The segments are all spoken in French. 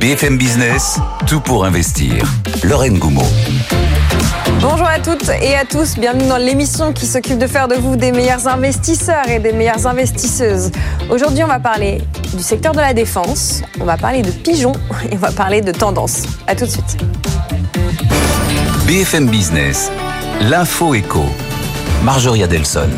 BFM Business, tout pour investir. Lorraine Goumeau. Bonjour à toutes et à tous, bienvenue dans l'émission qui s'occupe de faire de vous des meilleurs investisseurs et des meilleures investisseuses. Aujourd'hui, on va parler du secteur de la défense, on va parler de pigeons et on va parler de tendance. À tout de suite. BFM Business, l'info éco. Marjorie Adelson.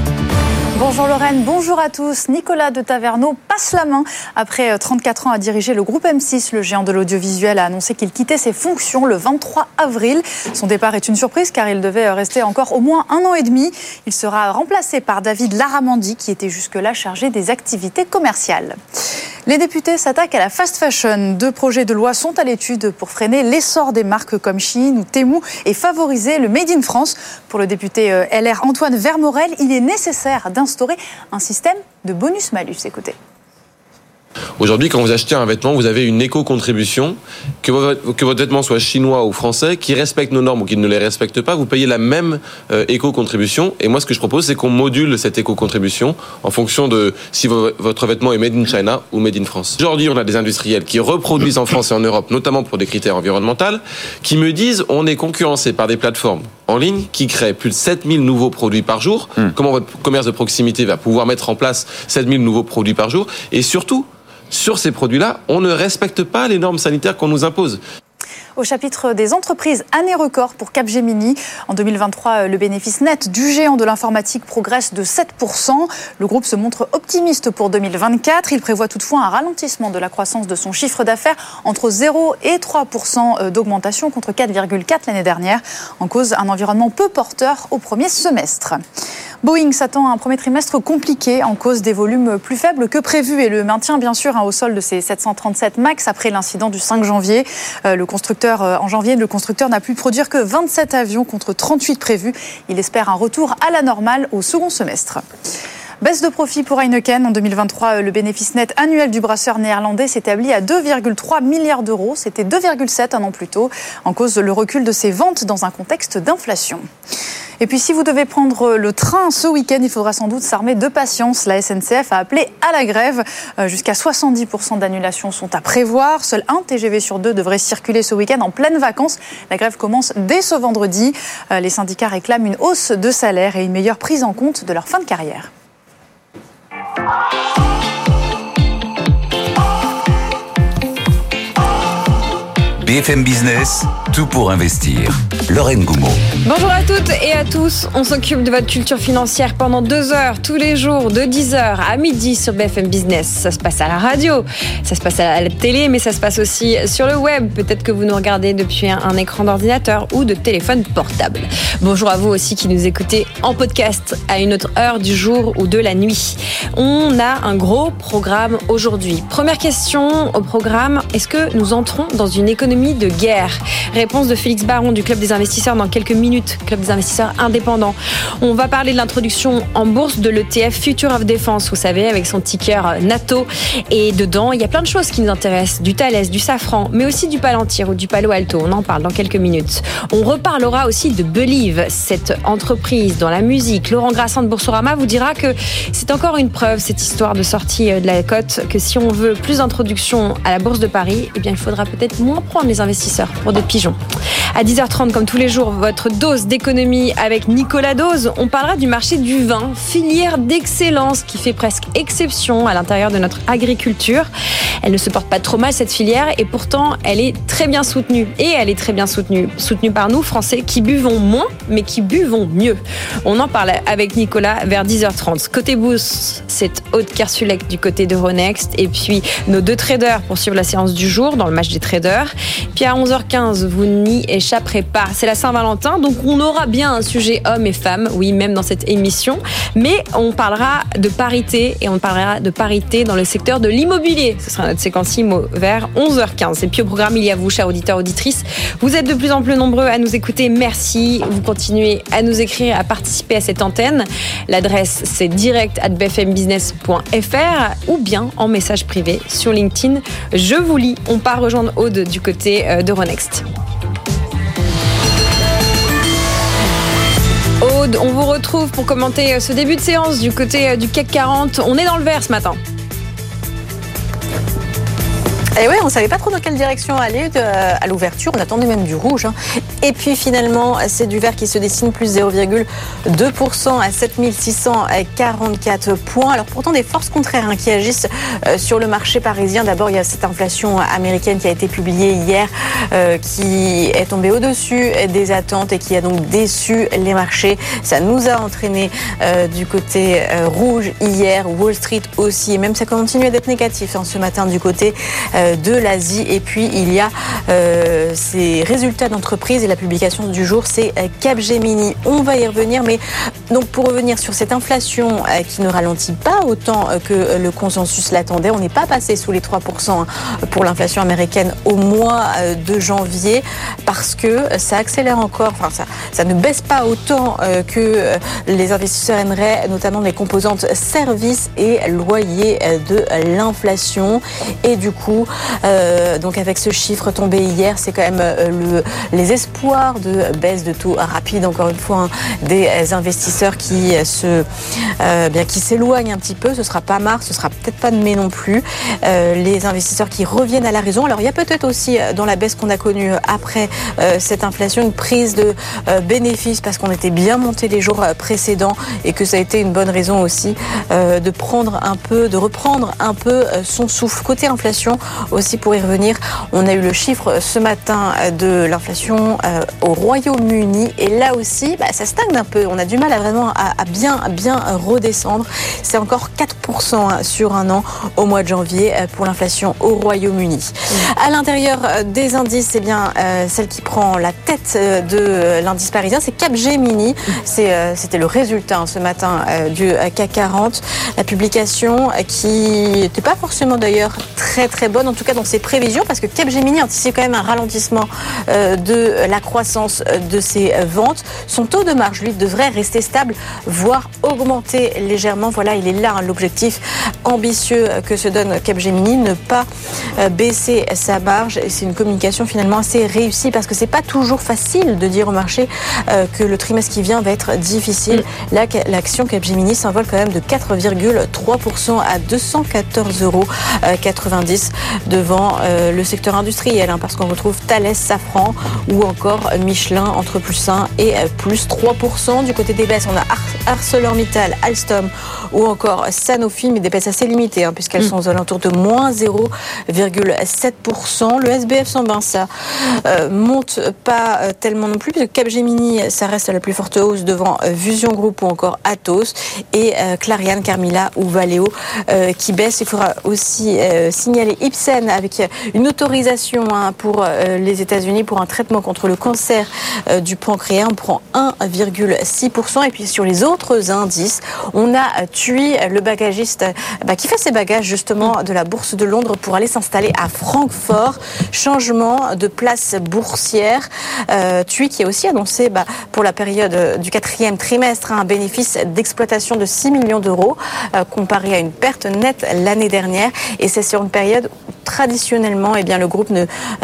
Bonjour Lorraine, bonjour à tous. Nicolas de Taverneau passe la main. Après 34 ans à diriger le groupe M6, le géant de l'audiovisuel a annoncé qu'il quittait ses fonctions le 23 avril. Son départ est une surprise car il devait rester encore au moins un an et demi. Il sera remplacé par David Laramandi qui était jusque-là chargé des activités commerciales. Les députés s'attaquent à la fast fashion. Deux projets de loi sont à l'étude pour freiner l'essor des marques comme Chine ou Temu et favoriser le Made in France. Pour le député euh, LR Antoine Vermorel, il est nécessaire d'instaurer un système de bonus-malus. Écoutez. Aujourd'hui, quand vous achetez un vêtement, vous avez une éco-contribution. Que, votre vêtement soit chinois ou français, qui respecte nos normes ou qui ne les respecte pas, vous payez la même euh, éco-contribution. Et moi, ce que je propose, c'est qu'on module cette éco-contribution en fonction de si votre vêtement est made in China ou made in France. Aujourd'hui, on a des industriels qui reproduisent en France et en Europe, notamment pour des critères environnementaux, qui me disent on est concurrencé par des plateformes en ligne qui créent plus de 7000 nouveaux produits par jour. Hmm. Comment votre commerce de proximité va pouvoir mettre en place 7000 nouveaux produits par jour? Et surtout, sur ces produits-là, on ne respecte pas les normes sanitaires qu'on nous impose. Au chapitre des entreprises, année record pour Capgemini. En 2023, le bénéfice net du géant de l'informatique progresse de 7%. Le groupe se montre optimiste pour 2024. Il prévoit toutefois un ralentissement de la croissance de son chiffre d'affaires entre 0 et 3% d'augmentation contre 4,4% l'année dernière, en cause un environnement peu porteur au premier semestre. Boeing s'attend à un premier trimestre compliqué en cause des volumes plus faibles que prévu et le maintien bien sûr au sol de ses 737 MAX après l'incident du 5 janvier. Euh, le constructeur euh, en janvier, le constructeur n'a pu produire que 27 avions contre 38 prévus. Il espère un retour à la normale au second semestre. Baisse de profit pour Heineken. En 2023, euh, le bénéfice net annuel du brasseur néerlandais s'établit à 2,3 milliards d'euros. C'était 2,7 un an plus tôt, en cause le recul de ses ventes dans un contexte d'inflation. Et puis si vous devez prendre le train ce week-end, il faudra sans doute s'armer de patience. La SNCF a appelé à la grève. Euh, jusqu'à 70% d'annulations sont à prévoir. Seul un TGV sur deux devrait circuler ce week-end en pleine vacances. La grève commence dès ce vendredi. Euh, les syndicats réclament une hausse de salaire et une meilleure prise en compte de leur fin de carrière. Bye. BFM Business, tout pour investir. Lorraine Goumeau. Bonjour à toutes et à tous. On s'occupe de votre culture financière pendant deux heures, tous les jours, de 10h à midi sur BFM Business. Ça se passe à la radio, ça se passe à la télé, mais ça se passe aussi sur le web. Peut-être que vous nous regardez depuis un, écran d'ordinateur ou de téléphone portable. Bonjour à vous aussi qui nous écoutez en podcast à une autre heure du jour ou de la nuit. On a un gros programme aujourd'hui. Première question au programme, est-ce que nous entrons dans une économie de guerre Réponse de Félix Baron du Club des investisseurs dans quelques minutes, Club des investisseurs indépendants. On va parler de l'introduction en bourse de l'ETF Future of Defense, vous savez, avec son ticker NATO. Et dedans, il y a plein de choses qui nous intéressent, du Thales, du Safran, mais aussi du Palantir ou du Palo Alto. On en parle dans quelques minutes. On reparlera aussi de Believe, cette entreprise dans la musique. Laurent Grassin de Boursorama vous dira que c'est encore une preuve, cette histoire de sortie de la cote, que si on veut plus d'introduction à la bourse de Paris, eh bien, il faudra peut-être moins prendre les investisseurs pour des pigeons. À 10h30, comme tous les jours, votre dose d'économie avec Nicolas Dose. On parlera du marché du vin, filière d'excellence qui fait presque exception à l'intérieur de notre agriculture. Elle ne se porte pas trop mal cette filière et pourtant elle est très bien soutenue. Et elle est très bien soutenue. Soutenue par nous, Français, qui buvons moins mais qui buvons mieux. On en parle avec Nicolas vers 10h30. Côté bourse, c'est Aude Kersulek du côté de Ronext et puis nos deux traders pour suivre la séance du jour dans le match des traders. Puis à 11h15, vous n'y échapperez pas. C'est la Saint-Valentin, donc on aura bien un sujet hommes et femmes, oui, même dans cette émission. Mais on parlera de parité et on parlera de parité dans le secteur de l'immobilier. Ce sera notre séquence IMO vers 11h15. Et puis au programme, il y a vous, chers auditeurs, auditrices. Vous êtes de plus en plus nombreux à nous écouter. Merci. Vous continuez à nous écrire, à participer à cette antenne. L'adresse, c'est direct bfmbusiness.fr ou bien en message privé sur LinkedIn. Je vous lis. On part rejoindre Aude du côté euh, d'Euronext. Aude, on vous retrouve pour commenter euh, ce début de séance du côté euh, du CAC 40. On est dans le vert ce matin. Et ouais, on savait pas trop dans quelle direction aller à l'ouverture. On attendait même du rouge. Hein. Et puis finalement, c'est du vert qui se dessine plus 0,2% à 7644 points. Alors pourtant des forces contraires hein, qui agissent euh, sur le marché parisien. D'abord, il y a cette inflation américaine qui a été publiée hier, euh, qui est tombée au-dessus des attentes et qui a donc déçu les marchés. Ça nous a entraîné euh, du côté rouge hier, Wall Street aussi, et même ça continue d'être négatif hein, ce matin du côté de l'Asie. Et puis il y a ces résultats d'entreprise et la publication du jour, c'est Capgemini. On va y revenir, mais donc pour revenir sur cette inflation qui ne ralentit pas autant que le consensus l'attendait, on n'est pas passé sous les 3% hein, pour l'inflation américaine au mois euh, de janvier parce que ça accélère encore, enfin ça, ça ne baisse pas autant euh, que euh, les investisseurs aimeraient, notamment les composantes services et loyers de l'inflation. Et du coup, donc avec ce chiffre tombé hier, c'est quand même le, les espoirs de baisse de taux rapide, encore une fois, hein, des investisseurs qui se, bien qui s'éloignent un petit peu. Ce sera pas mars, ce sera peut-être pas de mai non plus. les investisseurs qui reviennent à la raison. Alors il y a peut-être aussi euh, dans la baisse qu'on a connue euh, après euh, cette inflation une prise de bénéfices parce qu'on était bien monté les jours précédents et que ça a été une bonne raison aussi de prendre un peu, de reprendre un peu son souffle. Côté inflation aussi pour y revenir, on a eu le chiffre ce matin de l'inflation au Royaume-Uni et là aussi bah, ça stagne un peu. On a du mal à vraiment à, bien, bien redescendre. C'est encore 4% hein, sur un an au mois de janvier pour l'inflation au Royaume-Uni. À l'intérieur euh, des indices, c'est bien euh, celle qui prend la tête euh, de l'indice parisien, c'est Capgemini. C'était le résultat hein, ce matin du CAC 40. La publication qui n'était pas forcément d'ailleurs très très bonne, en tout cas dans ses prévisions, parce que Capgemini anticipe quand même un ralentissement de la croissance de ses ventes. Son taux de marge, lui, devrait rester stable, voire augmenter légèrement. Voilà, il est là hein, l'objectif ambitieux que se donne Capgemini, ne pas euh, baisser sa marge. C'est une communication finalement assez réussie parce que c'est pas toujours facile de dire au marché euh, que le trimestre qui vient va être difficile. Là, l'action Capgemini s'envole quand même de 4,3% à 214,90 euros euh, devant le secteur industriel, hein, parce qu'on retrouve Thales, Safran ou encore Michelin entre plus 1 et plus 3%. Du côté des baisses, on a ArcelorMittal, Alstom ou encore Sanofi, mais des baisses assez limitées, hein, puisqu'elles mm. sont aux alentours de moins 0,7%. Le SBF 120, ça euh, monte pas euh, tellement non plus, puisque Capgemini, ça reste la plus forte hausse devant euh, Fusion Group ou encore Atos, et Clariane, Carmila ou Valeo qui baisse. Il faudra aussi signaler Ipsen avec une autorisation hein, pour les États-Unis pour un traitement contre le cancer du pancréas. On prend 1,6%. Et puis sur les autres indices, on a TUI, le bagagiste bah, qui fait ses bagages justement de la bourse de Londres pour aller s'installer à Francfort. Changement de place boursière. Euh, TUI qui a aussi annoncé bah, pour la période du quatrième trimestre un bénéfice d'exploitation de 6 millions d'euros euh, comparé à une perte nette l'année dernière. Et c'est sur une période traditionnellement, eh bien, le groupe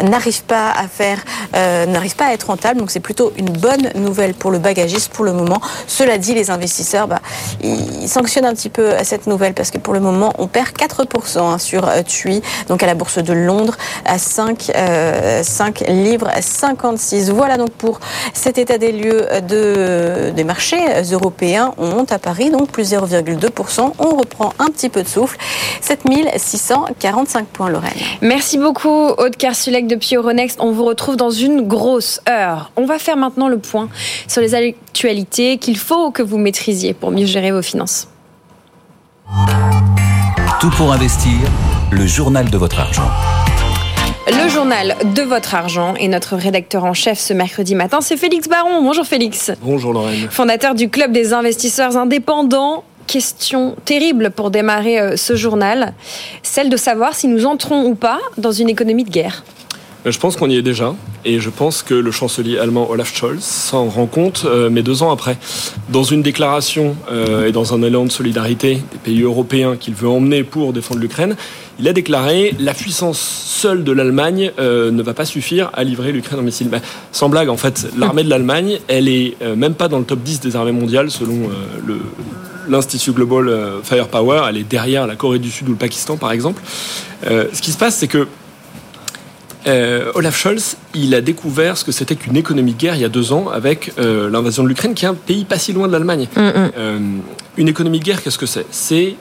n'arrive pas à faire, euh, n'arrive pas à être rentable. Donc c'est plutôt une bonne nouvelle pour le bagagiste pour le moment. Cela dit, les investisseurs, bah, ils sanctionnent un petit peu cette nouvelle parce que pour le moment, on perd 4% hein, sur euh, TUI, donc à la bourse de Londres, à 5, 5 euh, livres 56. Voilà donc pour cet état des lieux de, des marchés européens. On monte à Paris, donc plus 0,2%. On reprend un petit peu de souffle. 7645 points, Lorraine. Merci beaucoup, Aude Kersulek depuis Euronext. On vous retrouve dans une grosse heure. On va faire maintenant le point sur les actualités qu'il faut que vous maîtrisiez pour mieux gérer vos finances. Tout pour investir, le journal de votre argent. Le journal de votre argent et notre rédacteur en chef ce mercredi matin, c'est Félix Baron. Bonjour Félix. Bonjour Lorraine. Fondateur du Club des investisseurs indépendants question terrible pour démarrer euh, ce journal, celle de savoir si nous entrons ou pas dans une économie de guerre. Euh, je pense qu'on y est déjà, et je pense que le chancelier allemand Olaf Scholz s'en rend compte, euh, mais deux ans après. Dans une déclaration et dans un élan de solidarité des pays européens qu'il veut emmener pour défendre l'Ukraine, il a déclaré la puissance seule de l'Allemagne ne va pas suffire à livrer l'Ukraine en missiles. Ben, sans blague, en fait, l'armée de l'Allemagne, elle est même pas dans le top 10 des armées mondiales selon l'Institut Global euh, Firepower, elle est derrière la Corée du Sud ou le Pakistan, par exemple. Euh, ce qui se passe, c'est que euh, Olaf Scholz, il a découvert ce que c'était qu'une économie de guerre il y a deux ans avec euh, l'invasion de l'Ukraine, qui est un pays pas si loin de l'Allemagne. Mm, mm. Euh, une économie de guerre, qu'est-ce que c'est? C'est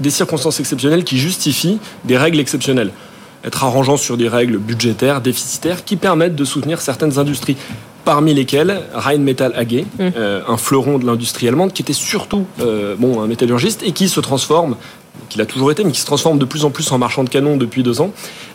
des circonstances exceptionnelles qui justifient des règles exceptionnelles. Être arrangeant sur des règles budgétaires, déficitaires, qui permettent de soutenir certaines industries. Parmi lesquelles Rheinmetall AG, euh, un fleuron de l'industrie allemande, qui était surtout euh, bon, un métallurgiste et qui se transforme, qu'il a toujours été, mais qui se transforme de plus en plus en marchand de canons depuis deux ans.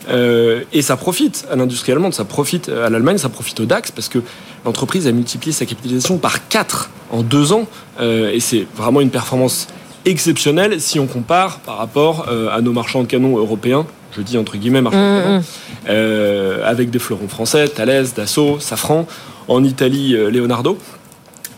Euh, et ça profite à l'industrie allemande, ça profite à l'Allemagne, ça profite au DAX, parce que l'entreprise a multiplié sa capitalisation par 4 en deux ans. Euh, et c'est vraiment une performance exceptionnelle si on compare par rapport euh, à nos marchands de canons européens. Je dis entre guillemets marchands de canons, euh, avec des fleurons français, Thales, Dassault, Safran, en Italie, Leonardo.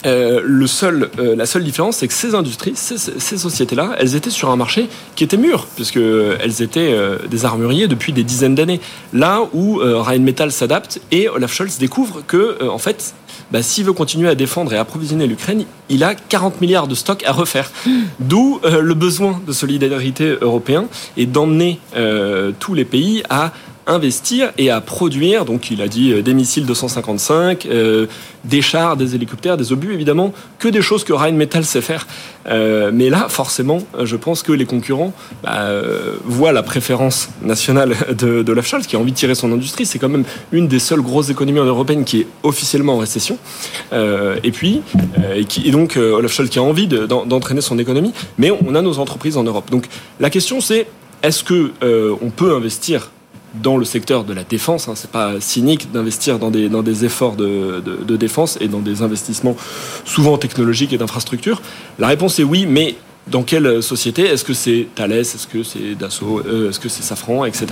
Euh, le seul, euh, la seule différence, c'est que ces industries, ces, ces sociétés-là, elles étaient sur un marché qui était mûr, puisque elles étaient euh, des armuriers depuis des dizaines d'années. Là où euh, Rheinmetall s'adapte et Olaf Scholz découvre que, euh, en fait, bah, s'il veut continuer à défendre et approvisionner l'Ukraine, il a 40 milliards de stocks à refaire. D'où euh, le besoin de solidarité européen et d'emmener euh, tous les pays à investir et à produire. Donc, il a dit euh, des missiles 255, euh, des chars, des hélicoptères, des obus, évidemment, que des choses que Rheinmetall sait faire. Euh, mais là, forcément, je pense que les concurrents bah, euh, voient la préférence nationale de, de Scholz, qui a envie de tirer son industrie. C'est quand même une des seules grosses économies européennes qui est officiellement en récession. Euh, et puis, euh, et, qui, donc, euh, Olaf Scholz qui a envie de- d'en- d'entraîner son économie. Mais on a nos entreprises en Europe. Donc, la question, c'est est-ce que euh, on peut investir dans le secteur de la défense. Hein, c'est pas cynique d'investir dans des, dans des efforts de, de, de défense et dans des investissements souvent technologiques et d'infrastructures. La réponse est oui, mais dans quelle société? Est-ce que c'est Thales? Est-ce que c'est Dassault? Euh, Est-ce que c'est Safran Etc.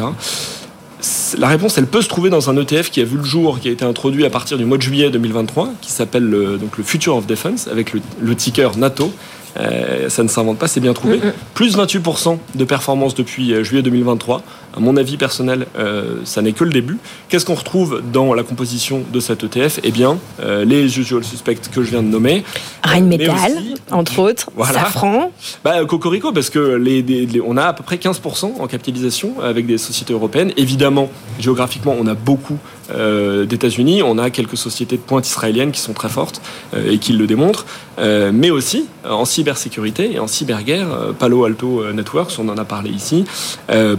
La réponse, elle peut se trouver dans un ETF qui a vu le jour, qui a été introduit à partir du mois de juillet 2023, qui s'appelle le, donc le Future of Defense, avec le, le ticker NATO. Euh, ça ne s'invente pas, c'est bien trouvé. Plus 28% de performance depuis euh, juillet 2023. À mon avis personnel, euh, ça n'est que le début. Qu'est-ce qu'on retrouve dans la composition de cet ETF Eh bien, euh, les usual suspects que je viens de nommer. Rheinmetall, Mais aussi- entre autres, Voilà. Safran. Bah, Cocorico, parce que les, les- les- on a à peu près 15% en capitalisation avec des sociétés européennes. Évidemment, géographiquement, on a beaucoup euh, d'États-Unis. On a quelques sociétés de pointe israéliennes qui sont très fortes euh, et qui le démontrent. Euh, mais aussi euh, en cybersécurité et en cyberguerre. Palo Alto Networks, on en a parlé ici.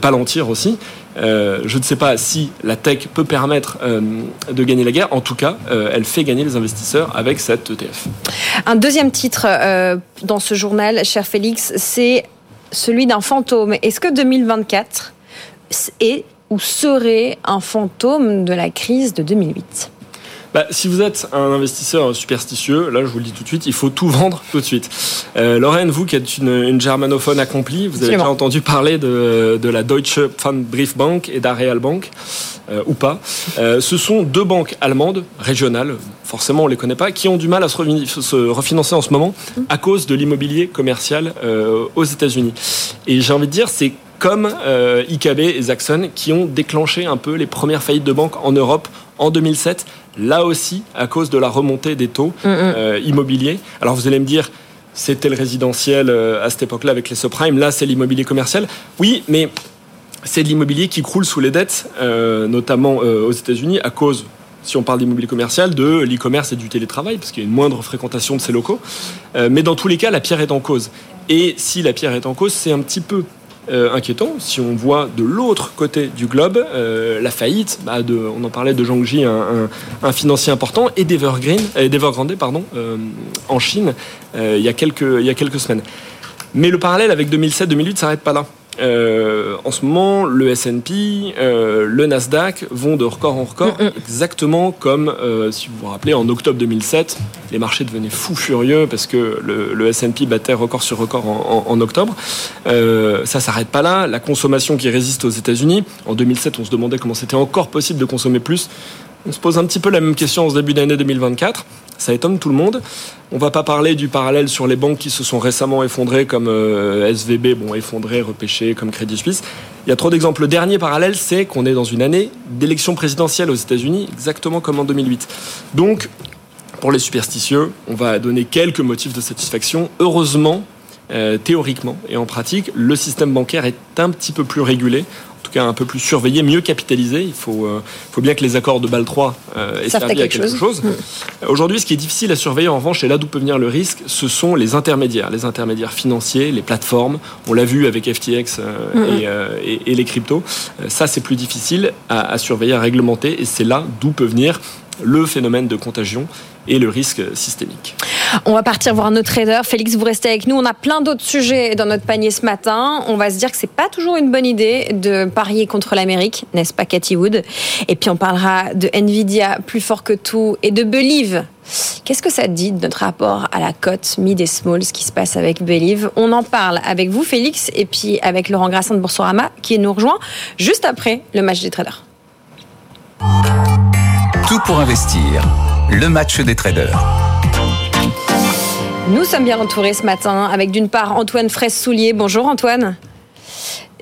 Palantir aussi. Je ne sais pas si la tech peut permettre de gagner la guerre. En tout cas, elle fait gagner les investisseurs avec cette ETF. Un deuxième titre dans ce journal, cher Félix, c'est celui d'un fantôme. Est-ce que 2024 est ou serait un fantôme de la crise de 2008 Bah, si vous êtes un investisseur superstitieux, là je vous le dis tout de suite, il faut tout vendre tout de suite. Euh, Lorraine, vous qui êtes une, une germanophone accomplie, vous avez Absolument. déjà entendu parler de, de la Deutsche Pfandbriefbank et d'Areal Bank, euh, ou pas. Euh, ce sont deux banques allemandes, régionales, forcément on les connaît pas, qui ont du mal à se refinancer en ce moment à cause de l'immobilier commercial euh, aux États-Unis. Et j'ai envie de dire, c'est comme euh, IKB et Zaxxon qui ont déclenché un peu les premières faillites de banques en Europe en 2007, là aussi à cause de la remontée des taux euh, immobiliers. Alors vous allez me dire, c'était le résidentiel euh, à cette époque-là avec les subprimes, là c'est l'immobilier commercial. Oui, mais c'est de l'immobilier qui croule sous les dettes, euh, notamment euh, aux États-Unis, à cause, si on parle d'immobilier commercial, de l'e-commerce et du télétravail, parce qu'il y a une moindre fréquentation de ces locaux. Euh, mais dans tous les cas, la pierre est en cause. Et si la pierre est en cause, c'est un petit peu euh, inquiétant si on voit de l'autre côté du globe euh, la faillite bah, on en parlait de Zhongji, un, un, financier important, et d'Evergrande pardon, euh, en Chine il, y a quelques, il y a quelques semaines. Mais le parallèle avec 2007-2008 s'arrête pas là. Euh, en ce moment, le S&P, euh, le Nasdaq vont de record en record, exactement comme, euh, si vous vous rappelez, en octobre 2007, les marchés devenaient fous furieux parce que le, le S&P battait record sur record en, en- en octobre. Ça s'arrête pas là. La consommation qui résiste aux États-Unis, en 2007, on se demandait comment c'était encore possible de consommer plus. On se pose un petit peu la même question en ce début d'année 2024. Ça étonne tout le monde. On va pas parler du parallèle sur les banques qui se sont récemment effondrées comme euh, SVB, bon effondrées, repêchées comme Crédit Suisse. Il y a trop d'exemples. Le dernier parallèle, c'est qu'on est dans une année d'élection présidentielle aux États-Unis, exactement comme en 2008. Donc, pour les superstitieux, on va donner quelques motifs de satisfaction. Heureusement, euh, théoriquement et en pratique, le système bancaire est un petit peu plus régulé. Cas un peu plus surveillé, mieux capitalisé. Il faut, faut bien que les accords de Bâle 3 aient servi à quelque chose. Mm. Aujourd'hui, ce qui est difficile à surveiller en revanche, et là d'où peut venir le risque, ce sont les intermédiaires, les intermédiaires financiers, les plateformes. On l'a vu avec FTX et, et, les cryptos. Ça, c'est plus difficile à, à surveiller, à réglementer, et c'est là d'où peut venir le phénomène de contagion et le risque systémique. On va partir voir nos traders. Félix, vous restez avec nous. On a plein d'autres sujets dans notre panier ce matin. On va se dire que c'est pas toujours une bonne idée de parier contre l'Amérique, n'est-ce pas, Cathy Wood? Et puis on parlera de Nvidia plus fort que tout et de Believe. Qu'est-ce que ça dit de notre rapport à la cote mid et small, ce qui se passe avec Believe? On en parle avec vous, Félix, et puis avec Laurent Grassin de Boursorama, qui nous rejoint juste après le match des traders. Tout pour investir. Le match des traders. Nous sommes bien entourés ce matin avec d'une part Antoine Fraisse-Soulier. Bonjour Antoine.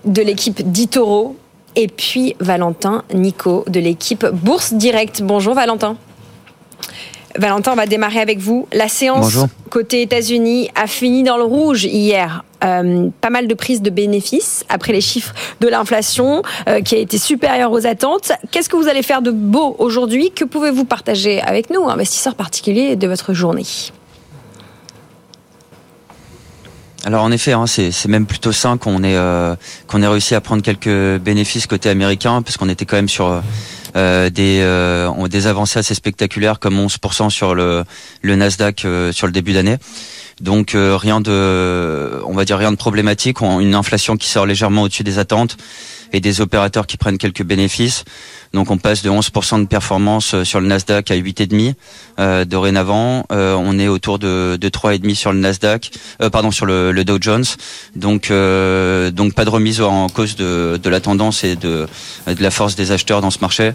De l'équipe d'Itoro. Et puis Valentin Nico de l'équipe Bourse Direct. Bonjour Valentin. Valentin, on va démarrer avec vous. La séance côté États-Unis a fini dans le rouge hier. Euh, pas mal de prises de bénéfices après les chiffres de l'inflation euh, qui a été supérieure aux attentes. Qu'est-ce que vous allez faire de beau aujourd'hui? Que pouvez-vous partager avec nous, investisseurs particuliers, de votre journée? Alors en effet, hein, c'est même plutôt sain qu'on ait euh, qu'on ait réussi à prendre quelques bénéfices côté américain, parce qu'on était quand même sur euh, des euh, des avancées assez spectaculaires, comme 11% sur le le Nasdaq euh, sur le début d'année. Donc rien de, on va dire rien de problématique. une inflation qui sort légèrement au-dessus des attentes et des opérateurs qui prennent quelques bénéfices. Donc on passe de 11% de performance euh, sur le Nasdaq à 8,5 euh, dorénavant. Euh, on est autour de, de 3,5 sur le Nasdaq, euh, pardon sur le, le, Dow Jones. Donc euh, donc pas de remise en cause de, de la tendance et de, de la force des acheteurs dans ce marché.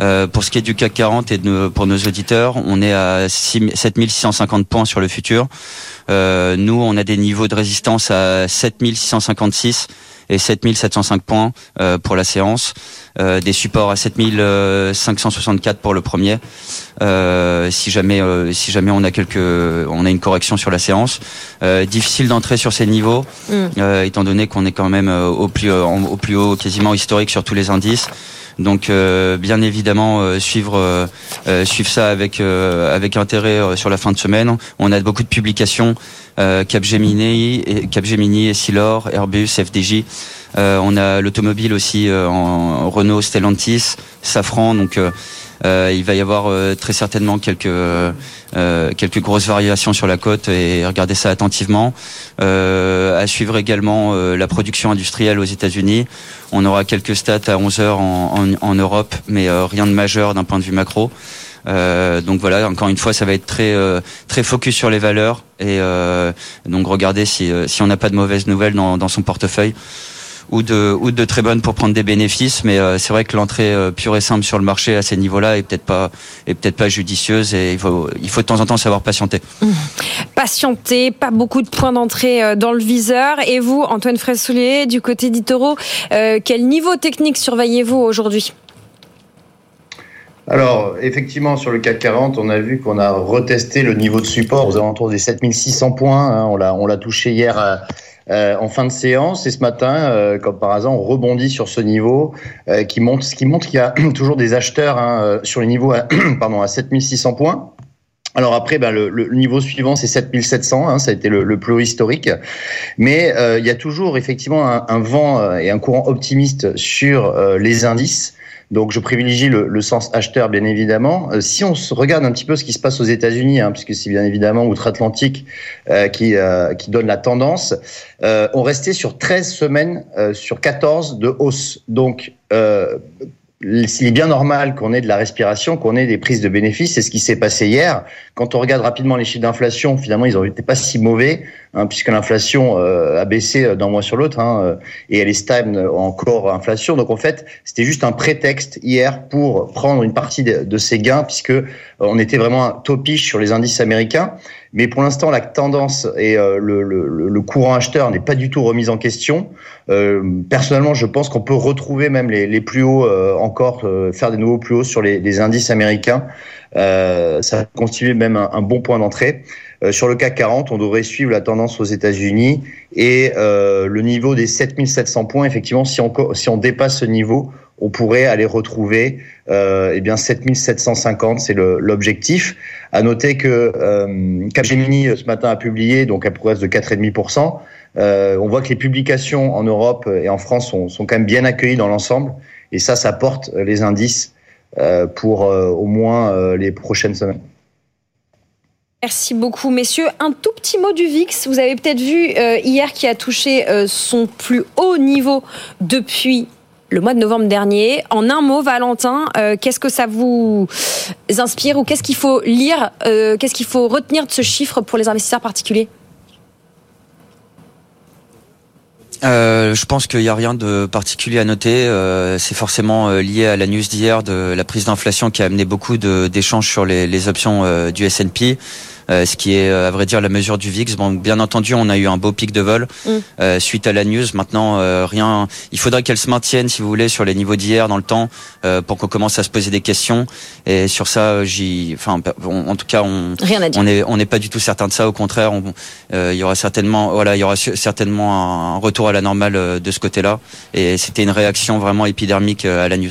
Euh, pour ce qui est du CAC 40 et de, pour nos auditeurs, on est à 7650 points sur le futur. Euh, nous, on a des niveaux de résistance à 7656 et 7705 points euh, pour la séance. Euh, des supports à 7564 pour le premier. Euh, si jamais si jamais on a quelques on a une correction sur la séance, difficile d'entrer sur ces niveaux mm. étant donné qu'on est quand même au plus au plus haut quasiment historique sur tous les indices. Donc bien évidemment suivre suivre ça avec avec intérêt sur la fin de semaine. On a beaucoup de publications euh, Capgemini, Capgemini, Essilor, Airbus, FDJ. Euh, on a l'automobile aussi euh, en Renault, Stellantis, Safran. Donc il va y avoir très certainement quelques quelques grosses variations sur la côte et regardez ça attentivement. à suivre également la production industrielle aux États-Unis. On aura quelques stats à 11 heures en, en Europe, mais rien de majeur d'un point de vue macro. Euh, donc voilà, encore une fois, ça va être très euh, très focus sur les valeurs et euh, donc regardez si si on n'a pas de mauvaises nouvelles dans, dans son portefeuille ou de ou de très bonnes pour prendre des bénéfices mais c'est vrai que l'entrée pure et simple sur le marché à ces niveaux-là est peut-être pas est peut-être pas judicieuse et il faut il faut de temps en temps savoir patienter. Mmh. Patienter, pas beaucoup de points d'entrée dans le viseur et vous Antoine Fraissoulier du côté d'Itoro, quel niveau technique surveillez-vous aujourd'hui? Alors, effectivement, sur le CAC 40, on a vu qu'on a retesté le niveau de support aux alentours des 7600 points. Hein. On l'a, on l'a touché hier euh, euh, en fin de séance et ce matin, euh, comme par hasard, on rebondit sur ce niveau qui montre, ce qui montre qu'il y a toujours des acheteurs hein, sur les niveaux à, pardon, à 7600 points. Alors après, ben, le, niveau suivant, c'est 7700, hein, ça a été le, plus haut historique. Mais il y a toujours effectivement un, un, vent et un courant optimiste sur les indices. Donc je privilégie le, sens acheteur, bien évidemment. Euh, si on se regarde un petit peu ce qui se passe aux États-Unis, hein, puisque c'est bien évidemment outre-Atlantique euh, qui, euh, qui donne la tendance, on restait sur 13 semaines sur 14 de hausse. Donc il est bien normal qu'on ait de la respiration, qu'on ait des prises de bénéfices. C'est ce qui s'est passé hier. Quand on regarde rapidement les chiffres d'inflation, finalement, ils n'ont pas si mauvais, hein, puisque l'inflation euh, a baissé d'un mois sur l'autre, hein, euh, et elle est stable encore inflation. Donc en fait, c'était juste un prétexte hier pour prendre une partie de, ces gains, puisque euh, on était vraiment topiche sur les indices américains. Mais pour l'instant, la tendance et le, le, courant acheteur n'est pas du tout remis en question. Euh, personnellement, je pense qu'on peut retrouver même les, plus hauts euh, encore, euh, faire des nouveaux plus hauts sur les, indices américains. ça constitue même un, un bon point d'entrée. sur le CAC 40, on devrait suivre la tendance aux États-Unis et le niveau des 7700 points. Effectivement, si on, si on dépasse ce niveau, on pourrait aller retrouver euh, eh bien 7750, c'est l'objectif. À noter que euh, Capgemini euh, ce matin a publié donc à progresse de 4,5%. Euh, on voit que les publications en Europe et en France sont, quand même bien accueillies dans l'ensemble, et ça, ça porte les indices pour au moins les prochaines semaines. Merci beaucoup, messieurs. Un tout petit mot du VIX. Vous avez peut-être vu hier qui a touché son plus haut niveau depuis le mois de novembre dernier. En un mot, Valentin, euh, qu'est-ce que ça vous inspire ou qu'est-ce qu'il faut lire, euh, qu'est-ce qu'il faut retenir de ce chiffre pour les investisseurs particuliers? Euh, je pense qu'il n'y a rien de particulier à noter. C'est forcément lié à la news d'hier de la prise d'inflation qui a amené beaucoup d'échanges sur les, les options du S&P. Euh, ce qui est à vrai dire la mesure du VIX. Bon, bien entendu, on a eu un beau pic de vol mm. euh, suite à la news. Maintenant, rien. Il faudrait qu'elle se maintienne, si vous voulez, sur les niveaux d'hier dans le temps, pour qu'on commence à se poser des questions. Et sur ça, j'y. Enfin, en tout cas, on. Rien à dire. On est, on n'est pas du tout certain de ça. Au contraire, il y aura certainement, voilà, il y aura certainement un retour à la normale euh, de ce côté-là. Et c'était une réaction vraiment épidermique euh, à la news.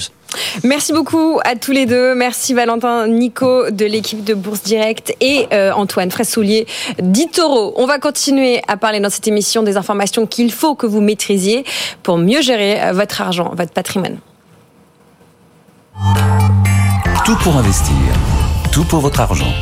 Merci beaucoup à tous les deux. Merci Valentin Nico de l'équipe de Bourse Direct et euh, Antoine Fraissoulier d'Itoro. On va continuer à parler dans cette émission des informations qu'il faut que vous maîtrisiez pour mieux gérer votre argent, votre patrimoine. Tout pour investir. Tout pour votre argent.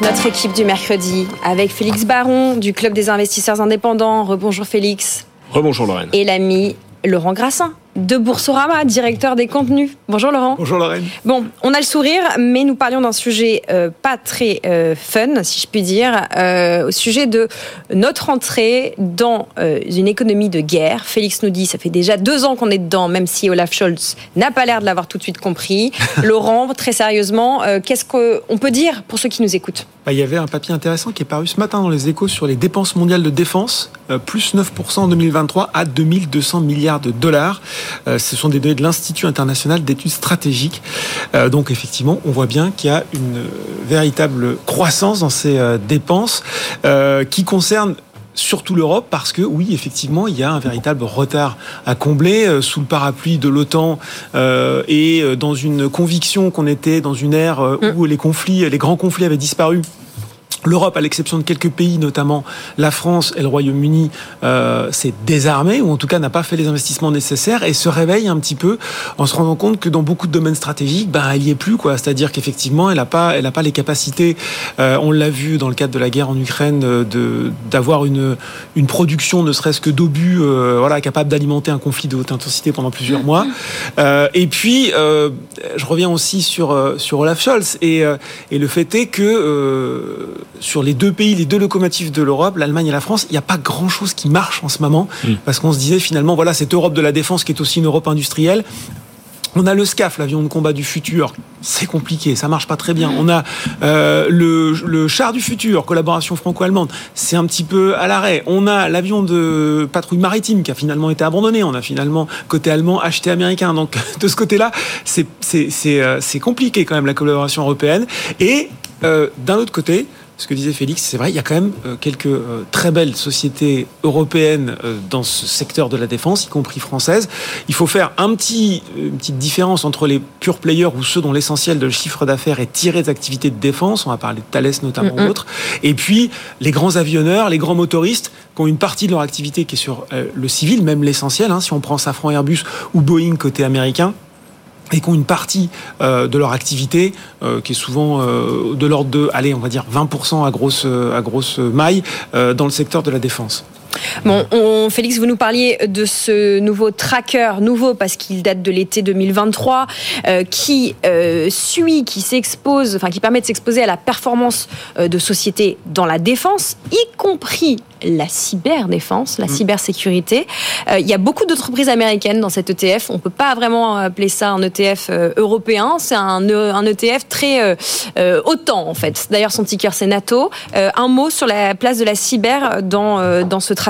Notre équipe du mercredi avec Félix Baron du Club des investisseurs indépendants. Rebonjour Félix. Rebonjour Lorraine. Et l'ami Laurent Grassin de Boursorama, directeur des contenus. Bonjour Laurent. Bonjour Lorraine. Bon, on a le sourire, mais nous parlions d'un sujet euh, pas très euh, fun, si je puis dire, euh, au sujet de notre entrée dans une économie de guerre. Félix nous dit, ça fait déjà deux ans qu'on est dedans, même si Olaf Scholz n'a pas l'air de l'avoir tout de suite compris. Laurent, très sérieusement, qu'est-ce qu'on peut dire pour ceux qui nous écoutent? Bah, Il y avait un papier intéressant qui est paru ce matin dans les échos sur les dépenses mondiales de défense, plus 9% en 2023 à 2200 milliards de dollars. Euh, ce sont des données de l'Institut international d'études stratégiques. Euh, donc effectivement, on voit bien qu'il y a une véritable croissance dans ces euh, dépenses qui concernent surtout l'Europe parce que oui effectivement il y a un véritable retard à combler sous le parapluie de l'OTAN et dans une conviction qu'on était dans une ère où les conflits les grands conflits avaient disparu L'Europe, à l'exception de quelques pays, notamment la France et le Royaume-Uni, euh, s'est désarmée, ou en tout cas n'a pas fait les investissements nécessaires, et se réveille un petit peu en se rendant compte que dans beaucoup de domaines stratégiques, ben, elle y est plus. quoi. C'est-à-dire qu'effectivement, elle n'a pas, elle pas les capacités, euh, on l'a vu dans le cadre de la guerre en Ukraine, euh, de, d'avoir une, une production, ne serait-ce que d'obus, euh, voilà, capable d'alimenter un conflit de haute intensité pendant plusieurs mois. Euh, et puis, euh, je reviens aussi sur, sur Olaf Scholz, et, et le fait est que sur les deux pays, les deux locomotives de l'Europe, l'Allemagne et la France, il n'y a pas grand-chose qui marche en ce moment, mm. parce qu'on se disait finalement, voilà, cette Europe de la défense qui est aussi une Europe industrielle, on a le SCAF, l'avion de combat du futur. C'est compliqué, ça marche pas très bien. On a euh, le, char du futur, collaboration franco-allemande. C'est un petit peu à l'arrêt. On a l'avion de patrouille maritime qui a finalement été abandonné. On a finalement côté allemand acheté américain. Donc de ce côté-là, c'est euh, compliqué quand même la collaboration européenne. Et euh, d'un autre côté, ce que disait Félix, c'est vrai, il y a quand même euh, quelques euh, très belles sociétés européennes euh, dans ce secteur de la défense, y compris françaises. Il faut faire un petit, une petite différence entre les pure players ou ceux dont l'essentiel de chiffre d'affaires est tiré des activités de défense, on va parler de Thales notamment ou autres, et puis les grands avionneurs, les grands motoristes qui ont une partie de leur activité qui est sur le civil, même l'essentiel, hein, si on prend Safran Airbus ou Boeing côté américain, et qui ont une partie euh, de leur activité euh, qui est souvent euh, de l'ordre de, allez, on va dire 20% à grosse, à grosse maille dans le secteur de la défense. Bon, on, Félix, vous nous parliez de ce nouveau tracker, nouveau parce qu'il date de l'été 2023, qui suit, qui s'expose, enfin qui permet de s'exposer à la performance de sociétés dans la défense, y compris la cyberdéfense, la mm. cybersécurité. Euh, il y a beaucoup d'entreprises américaines dans cet ETF. On ne peut pas vraiment appeler ça un ETF euh, européen. C'est un, un, ETF très euh, autant en fait. D'ailleurs, son ticker c'est NATO. un mot sur la place de la cyber dans, dans ce tracker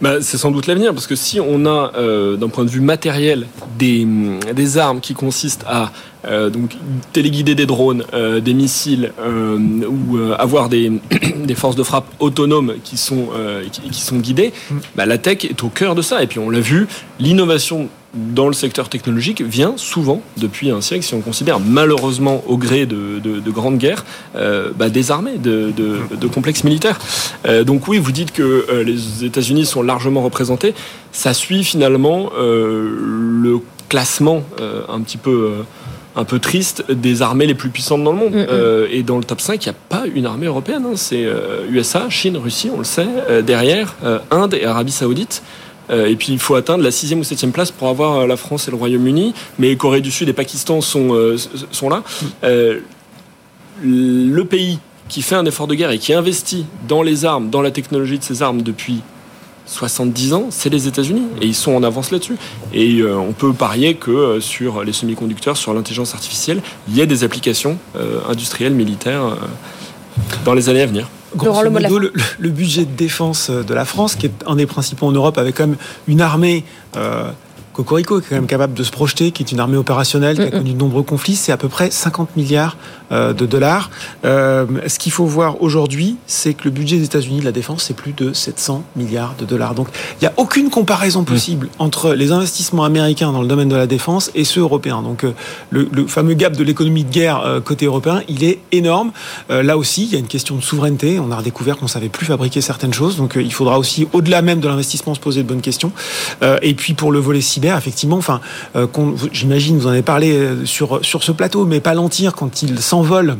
bah, C'est sans doute l'avenir, parce que si on a, euh, d'un point de vue matériel, des, des armes qui consistent à euh, donc téléguider des drones, euh, des missiles euh, ou euh, avoir des, des forces de frappe autonomes qui sont, euh, qui, qui sont guidées, bah, la tech est au cœur de ça. Et puis on l'a vu, l'innovation dans le secteur technologique vient souvent depuis un siècle, si on considère malheureusement au gré de, de, de grandes guerres, euh, bah, des armées, de, complexes militaires. Euh, donc oui, vous dites que euh, les États-Unis sont largement représentés. Ça suit finalement le classement un petit peu. un peu triste des armées les plus puissantes dans le monde. Mm, mm. Euh, et dans le top 5, il n'y a pas une armée européenne. hein. C'est euh, USA, Chine, Russie, on le sait. Euh, derrière, Inde et Arabie Saoudite. Euh, et puis il faut atteindre la sixième ou septième place pour avoir euh, la France et le Royaume-Uni. Mais Corée du Sud et Pakistan sont, euh, sont là. Euh, le pays qui fait un effort de guerre et qui investit dans les armes, dans la technologie de ces armes depuis 70 ans, c'est les États-Unis. Et ils sont en avance là-dessus. Et euh, on peut parier que euh, sur les semi-conducteurs, sur l'intelligence artificielle, il y a des applications euh, industrielles, militaires dans les années à venir. Grosso modo, le budget de défense de la France, qui est un des principaux en Europe, avec quand même une armée euh, Cocorico, est quand même capable de se projeter, qui est une armée opérationnelle, qui a connu de nombreux conflits, c'est à peu près 50 milliards euh, de dollars. Euh, ce qu'il faut voir aujourd'hui, c'est que le budget des États-Unis de la défense, c'est plus de 700 milliards de dollars. Donc, il n'y a aucune comparaison possible entre les investissements américains dans le domaine de la défense et ceux européens. Donc, euh, le, le fameux gap de l'économie de guerre côté européen, il est énorme. Euh, là aussi, il y a une question de souveraineté. On a redécouvert qu'on savait plus fabriquer certaines choses. Donc, il faudra aussi, au-delà même de l'investissement, se poser de bonnes questions. Euh, et puis, pour le volet cyber, effectivement, enfin, euh, j'imagine, vous en avez parlé euh, sur, sur ce plateau, mais Palantir, quand il s'envole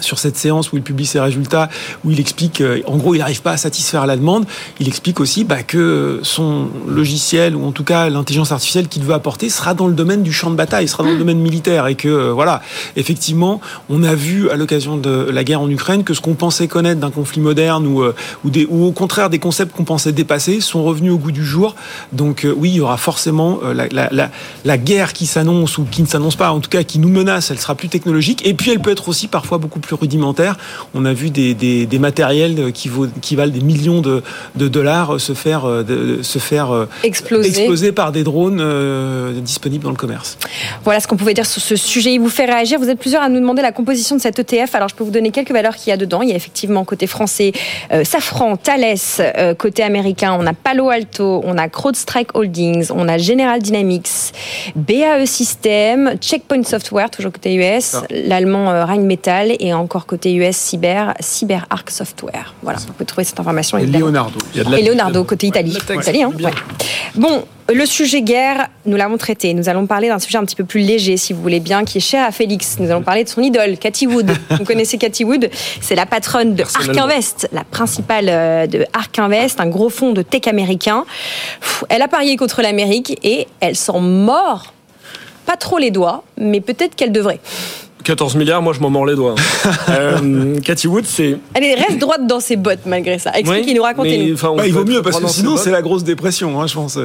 sur cette séance où il publie ses résultats, où il explique, euh, en gros, il n'arrive pas à satisfaire la demande. Il explique aussi bah, que son logiciel, ou en tout cas l'intelligence artificielle qu'il veut apporter, sera dans le domaine du champ de bataille, sera dans le domaine militaire. Et que, euh, voilà, effectivement, on a vu à l'occasion de la guerre en Ukraine que ce qu'on pensait connaître d'un conflit moderne, ou, euh, ou, des, ou au contraire des concepts qu'on pensait dépasser, sont revenus au goût du jour. Donc oui, il y aura forcément la, la, la, la guerre qui s'annonce, ou qui ne s'annonce pas, en tout cas qui nous menace, elle sera plus technologique. Et puis elle peut être aussi parfois beaucoup plus rudimentaire. On a vu des, des, des matériels qui, vaut, qui valent des millions de, de dollars se faire, euh, de, se faire euh, Exploser. exploser par des drones euh, disponibles dans le commerce. Voilà ce qu'on pouvait dire sur ce sujet. Il vous fait réagir. Vous êtes plusieurs à nous demander la composition de cet ETF. Alors, je peux vous donner quelques valeurs qu'il y a dedans. Il y a effectivement côté français euh, Safran, Thales, euh, côté américain, on a Palo Alto, on a CrowdStrike Holdings, on a General Dynamics, BAE System, Checkpoint Software, toujours côté US, l'allemand Rheinmetall et encore côté US Cyber, CyberArk Software. Voilà, vous pouvez trouver cette information. Et évidemment. Leonardo. Il y a de la- Et Leonardo, côté Italie. Italie, hein, ouais. Bon, le sujet guerre, nous l'avons traité. Nous allons parler d'un sujet un petit peu plus léger, si vous voulez bien, qui est cher à Félix. Nous allons parler de son idole, Cathy Wood. vous connaissez Cathy Wood? C'est la patronne de Ark. Invest, la principale euh, de Ark Invest, un gros fonds de tech américain. Elle a parié contre l'Amérique et elle s'en mord pas trop les doigts, mais peut-être qu'elle devrait. 14 milliards, moi je m'en mords les doigts. hein. Euh, Cathy Wood, c'est. Elle est- reste droite dans ses bottes malgré ça. Expliquez-nous, racontez-nous. on Bah, il vaut mieux parce que sinon c'est la grosse dépression, hein, je pense.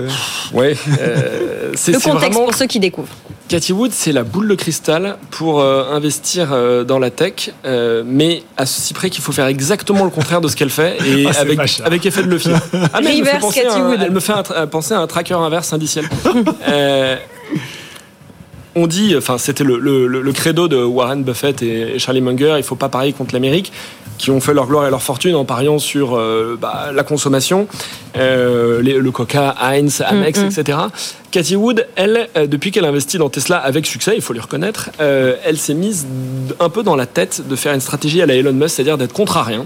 Ouais. euh, c'est Le contexte vraiment- pour ceux qui découvrent. Cathy Wood, c'est la boule de cristal pour euh, investir euh, dans la tech, euh, mais à ceci près qu'il faut faire exactement le contraire de ce qu'elle fait et Ah, avec, effet de levier. Ah, mais elle me fait penser Cathy à un- Wood. Elle me fait un tra- penser à un tracker inverse indiciel. On dit, enfin, c'était le, le- le- credo de Warren Buffett et, Charlie Munger, il faut pas parier contre l'Amérique, qui ont fait leur gloire et leur fortune en pariant sur euh, bah, la consommation, euh, les- le Coca, Heinz, Amex, Mm, mm. etc. Cathy Wood, elle, euh, depuis qu'elle investit dans Tesla avec succès, il faut lui reconnaître, euh, elle s'est mise un peu dans la tête de faire une stratégie à la Elon Musk, c'est-à-dire d'être contre à rien.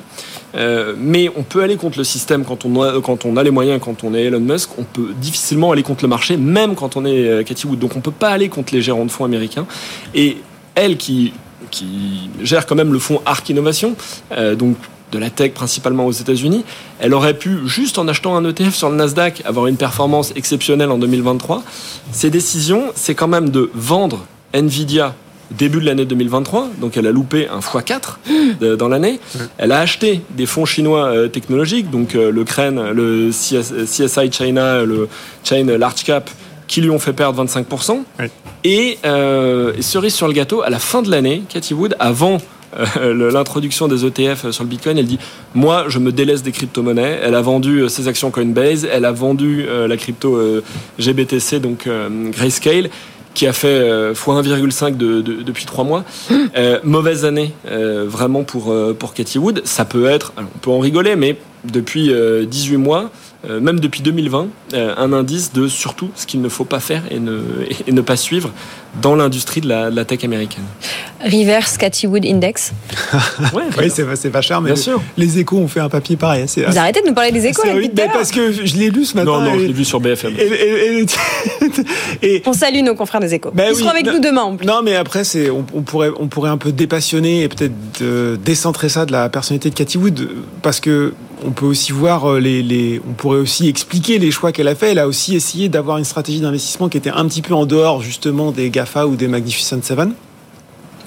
Euh, mais on peut aller contre le système quand on, a, quand on a les moyens, quand on est Elon Musk. On peut difficilement aller contre le marché, même quand on est euh, Cathy Wood. Donc on peut pas aller contre les gérants de fonds américains. Et elle qui, qui gère quand même le fonds Arc Innovation, euh, donc de la tech principalement aux États-Unis, elle aurait pu, juste en achetant un ETF sur le Nasdaq, avoir une performance exceptionnelle en 2023. Ses décisions, c'est quand même de vendre Nvidia début de l'année 2023, donc elle a loupé un x4 de- dans l'année. Elle a acheté des fonds chinois euh, technologiques, donc euh, le CREN, le CS CSI China, le Chain Large Cap, qui lui ont fait perdre 25%. Oui. Et, euh, et cerise sur le gâteau, à la fin de l'année, Cathy Wood, avant euh, l'introduction des ETF sur le Bitcoin. Elle dit moi, je me délaisse des crypto-monnaies. Elle a vendu ses actions Coinbase, elle a vendu la crypto GBTC, donc Grayscale qui a fait x1,5 de, depuis trois mois. mauvaise année vraiment pour, pour Cathy Wood. Ça peut être, on peut en rigoler, mais depuis 18 mois, euh, même depuis 2020, euh, un indice de surtout ce qu'il ne faut pas faire et ne, et ne pas suivre dans l'industrie de la, tech américaine. Reverse Cathy Wood Index. ouais, oui, c'est pas cher, mais Bien sûr. les échos ont fait un papier pareil. Vous arrêtez de nous parler des échos oui, parce que je l'ai lu ce matin. Non, non, je l'ai vu sur BFM. Et, on salue nos confrères des échos. Ben Ils seront avec nous demain en plus. Non, mais après, on, on, pourrait, on pourrait un peu dépassionner et peut-être décentrer ça de la personnalité de Cathy Wood parce que on peut aussi voir euh, les, les, on pourrait aussi expliquer les choix qu'elle a fait. Elle a aussi essayé d'avoir une stratégie d'investissement qui était un petit peu en dehors justement des GAFA ou des Magnificent Seven.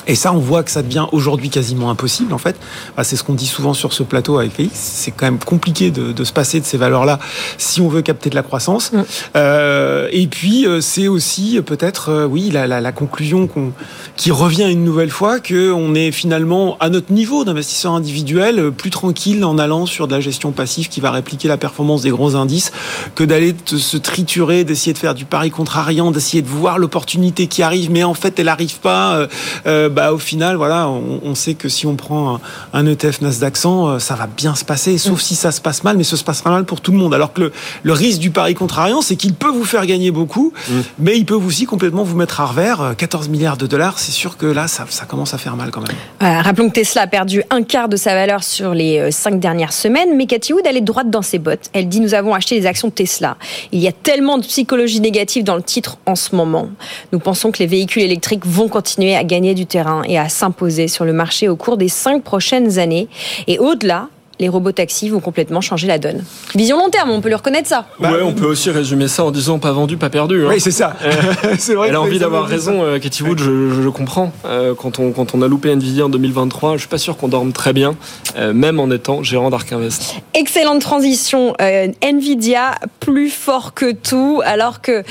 Et ça, on voit que ça devient aujourd'hui quasiment impossible, en fait. Bah, c'est ce qu'on dit souvent sur ce plateau avec Félix. C'est quand même compliqué de, de, se passer de ces valeurs-là si on veut capter de la croissance. Mm. Euh, et puis, euh, c'est aussi euh, peut-être, euh, oui, la, la, la conclusion qu'on, qui revient une nouvelle fois qu'on est finalement à notre niveau d'investisseur individuel plus tranquille en allant sur de la gestion passive qui va répliquer la performance des gros indices que d'aller se triturer, d'essayer de faire du pari contrariant, d'essayer de voir l'opportunité qui arrive, mais en fait, elle n'arrive pas. Euh, bah, au final, voilà, on, sait que si on prend un, ETF Nasdaq 100, euh, ça va bien se passer, sauf mm. si ça se passe mal, mais ça se passera mal pour tout le monde. Alors que le, risque du pari contrariant, c'est qu'il peut vous faire gagner beaucoup, mm. mais il peut aussi complètement vous mettre à revers. 14 euh, milliards de dollars, c'est sûr que là, ça, commence à faire mal quand même. rappelons que Tesla a perdu un quart de sa valeur sur les euh, cinq dernières semaines, mais Cathy Wood, elle est droite dans ses bottes. Elle dit nous avons acheté des actions de Tesla. Il y a tellement de psychologie négative dans le titre en ce moment. Nous pensons que les véhicules électriques vont continuer à gagner du terrain et à s'imposer sur le marché au cours des cinq prochaines années. Et au-delà, les robots taxis vont complètement changer la donne. Vision long terme, on peut le reconnaître ça. ouais, on peut aussi résumer ça en disant pas vendu, pas perdu. Hein. Oui, c'est ça. c'est vrai. Elle a envie d'avoir raison, euh, Katie Wood, je, le comprends. Euh, quand, on, quand on a loupé Nvidia en 2023, je suis pas sûr qu'on dorme très bien, euh, même en étant gérant d'Ark Invest. Excellente transition. Nvidia, plus fort que tout, alors que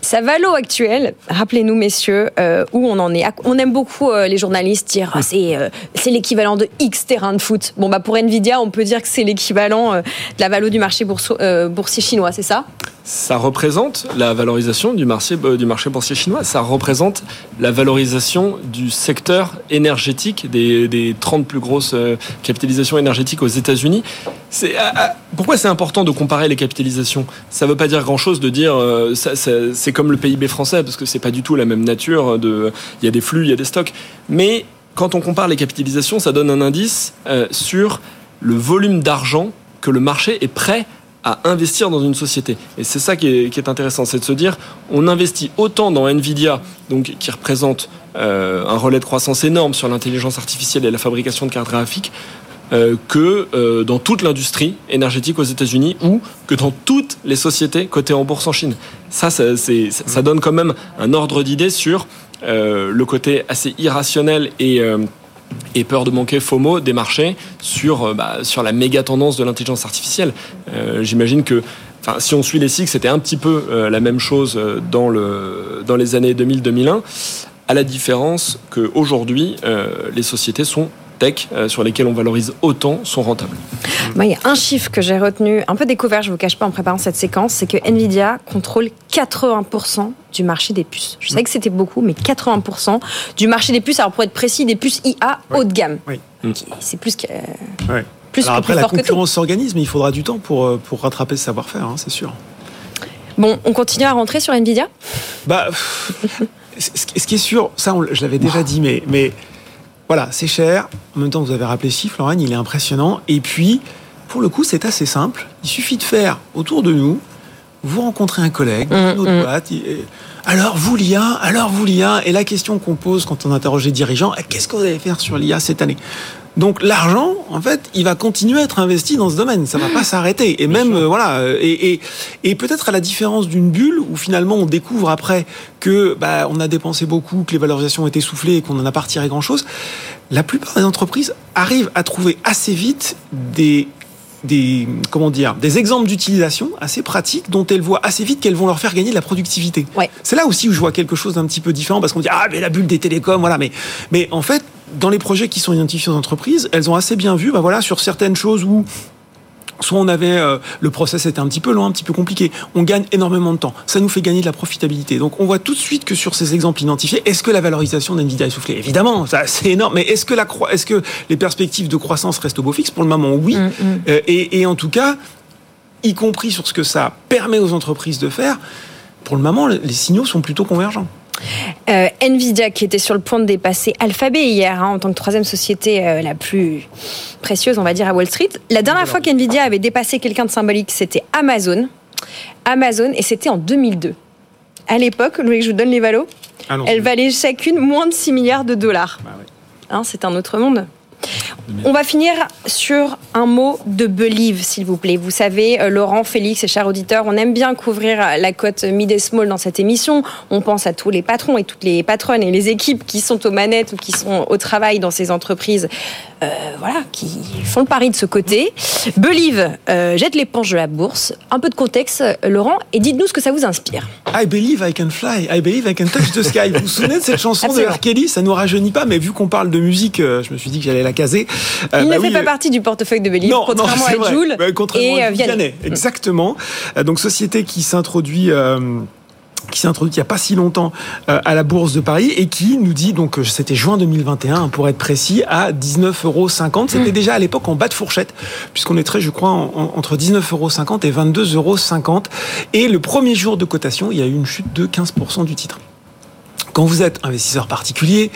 sa valo actuelle, rappelez-nous messieurs, où on en est. On aime beaucoup les journalistes dire ah, c'est c'est l'équivalent de X terrain de foot. Bon bah pour Nvidia, on peut dire que c'est l'équivalent euh, de la valeur du marché euh, boursier chinois, c'est ça? Ça représente la valorisation du marché, euh, du marché boursier chinois, ça représente la valorisation du secteur énergétique, des, 30 plus grosses capitalisations énergétiques aux États-Unis. C'est, pourquoi c'est important de comparer les capitalisations? Ça ne veut pas dire grand-chose de dire c'est comme le PIB français, parce que c'est pas du tout la même nature. Il y a des flux, il y a des stocks. Mais quand on compare les capitalisations, ça donne un indice sur le volume d'argent que le marché est prêt à investir dans une société. Et c'est ça qui est, intéressant, c'est de se dire, on investit autant dans Nvidia, donc qui représente euh, un relais de croissance énorme sur l'intelligence artificielle et la fabrication de cartes graphiques, euh, que euh, dans toute l'industrie énergétique aux États-Unis ou que dans toutes les sociétés cotées en bourse en Chine. Ça, ça, ça donne quand même un ordre d'idée sur le côté assez irrationnel et et peur de manquer FOMO des marchés sur, euh, bah, sur la méga tendance de l'intelligence artificielle. Euh, j'imagine que si on suit les cycles, c'était un petit peu euh, la même chose dans, le, dans les années 2000-2001, à la différence qu'aujourd'hui, les sociétés sont euh, sur lesquels on valorise autant sont rentables. il y a un chiffre que j'ai retenu, un peu découvert, je ne vous cache pas en préparant cette séquence, c'est que Nvidia contrôle 80% du marché des puces. Je savais que c'était beaucoup, mais 80% du marché des puces, alors pour être précis, des puces IA haut de gamme. C'est plus que... Plus alors après, la concurrence s'organise, mais il faudra du temps pour, euh, pour rattraper ce savoir-faire, hein, c'est sûr. Bon, on continue à rentrer sur Nvidia? Bah, ce qui est sûr, ça, je l'avais déjà dit, mais, mais voilà, c'est cher. En même temps, vous avez rappelé chiffre, Lorraine, il est impressionnant. Et puis, pour le coup, c'est assez simple. Il suffit de faire autour de nous, vous rencontrez un collègue, mmh, une autre mmh. boîte. Alors, vous l'IA, alors vous l'IA. Et la question qu'on pose quand on interroge les dirigeants, qu'est-ce que vous allez faire sur l'IA cette année? Donc l'argent, en fait, il va continuer à être investi dans ce domaine. Ça va pas s'arrêter. Et même, euh, voilà, euh, et, et, et peut-être à la différence d'une bulle où finalement on découvre après que bah, on a dépensé beaucoup, que les valorisations ont été soufflées et qu'on n'en a pas retiré grand-chose. La plupart des entreprises arrivent à trouver assez vite des des comment dire des exemples d'utilisation assez pratiques dont elles voient assez vite qu'elles vont leur faire gagner de la productivité. Ouais. C'est là aussi où je vois quelque chose d'un petit peu différent parce qu'on dit ah mais la bulle des télécoms voilà mais mais en fait dans les projets qui sont identifiés aux entreprises, elles ont assez bien vu, bah voilà, sur certaines choses où soit on avait euh, le process était un petit peu long, un petit peu compliqué. On gagne énormément de temps. Ça nous fait gagner de la profitabilité. Donc on voit tout de suite que sur ces exemples identifiés, est-ce que la valorisation d'Nvidia est soufflée? Évidemment, ça c'est énorme. Mais est-ce que la est-ce que les perspectives de croissance restent au beau fixe? Pour le moment, oui. Mm, mm. Euh, et, et en tout cas, y compris sur ce que ça permet aux entreprises de faire, pour le moment, les signaux sont plutôt convergents. Euh, Nvidia qui était sur le point de dépasser Alphabet hier hein, en tant que troisième société euh, la plus précieuse, on va dire, à Wall Street. La dernière fois qu'Nvidia avait dépassé quelqu'un de symbolique, c'était Amazon. Amazon, et c'était en 2002. À l'époque, vous voulez que je vous donne les valos? Elles valaient chacune moins de 6 milliards de dollars. Bah hein, c'est un autre monde. On va finir sur un mot de believe, s'il vous plaît. Vous savez, euh, Laurent, Félix et chers auditeurs, on aime bien couvrir la cote mid et small dans cette émission. On pense à tous les patrons et toutes les patronnes et les équipes qui sont aux manettes ou qui sont au travail dans ces entreprises euh, voilà, qui font le pari de ce côté. Believe euh, jette l'éponge de la bourse. Un peu de contexte, Laurent, et dites-nous ce que ça vous inspire. I believe I can fly. I believe I can touch the sky. Vous vous souvenez de cette chanson de R. Kelly Ça nous rajeunit pas, mais vu qu'on parle de musique, je me suis dit que j'allais la caser. Il ne bah fait pas partie du portefeuille de Believe, contrairement à Joule et à Vianney. Exactement. Donc société qui s'introduit qui s'est introduit il n'y a pas si longtemps euh, à la Bourse de Paris et qui nous dit, donc c'était juin 2021 pour être précis, à 19,50 euros. C'était mmh. déjà à l'époque en bas de fourchette, puisqu'on est très, je crois, entre 19,50 euros et 22,50 euros. Et le premier jour de cotation, il y a eu une chute de 15% du titre. Quand vous êtes investisseur particulier,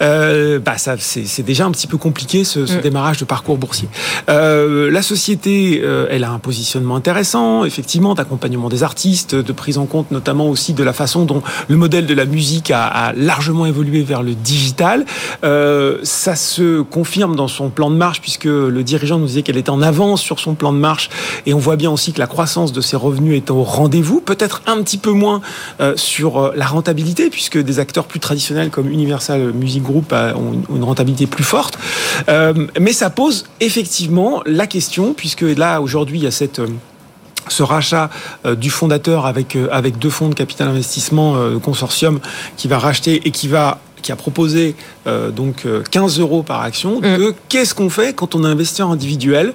euh, bah ça c'est déjà un petit peu compliqué ce, ce mm. démarrage de parcours boursier. Euh, la société, euh, elle a un positionnement intéressant, effectivement, d'accompagnement des artistes, de prise en compte notamment aussi de la façon dont le modèle de la musique a, a largement évolué vers le digital. Euh, ça se confirme dans son plan de marche puisque le dirigeant nous disait qu'elle était en avance sur son plan de marche et on voit bien aussi que la croissance de ses revenus est au rendez-vous, peut-être un petit peu moins euh, sur la rentabilité puisque des acteurs plus traditionnels comme Universal Music Group ont une rentabilité plus forte. Euh, mais ça pose effectivement la question, puisque là, aujourd'hui, il y a cette euh, ce rachat euh, du fondateur avec avec deux fonds de capital investissement consortium qui va racheter et qui va qui a proposé euh, donc 15 euh, euros par action, mm. qu'est-ce qu'on fait quand on est investisseur individuel,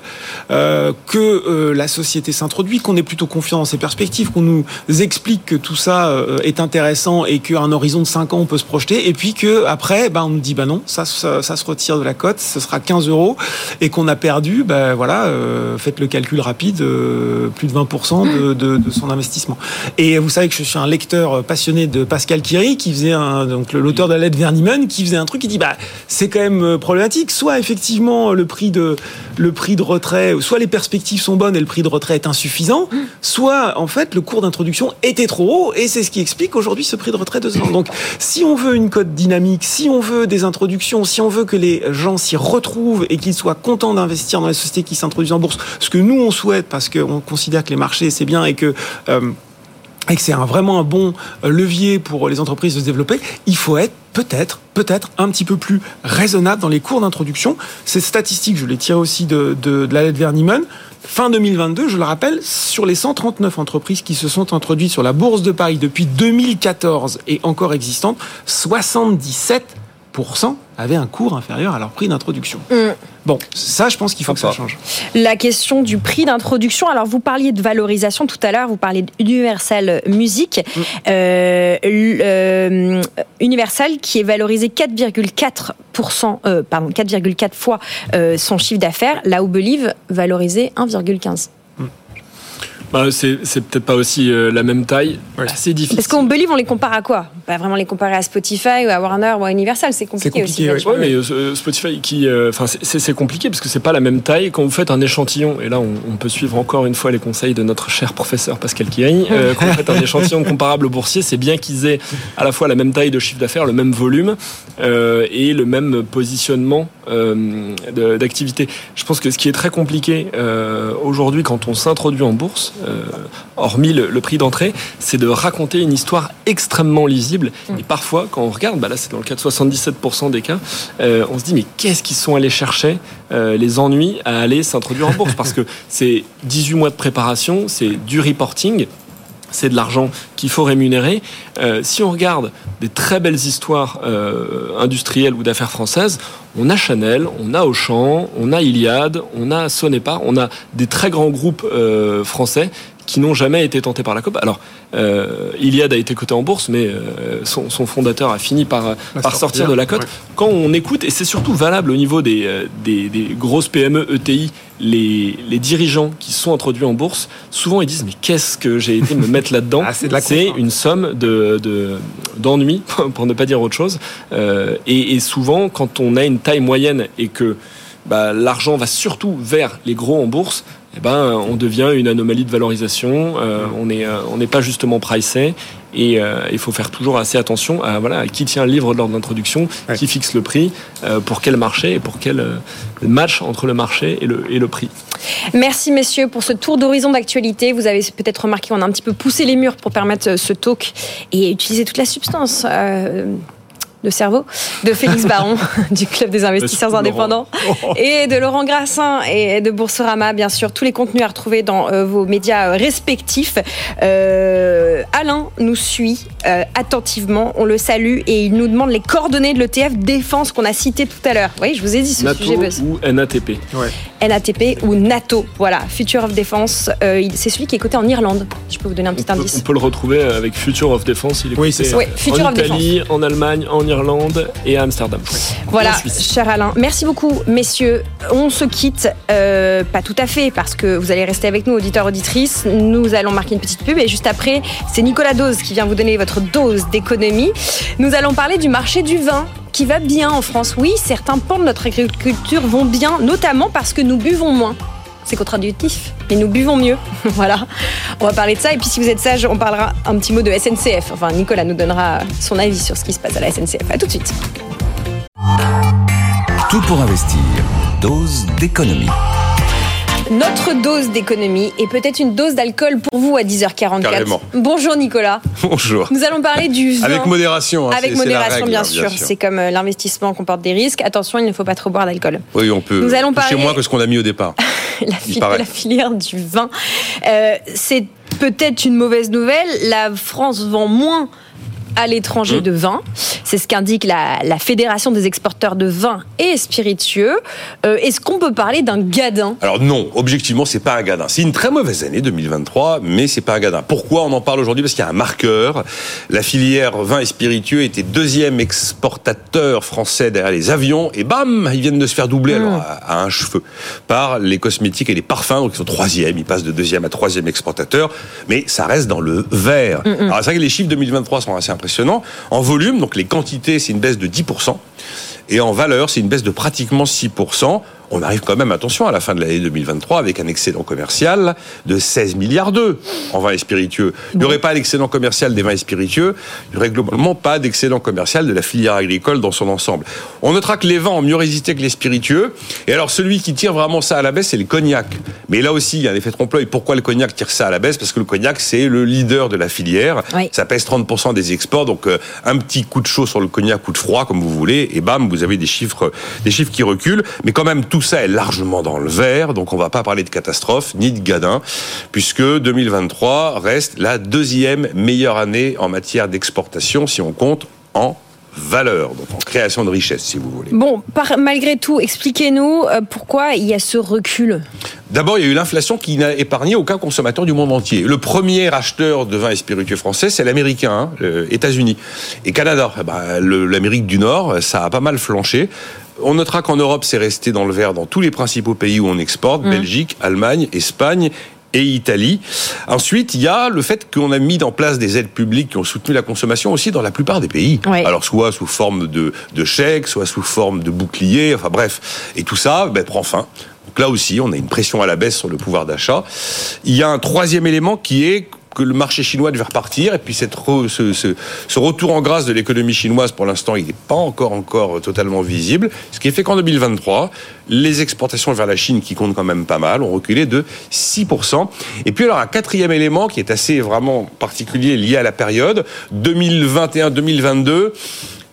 euh, que euh, la société s'introduit, qu'on est plutôt confiant dans ses perspectives, qu'on nous explique que tout ça est intéressant et qu'à un horizon de 5 ans on peut se projeter, et puis que après ben, on nous dit bah non, ça, ça, ça, se retire de la cote, ce sera 15 euros, et qu'on a perdu, ben voilà, faites le calcul rapide, plus de 20% de, de, de, son investissement. Et vous savez que je suis un lecteur passionné de Pascal Kiri, qui faisait un, donc l'auteur de la lettre Verniman qui faisait un truc qui dit bah c'est quand même euh, problématique. Soit effectivement le prix de le prix de retrait, soit les perspectives sont bonnes et le prix de retrait est insuffisant, soit en fait le cours d'introduction était trop haut et c'est ce qui explique aujourd'hui ce prix de retrait de 2 Donc si on veut une cote dynamique, si on veut des introductions, si on veut que les gens s'y retrouvent et qu'ils soient contents d'investir dans les sociétés qui s'introduisent en bourse, ce que nous on souhaite parce qu'on considère que les marchés c'est bien et que euh, et que c'est un, vraiment un bon euh, levier pour les entreprises de se développer, il faut être peut-être, peut-être un petit peu plus raisonnable dans les cours d'introduction. Ces statistiques, je les tire aussi de, de, de la lettre. Fin 2022, je le rappelle, sur les 139 entreprises qui se sont introduites sur la bourse de Paris depuis 2014 et encore existantes, 77 avaient un cours inférieur à leur prix d'introduction. Mm. Bon, ça, je pense qu'il faut que ça change. La question du prix d'introduction. Alors, vous parliez de valorisation tout à l'heure. Vous parliez d'Universal Music. Mm. Euh, euh, Universal qui est valorisé 4,4 euh, pardon 4,4 fois euh, son chiffre d'affaires, là où Believe valorisé 1,15. Bah, c'est peut-être pas aussi euh, la même taille. C'est difficile. Parce qu'on Believe, on les compare à quoi? Pas vraiment les comparer à Spotify ou à Warner ou à Universal. C'est compliqué, aussi. Oui, mais euh, Spotify, qui, euh, enfin, c'est compliqué parce que c'est pas la même taille. Quand vous faites un échantillon, et là, on, peut suivre encore une fois les conseils de notre cher professeur Pascal Kiri. quand vous faites un échantillon comparable au boursier, c'est bien qu'ils aient à la fois la même taille de chiffre d'affaires, le même volume et le même positionnement d'activité. Je pense que ce qui est très compliqué aujourd'hui quand on s'introduit en bourse, hormis le, prix d'entrée, c'est de raconter une histoire extrêmement lisible. Mm. Et parfois, quand on regarde, bah là c'est dans le cas de 77% des cas, euh, on se dit mais qu'est-ce qu'ils sont allés chercher euh, les ennuis à aller s'introduire en bourse? Parce que c'est 18 mois de préparation, c'est du reporting, c'est de l'argent qu'il faut rémunérer. Euh, si on regarde des très belles histoires euh, industrielles ou d'affaires françaises, on a Chanel, on a Auchan, on a Iliad, on a Sonepar, on a des très grands groupes euh, français qui n'ont jamais été tentés par la COP. Alors, euh, Iliad a été coté en bourse, mais euh, son, son, fondateur a fini par, par sortir, de la cote. Quand on écoute, et c'est surtout valable au niveau des, euh, des, des grosses PME, ETI, les, les, dirigeants qui sont introduits en bourse, souvent ils disent mais qu'est-ce que j'ai été me mettre là-dedans ah, C'est une somme de, d'ennui, pour ne pas dire autre chose. Euh, et, et, souvent, quand on a une taille moyenne et que bah, l'argent va surtout vers les gros en bourse, eh ben, on devient une anomalie de valorisation. Euh, on n'est euh, on n'est pas justement pricé. Et euh, il faut faire toujours assez attention à, voilà, à qui tient le livre lors de l'introduction, ouais. qui fixe le prix, euh, pour quel marché et pour quel euh, match entre le marché et le, et le prix. Merci messieurs pour ce tour d'horizon d'actualité. Vous avez peut-être remarqué qu'on a un petit peu poussé les murs pour permettre ce talk et utiliser toute la substance le cerveau, de Félix Baron du Club des investisseurs indépendants et de Laurent Grassin et de Boursorama, bien sûr. Tous les contenus à retrouver dans euh, vos médias respectifs. Euh, Alain nous suit euh, attentivement, on le salue et il nous demande les coordonnées de l'ETF Défense qu'on a cité tout à l'heure. Oui, je vous ai dit ce NATO sujet buzz. ou NATP. Ouais. NATP ou NATO. Voilà, Future of Defense. Euh, c'est celui qui est coté en Irlande. Je peux vous donner un petit on indice. Peut, on peut le retrouver avec Future of Defense. Il est oui, c'est ça. Oui, Future en of Italie, Defense. en Allemagne, en Irlande et à Amsterdam. Voilà, cher Alain. Merci beaucoup, messieurs. On se quitte, euh, pas tout à fait, parce que vous allez rester avec nous, auditeurs, auditrices. Nous allons marquer une petite pub et juste après, c'est Nicolas Dose qui vient vous donner votre dose d'économie. Nous allons parler du marché du vin qui va bien en France. Oui, certains pans de notre agriculture vont bien, notamment parce que nous buvons moins c'est contradictif, mais nous buvons mieux. voilà. On va parler de ça. Et puis, si vous êtes sage, on parlera un petit mot de SNCF. Enfin, Nicolas nous donnera son avis sur ce qui se passe à la SNCF. À tout de suite. Tout pour investir. Dose d'économie. Notre dose d'économie et peut-être une dose d'alcool pour vous à 10h44. Carrément. Bonjour Nicolas. Bonjour. Nous allons parler du vin. Avec modération. Hein, Avec modération, règle, bien, hein, sûr. bien sûr. C'est comme euh, l'investissement comporte des risques. Attention, il ne faut pas trop boire d'alcool. Oui, on peut. Nous allons parler- Chez moi que ce qu'on a mis au départ. fil- la filière du vin. Euh, c'est peut-être une mauvaise nouvelle. La France vend moins à l'étranger Mmh. de vin. C'est ce qu'indique la, la Fédération des exporteurs de vin et spiritueux. Euh, Est-ce qu'on peut parler d'un gadin? Alors non, objectivement, c'est pas un gadin. C'est une très mauvaise année 2023, mais c'est pas un gadin. Pourquoi on en parle aujourd'hui? Parce qu'il y a un marqueur. La filière vin et spiritueux était deuxième exportateur français derrière les avions, et bam, ils viennent de se faire doubler alors, à, à un cheveu par les cosmétiques et les parfums. Donc ils sont troisième, ils passent de deuxième à troisième exportateur, mais ça reste dans le vert. Alors c'est vrai que les chiffres 2023 sont assez impressionnants. En volume, donc les quantités, c'est une baisse de 10%. Et en valeur, c'est une baisse de pratiquement 6%. On arrive quand même, attention, à la fin de l'année 2023 avec un excédent commercial de 16 milliards d'euros en vins et spiritueux. Il n'y aurait pas l'excédent commercial des vins et spiritueux, il n'y aurait globalement pas d'excédent commercial de la filière agricole dans son ensemble. On notera que les vins ont mieux résisté que les spiritueux. Et alors, celui qui tire vraiment ça à la baisse, c'est le cognac. Mais là aussi, il y a un effet trompe-l'œil. Pourquoi le cognac tire ça à la baisse? Parce que le cognac, c'est le leader de la filière. Oui. Ça pèse 30% des exports. Donc, euh, un petit coup de chaud sur le cognac, coup de froid, comme vous voulez, et bam, vous avez des chiffres, des chiffres qui reculent. Mais quand même, tout ça est largement dans le vert. Donc, on va pas parler de catastrophe ni de gadin, puisque 2023 reste la deuxième meilleure année en matière d'exportation si on compte en valeur, donc en création de richesse, si vous voulez. Bon, par- malgré tout, expliquez-nous euh, pourquoi il y a ce recul. D'abord, il y a eu l'inflation qui n'a épargné aucun consommateur du monde entier. Le premier acheteur de vins et spiritueux français, c'est l'américain, hein, États-Unis et Canada. Eh ben, L'Amérique du Nord, ça a pas mal flanché. On notera qu'en Europe, c'est resté dans le vert dans tous les principaux pays où on exporte Belgique, Allemagne, Espagne et Italie. Ensuite, il y a le fait qu'on a mis en place des aides publiques qui ont soutenu la consommation aussi dans la plupart des pays. Ouais. Alors soit sous forme de, de chèques, soit sous forme de boucliers, enfin bref. Et tout ça ben, prend fin. Donc là aussi, on a une pression à la baisse sur le pouvoir d'achat. Il y a un troisième élément qui est que le marché chinois devait repartir. Et puis ce retour en grâce de l'économie chinoise pour l'instant il n'est pas encore encore totalement visible. Ce qui fait qu'en 2023 les exportations vers la Chine qui comptent quand même pas mal ont reculé de 6% et puis alors un quatrième élément qui est assez vraiment particulier lié à la période 2021-2022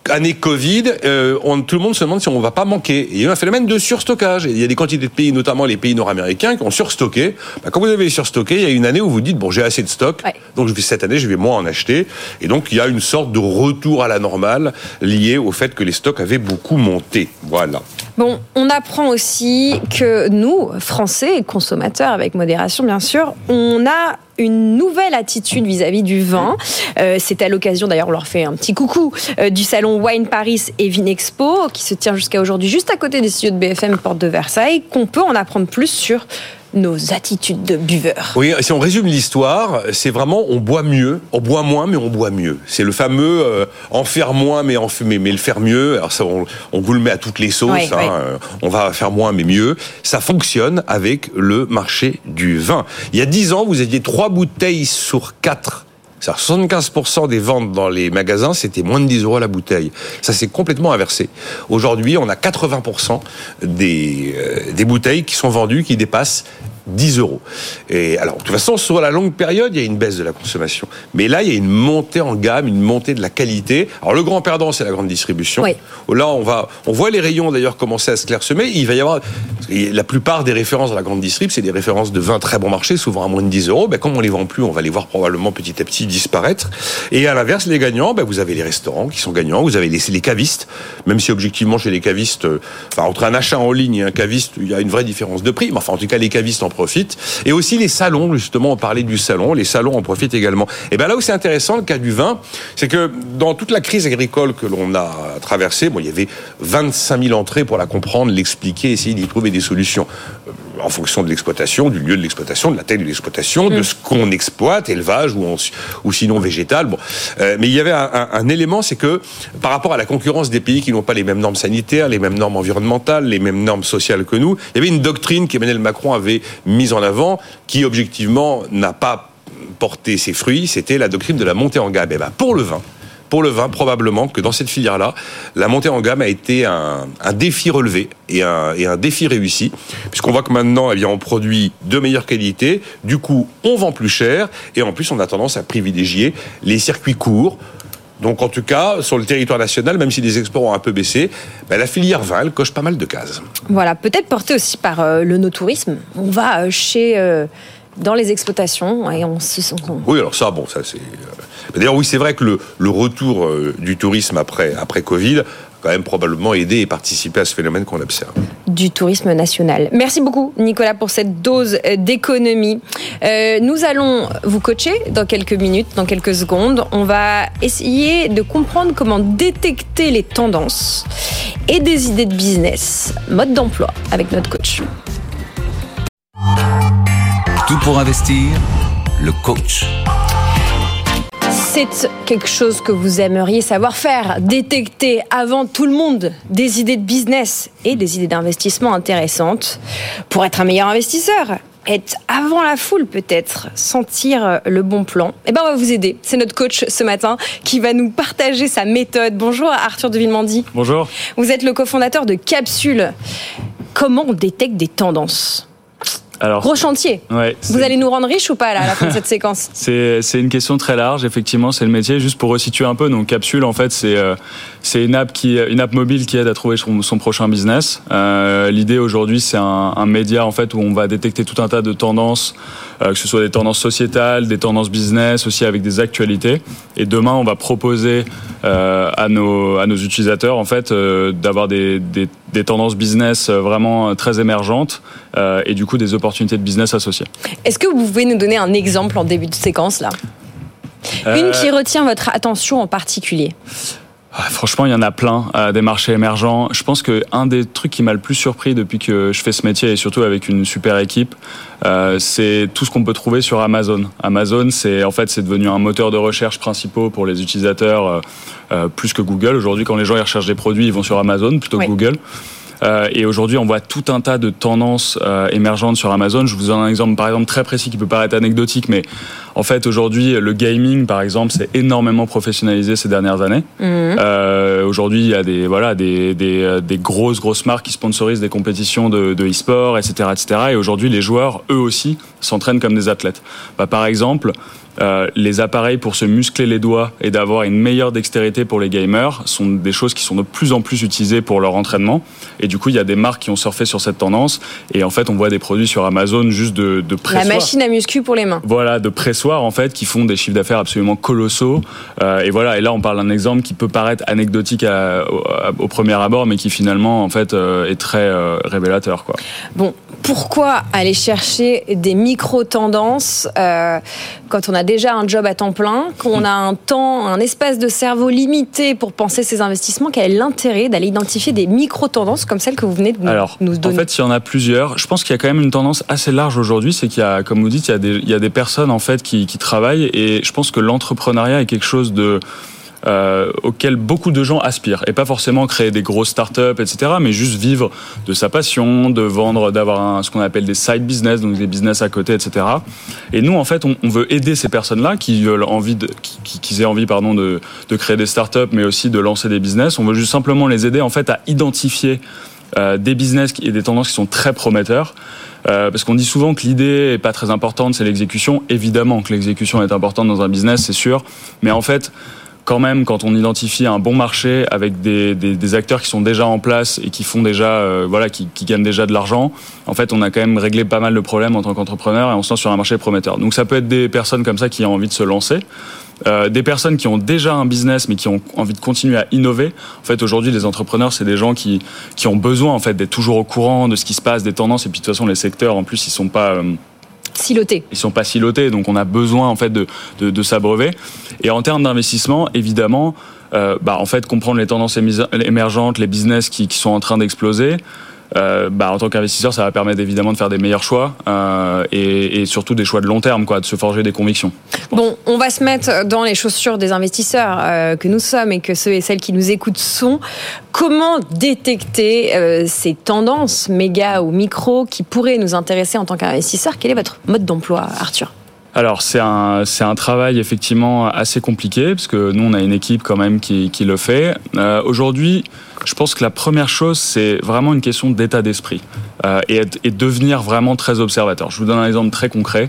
année Covid, euh, on, tout le monde se demande si on va pas manquer. il y a eu un phénomène de surstockage. il y a des quantités de pays, notamment les pays nord-américains, qui ont surstocké. Bah, quand vous avez surstocké, il y a une année où vous dites bon, j'ai assez de stock, donc cette année je vais moins en acheter. Et donc il y a une sorte de retour à la normale lié au fait que les stocks avaient beaucoup monté. Voilà. Bon, on apprend aussi que nous, Français, consommateurs avec modération bien sûr, on a une nouvelle attitude vis-à-vis du vin. Euh, c'est à l'occasion, d'ailleurs, on leur fait un petit coucou, euh, du salon Wine Paris et Vinexpo, qui se tient jusqu'à aujourd'hui juste à côté des studios de BFM Porte de Versailles, qu'on peut en apprendre plus sur nos attitudes de buveurs. Oui, si on résume l'histoire, c'est vraiment on boit mieux, on boit moins mais on boit mieux. C'est le fameux euh, en faire moins mais en mais, mais le faire mieux. Alors ça, on, vous le met à toutes les sauces. hein, euh, On va faire moins mais mieux. Ça fonctionne avec le marché du vin. Il y a dix ans, vous aviez trois bouteilles sur quatre 75% des ventes dans les magasins, c'était moins de 10 euros la bouteille. Ça s'est complètement inversé. Aujourd'hui, on a 80% des, euh, des bouteilles qui sont vendues qui dépassent 10 euros. Et alors, de toute façon, sur la longue période, il y a une baisse de la consommation. Mais là, il y a une montée en gamme, une montée de la qualité. Alors, le grand perdant, c'est la grande distribution. Là, on va, on voit les rayons d'ailleurs commencer à se clairsemer. Il va y avoir, la plupart des références dans la grande distrib, c'est des références de vins très bon marché, souvent à moins de 10 euros. Ben, comme on les vend plus, on va les voir probablement petit à petit disparaître. Et à l'inverse, les gagnants, ben, vous avez les restaurants qui sont gagnants, vous avez les, les cavistes, même si objectivement, chez les cavistes, euh, enfin, entre un achat en ligne et un caviste, il y a une vraie différence de prix. Mais enfin, en tout cas, les cavistes en profitent. Et aussi les salons, justement, on parlait du salon, les salons en profitent également. Et bien là où c'est intéressant, le cas du vin, c'est que dans toute la crise agricole que l'on a traversée, bon, il y avait 25 000 entrées pour la comprendre, l'expliquer, essayer d'y trouver des solutions euh, en fonction de l'exploitation, du lieu de l'exploitation, de la taille de l'exploitation, de mm. ce qu'on exploite, élevage ou, ou sinon végétal. Bon, euh, mais il y avait un, un élément, c'est que par rapport à la concurrence des pays qui n'ont pas les mêmes normes sanitaires, les mêmes normes environnementales, les mêmes normes sociales que nous, il y avait une doctrine qu'Emmanuel Macron avait mise en avant, qui objectivement n'a pas porté ses fruits, c'était la doctrine de la montée en gamme. Et ben pour le vin, pour le vin, probablement que dans cette filière-là, la montée en gamme a été un, défi relevé et un, et un, défi réussi, puisqu'on voit que maintenant, eh bien, on produit de meilleure qualité, du coup, on vend plus cher, et en plus, on a tendance à privilégier les circuits courts, donc en tout cas, sur le territoire national, même si les exports ont un peu baissé, ben, la filière vin, elle coche pas mal de cases. Voilà, peut-être porté aussi par euh, le no-tourisme. On va euh, chez... Euh, dans les exploitations et on se sent... Oui, alors ça, bon, ça c'est... D'ailleurs, oui, c'est vrai que le, le retour du tourisme après, après Covid quand même probablement aider et participer à ce phénomène qu'on observe. Du tourisme national. Merci beaucoup Nicolas pour cette dose d'économie. Euh, nous allons vous coacher dans quelques minutes, dans quelques secondes. On va essayer de comprendre comment détecter les tendances et des idées de business, mode d'emploi avec notre coach. Tout pour investir, le coach c'est quelque chose que vous aimeriez savoir faire, détecter avant tout le monde des idées de business et des idées d'investissement intéressantes pour être un meilleur investisseur être avant la foule peut-être, sentir le bon plan. Eh ben on va vous aider. C'est notre coach ce matin qui va nous partager sa méthode. Bonjour Arthur de Villemandi. Bonjour. Vous êtes le cofondateur de Capsule. Comment on détecte des tendances? Alors, Gros chantier. Vous allez nous rendre riches ou pas là, à la fin de cette séquence? C'est une question très large, effectivement, c'est le métier. Juste pour resituer un peu, donc Capsule, en fait, c'est euh, c'est une app qui une app mobile qui aide à trouver son, son prochain business. Euh, L'idée aujourd'hui, c'est un, un, média en fait où on va détecter tout un tas de tendances, euh, que ce soit des tendances sociétales, des tendances business, aussi avec des actualités. Et demain, on va proposer à nos à nos utilisateurs en fait d'avoir des, des, des tendances business vraiment très émergentes et du coup des opportunités de business associées. Est-ce que vous pouvez nous donner un exemple en début de séquence là? Une qui retient votre attention en particulier franchement, il y en a plein euh, des marchés émergents. Je pense que un des trucs qui m'a le plus surpris depuis que je fais ce métier et surtout avec une super équipe, euh, c'est tout ce qu'on peut trouver sur Amazon. Amazon, c'est en fait c'est devenu un moteur de recherche principal pour les utilisateurs euh, plus que Google. Aujourd'hui, quand les gens ils recherchent des produits, ils vont sur Amazon plutôt que Google. Euh, et aujourd'hui, on voit tout un tas de tendances euh, émergentes sur Amazon. Je vous donne un exemple, par exemple, très précis qui peut paraître anecdotique, mais en fait, aujourd'hui, le gaming, par exemple, c'est énormément professionnalisé ces dernières années. Mhm. Euh, aujourd'hui, il y a des voilà des, des, des, grosses grosses marques qui sponsorisent des compétitions de, de e-sport, etc., etc. Et aujourd'hui, les joueurs, eux aussi, s'entraînent comme des athlètes. Bah, par exemple, euh, les appareils pour se muscler les doigts et d'avoir une meilleure dextérité pour les gamers sont des choses qui sont de plus en plus utilisées pour leur entraînement. Et du coup, il y a des marques qui ont surfé sur cette tendance. Et en fait, on voit des produits sur Amazon juste de, de pressoir. La machine à muscu pour les mains. Voilà, de pressoir en fait, qui font des chiffres d'affaires absolument colossaux. Euh, et voilà, et là, on parle d'un exemple qui peut paraître anecdotique à, au, au, premier abord, mais qui finalement en fait euh, est très révélateur. Quoi. Bon, pourquoi aller chercher des micro-tendances euh, quand on a déjà un job à temps plein, qu'on a un temps, un espace de cerveau limité pour penser ses investissements Quel est l'intérêt d'aller identifier des micro-tendances comme celles que vous venez de nous, Alors, nous donner En fait, il y en a plusieurs. Je pense qu'il y a quand même une tendance assez large aujourd'hui. C'est qu'il y a, comme vous dites, il y a des, il y a des personnes en fait qui, qui travaillent et je pense que l'entrepreneuriat est quelque chose de euh, auquel beaucoup de gens aspirent. Et pas forcément créer des grosses startups, etc., mais juste vivre de sa passion, de vendre, d'avoir ce qu'on appelle des side business, donc des business à côté, etc. Et nous, en fait, on, on veut aider ces personnes-là qui veulent envie qui, qui aient envie, pardon, de, de créer des startups, mais aussi de lancer des business. On veut juste simplement les aider, en fait, à identifier euh, des business et des tendances qui sont très prometteurs. Euh, parce qu'on dit souvent que l'idée est pas très importante, c'est l'exécution. Évidemment que l'exécution est importante dans un business, c'est sûr. Mais en fait, quand même, quand on identifie un bon marché avec des, des, acteurs qui sont déjà en place et qui font déjà, euh, voilà, qui, qui, gagnent déjà de l'argent, en fait, on a quand même réglé pas mal de problèmes en tant qu'entrepreneur et on se lance sur un marché prometteur. Donc, ça peut être des personnes comme ça qui ont envie de se lancer. Euh, des personnes qui ont déjà un business mais qui ont envie de continuer à innover. En fait, aujourd'hui, les entrepreneurs, c'est des gens qui, qui ont besoin en fait d'être toujours au courant de ce qui se passe, des tendances. Et puis de toute façon, les secteurs, en plus, ils sont pas euh, silotés. Ils sont pas silotés, donc on a besoin en fait de, de, s'abreuver. Et en termes d'investissement, évidemment, euh, bah, en fait, comprendre les tendances émergentes, les business qui sont en train d'exploser. Euh, bah, en tant qu'investisseur, ça va permettre évidemment de faire des meilleurs choix euh, et, et, surtout des choix de long terme, quoi, de se forger des convictions. Bon, on va se mettre dans les chaussures des investisseurs euh, que nous sommes et que ceux et celles qui nous écoutent sont. Comment détecter ces tendances méga ou micro qui pourraient nous intéresser en tant qu'investisseur Quel est votre mode d'emploi, Arthur? Alors c'est un c'est un travail effectivement assez compliqué parce que nous on a une équipe quand même qui, qui le fait. Euh, Aujourd'hui, je pense que la première chose c'est vraiment une question d'état d'esprit euh, et, et devenir vraiment très observateur. Je vous donne un exemple très concret.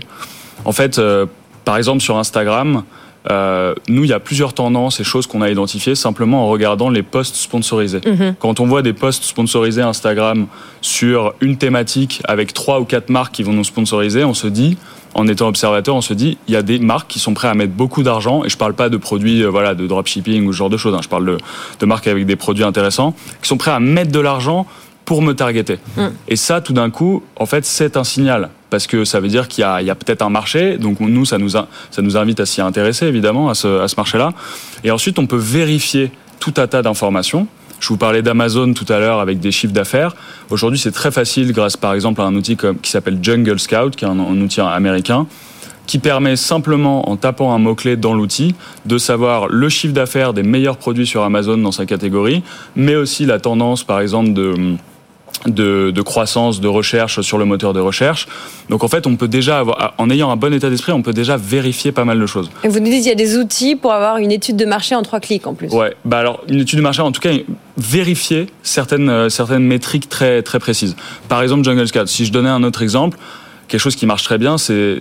En fait, euh, par exemple sur Instagram, euh, nous, il y a plusieurs tendances et choses qu'on a identifiées simplement en regardant les posts sponsorisés. -hmm. Quand on voit des posts sponsorisés Instagram sur une thématique avec trois ou quatre marques qui vont nous sponsoriser, on se dit, en étant observateur, on se dit, il y a des marques qui sont prêtes à mettre beaucoup d'argent, et je parle pas de produits, euh, voilà, de dropshipping ou ce genre de choses, hein, je parle de, de marques avec des produits intéressants, qui sont prêts à mettre de l'argent pour me targeter. Mm. Et ça, tout d'un coup, en fait, c'est un signal parce que ça veut dire qu'il y a, a peut-être un marché. Donc nous, ça nous, a, ça nous invite à s'y intéresser évidemment à ce, à ce marché-là. Et ensuite, on peut vérifier tout un tas d'informations. Je vous parlais d'Amazon tout à l'heure avec des chiffres d'affaires. Aujourd'hui, c'est très facile grâce, par exemple, à un outil qui s'appelle Jungle Scout, qui est un outil américain qui permet simplement, en tapant un mot-clé dans l'outil, de savoir le chiffre d'affaires des meilleurs produits sur Amazon dans sa catégorie, mais aussi la tendance, par exemple, de de, de, croissance, de recherche sur le moteur de recherche. Donc en fait, on peut déjà avoir, en ayant un bon état d'esprit, on peut déjà vérifier pas mal de choses. Et vous nous dites qu'il y a des outils pour avoir une étude de marché en trois clics en plus. Ouais, bah alors une étude de marché, en tout cas, vérifier certaines euh, certaines métriques très très précises. Par exemple, Jungle Scout. Si je donnais un autre exemple. Quelque chose qui marche très bien, c'est,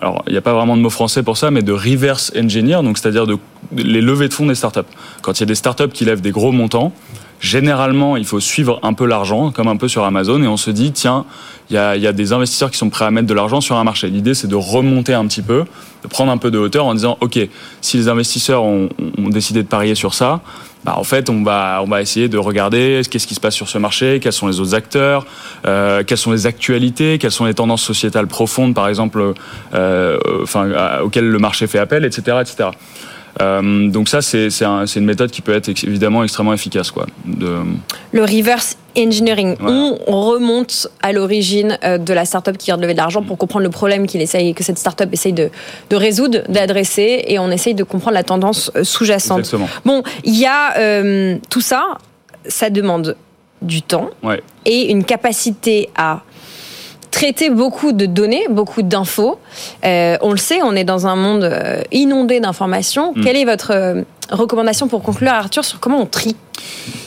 alors il n'y a pas vraiment de mot français pour ça, mais de reverse engineer, donc c'est-à-dire de, de les levées de fonds des startups. Quand il y a des startups qui lèvent des gros montants, généralement, il faut suivre un peu l'argent, comme un peu sur Amazon, et on se dit, tiens, il y a, y a, des investisseurs qui sont prêts à mettre de l'argent sur un marché. L'idée, c'est de remonter un petit peu, de prendre un peu de hauteur en disant, OK, si les investisseurs ont, ont décidé de parier sur ça, bah, en fait, on va, on va essayer de regarder qu'est-ce qui se passe sur ce marché, quels sont les autres acteurs, euh, quelles sont les actualités, quelles sont les tendances sociétales profondes, par exemple, euh, enfin, auxquelles le marché fait appel, etc., etc. Euh, donc ça, c'est un, une méthode qui peut être évidemment extrêmement efficace. Quoi, de... Le reverse engineering, voilà. on remonte à l'origine euh, de la startup qui vient de lever de l'argent pour comprendre le problème qu'il essaye, que cette startup essaye de, de résoudre, d'adresser, et on essaye de comprendre la tendance euh, sous-jacente. Bon, il y a euh, tout ça, ça demande du temps ouais. et une capacité à traiter beaucoup de données, beaucoup d'infos. Euh, on le sait, on est dans un monde euh, inondé d'informations. Mm. Quelle est votre euh, recommandation pour conclure, Arthur, sur comment on trie?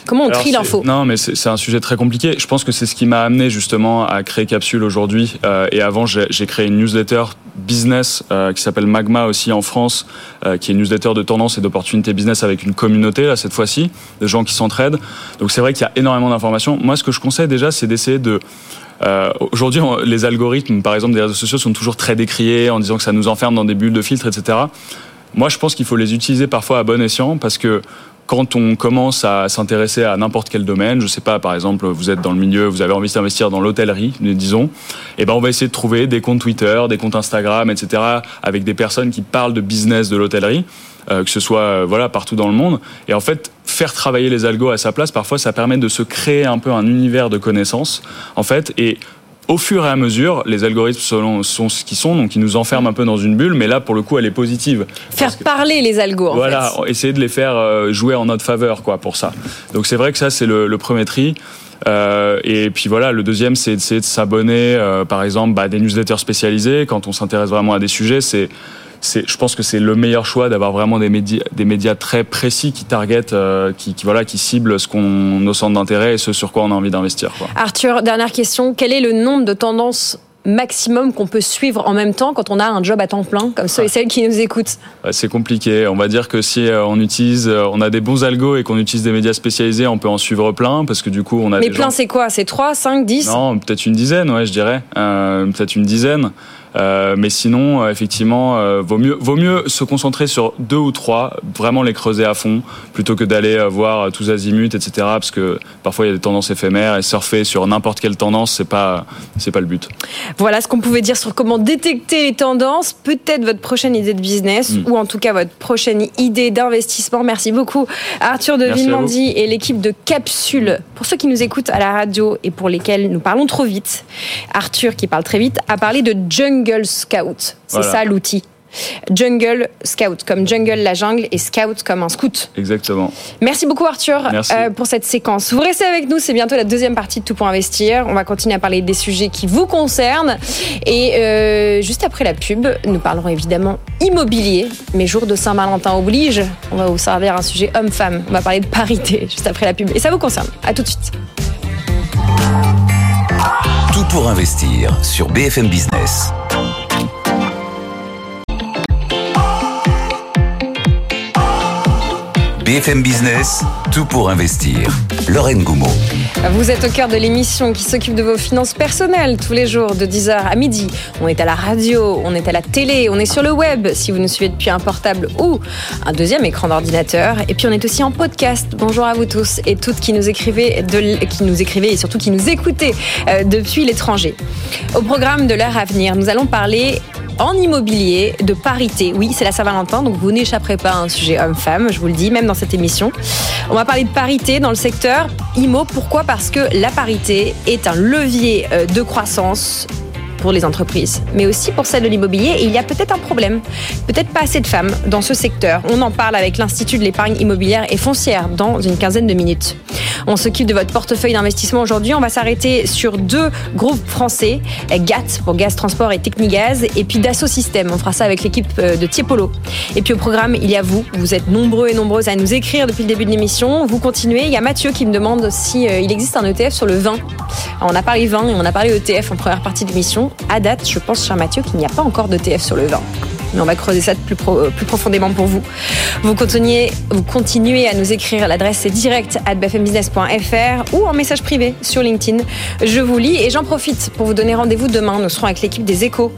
Comment on Alors, trie l'info? Non, mais c'est un sujet très compliqué. Je pense que c'est ce qui m'a amené justement à créer Capsule aujourd'hui. Euh, et avant, j'ai créé une newsletter business qui s'appelle Magma aussi en France, qui est une newsletter de tendance et d'opportunités business avec une communauté là cette fois-ci, de gens qui s'entraident. Donc c'est vrai qu'il y a énormément d'informations. Moi, ce que je conseille déjà, c'est d'essayer de euh, Aujourd'hui, les algorithmes, par exemple, des réseaux sociaux sont toujours très décriés en disant que ça nous enferme dans des bulles de filtre, etc. Moi, je pense qu'il faut les utiliser parfois à bon escient parce que quand on commence à s'intéresser à n'importe quel domaine, je sais pas, par exemple, vous êtes dans le milieu, vous avez envie d'investir dans l'hôtellerie, disons, et eh ben on va essayer de trouver des comptes Twitter, des comptes Instagram, etc., avec des personnes qui parlent de business de l'hôtellerie, que ce soit euh, voilà partout dans le monde. Et en fait, faire travailler les algos à sa place, parfois, ça permet de se créer un peu un univers de connaissances, en fait, et au fur et à mesure, les algorithmes sont, ce qu'ils sont, donc ils nous enferment un peu dans une bulle, mais là, pour le coup, elle est positive. Faire parler les algos, en voilà, essayer de les faire euh, jouer en notre faveur, quoi, pour ça. Donc c'est vrai que ça, c'est le, premier tri. Euh, et puis voilà, le deuxième, c'est d'essayer de s'abonner, euh, par exemple, bah, à des newsletters spécialisés. Quand on s'intéresse vraiment à des sujets, c'est je pense que c'est le meilleur choix d'avoir vraiment des médias, des médias très précis qui targetent, euh, qui, voilà, qui ciblent ce qu'on nos centres d'intérêt et ce sur quoi on a envie d'investir. Arthur, dernière question. Quel est le nombre de tendances maximum qu'on peut suivre en même temps quand on a un job à temps plein, comme ceux et celles qui nous écoutent? C'est compliqué. On va dire que si euh, on utilise, euh, on a des bons algos et qu'on utilise des médias spécialisés, on peut en suivre plein parce que du coup on a. Mais plein, c'est quoi? C'est 3, 5, 10 Non, peut-être une dizaine, ouais, je dirais. peut-être une dizaine. Euh, mais sinon, euh, effectivement, euh, vaut mieux vaut mieux se concentrer sur deux ou trois, vraiment les creuser à fond, plutôt que d'aller voir tous azimuts, etc. Parce que parfois il y a des tendances éphémères et surfer sur n'importe quelle tendance, c'est pas c'est pas le but. Voilà ce qu'on pouvait dire sur comment détecter les tendances. Peut-être votre prochaine idée de business mm. ou en tout cas votre prochaine idée d'investissement. Merci beaucoup Arthur de Villemandi et l'équipe de Capsule. Pour ceux qui nous écoutent à la radio et pour lesquels nous parlons trop vite, Arthur qui parle très vite a parlé de jungle Jungle Scout. C'est ça l'outil. Jungle Scout, comme jungle la jungle et scout comme un scout. Exactement. Merci beaucoup Arthur euh, pour cette séquence. Vous restez avec nous, c'est bientôt la deuxième partie de Tout pour investir. On va continuer à parler des sujets qui vous concernent. Et euh, juste après la pub, nous parlerons évidemment immobilier. Mais jour de Saint-Valentin oblige, on va vous servir un sujet homme-femme. On va parler de parité juste après la pub. Et ça vous concerne. À tout de suite. Pour investir sur BFM Business. BFM Business, tout pour investir. Lorraine Goumeau. Vous êtes au cœur de l'émission qui s'occupe de vos finances personnelles tous les jours de 10h à midi. On est à la radio, on est à la télé, on est sur le web si vous nous suivez depuis un portable ou un deuxième écran d'ordinateur. Et puis on est aussi en podcast. Bonjour à vous tous et toutes qui nous écrivez, qui nous écrivez et surtout qui nous écoutez euh, depuis l'étranger. Au programme de l'heure à venir, nous allons parler en immobilier de parité. Oui, c'est la Saint-Valentin, donc vous n'échapperez pas à un sujet homme-femme, je vous le dis, même dans émission. On va parler de parité dans le secteur IMO. Pourquoi? Parce que la parité est un levier euh, de croissance pour les entreprises, mais aussi pour celles de l'immobilier. Et il y a peut-être un problème, peut-être pas assez de femmes dans ce secteur. On en parle avec l'Institut de l'épargne immobilière et foncière dans une quinzaine de minutes. On s'occupe de votre portefeuille d'investissement aujourd'hui. On va s'arrêter sur deux groupes français, GAT pour Gaz Transport et Technigaz, et puis Dassault Systèmes. On fera ça avec l'équipe euh, de Tiepolo. Et puis au programme, il y a vous. Vous êtes nombreux et nombreuses à nous écrire depuis le début de l'émission. Vous continuez. Il y a Mathieu qui me demande si euh, existe un ETF sur le vin. on a parlé vin et on a parlé ETF en première partie de l'émission à date, je pense, cher Mathieu, qu'il n'y a pas encore d'ETF sur le vin mais on va creuser ça plus, plus profondément pour vous. Vous continuez, vous continuez à nous écrire. L'adresse est direct at bfmbusiness.fr ou en message privé sur LinkedIn. Je vous lis et j'en profite pour vous donner rendez-vous demain. Nous serons avec l'équipe des échos.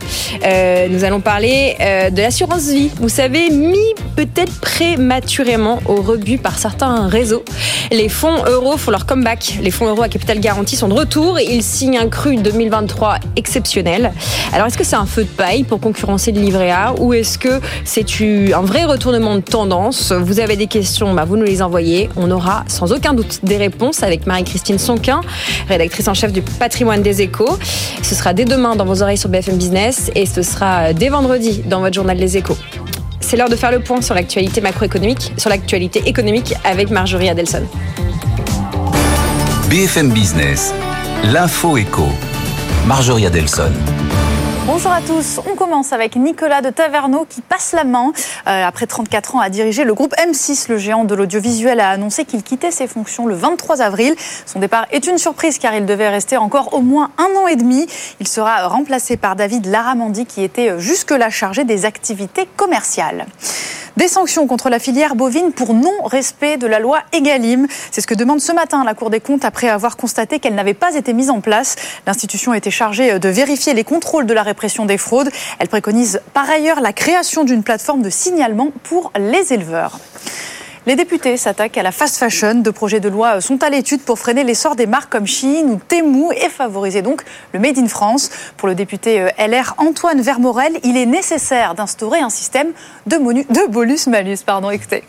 Euh, nous allons parler euh, de l'assurance vie. Vous savez, mis peut-être prématurément au rebut par certains réseaux. Les fonds euros font leur comeback. Les fonds euros à capital garanti sont de retour. Ils signent un cru 2023 exceptionnel. Alors, est-ce que c'est un feu de paille pour concurrencer le livret A ou est-ce que c'est un vrai retournement de tendance? Vous avez des questions, bah, vous nous les envoyez. On aura sans aucun doute des réponses avec Marie-Christine Sonquin, rédactrice en chef du patrimoine des échos. Ce sera dès demain dans vos oreilles sur BFM Business et ce sera dès vendredi dans votre journal Les Échos. C'est l'heure de faire le point sur l'actualité macroéconomique, sur l'actualité économique avec Marjorie Adelson. BFM Business, l'info écho. Marjorie Adelson. Bonjour à tous. On commence avec Nicolas de Taverneau qui passe la main. Euh, après 34 ans à diriger le groupe M6, le géant de l'audiovisuel a annoncé qu'il quittait ses fonctions le 23 avril. Son départ est une surprise car il devait rester encore au moins un an et demi. Il sera remplacé par David Laramandi qui était jusque-là chargé des activités commerciales. Des sanctions contre la filière bovine pour non-respect de la loi Egalim. C'est ce que demande ce matin la Cour des comptes après avoir constaté qu'elle n'avait pas été mise en place. L'institution était chargée de vérifier les contrôles de la répression des fraudes. Elle préconise par ailleurs la création d'une plateforme de signalement pour les éleveurs. Les députés s'attaquent à la fast fashion. Deux projets de loi sont à l'étude pour freiner l'essor des marques comme Shein ou Temu et favoriser donc le Made in France. Pour le député euh, LR Antoine Vermorel, il est nécessaire d'instaurer un système de, de bonus-malus. Pardon, écoutez.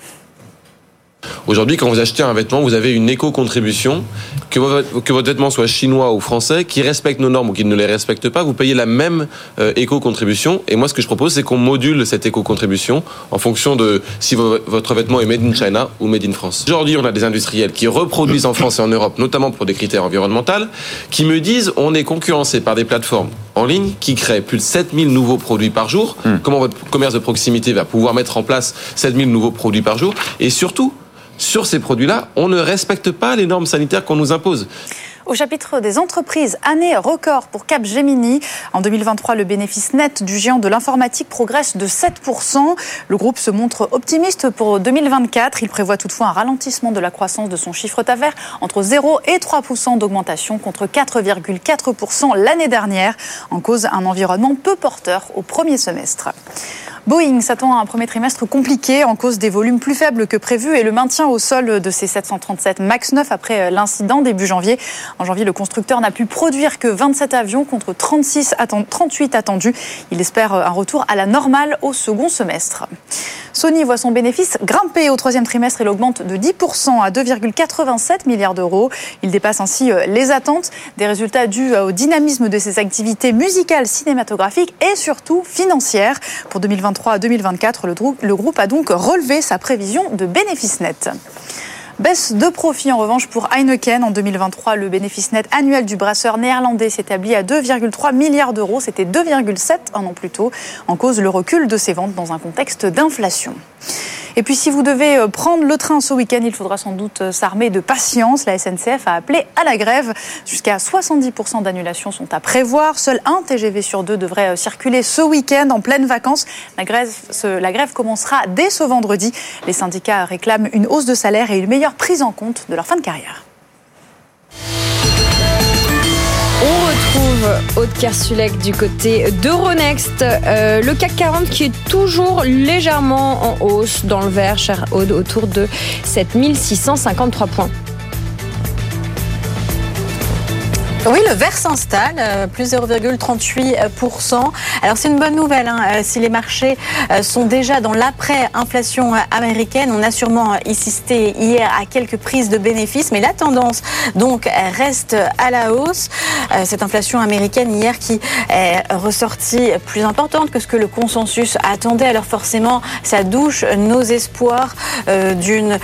Aujourd'hui, quand vous achetez un vêtement, vous avez une éco-contribution. Que, votre vêtement soit chinois ou français, qui respecte nos normes ou qui ne les respecte pas, vous payez la même euh, éco-contribution. Et moi, ce que je propose, c'est qu'on module cette éco-contribution en fonction de si votre vêtement est made in China ou made in France. Aujourd'hui, on a des industriels qui reproduisent en France et en Europe, notamment pour des critères environnementaux, qui me disent on est concurrencé par des plateformes en ligne qui créent plus de 7000 nouveaux produits par jour. Hmm. Comment votre commerce de proximité va pouvoir mettre en place 7000 nouveaux produits par jour? Et surtout, sur ces produits-là, on ne respecte pas les normes sanitaires qu'on nous impose. Au chapitre des entreprises, année record pour Capgemini. En 2023, le bénéfice net du géant de l'informatique progresse de 7%. Le groupe se montre optimiste pour 2024. Il prévoit toutefois un ralentissement de la croissance de son chiffre d'affaires entre 0 et 3% d'augmentation contre 4,4% l'année dernière, en cause un environnement peu porteur au premier semestre. Boeing s'attend à un premier trimestre compliqué en cause des volumes plus faibles que prévu et le maintien au sol de ses 737 MAX 9 après l'incident début janvier. En janvier, le constructeur n'a pu produire que 27 avions contre 36 38 attendus. Il espère un retour à la normale au second semestre. Sony voit son bénéfice grimper au troisième trimestre. Il augmente de 10% à 2,87 milliards d'euros. Il dépasse ainsi euh, les attentes des résultats dus au dynamisme de ses activités musicales, cinématographiques et surtout financières. Pour 2023 à 2024, le groupe a donc relevé sa prévision de bénéfice net. Baisse de profit en revanche pour Heineken. En 2023, le bénéfice net annuel du brasseur néerlandais s'établit à 2,3 milliards d'euros. C'était 2,7 un an plus tôt, en cause le recul de ses ventes dans un contexte d'inflation. Et puis si vous devez euh, prendre le train ce week-end, il faudra sans doute euh, s'armer de patience. La SNCF a appelé à la grève. Jusqu'à 70% d'annulations sont à prévoir. Seul un TGV sur deux devrait euh, circuler ce week-end en pleine vacances. La grève, la grève commencera dès ce vendredi. Les syndicats réclament une hausse de salaire et une meilleure prise en compte de leur fin de carrière. Retrouve Aude Kersulek du côté d'Euronext. Euh, le CAC 40 qui est toujours légèrement en hausse dans le vert, cher Aude, autour de 7653 points. Oui, le vert s'installe, euh, plus 0,38%. Alors c'est une bonne nouvelle, hein, euh, si les marchés euh, sont déjà dans l'après-inflation américaine, on a sûrement assisté hier à quelques prises de bénéfices, mais la tendance donc reste à la hausse. Cette inflation américaine hier qui est ressortie plus importante que ce que le consensus attendait, alors forcément ça douche nos espoirs d'une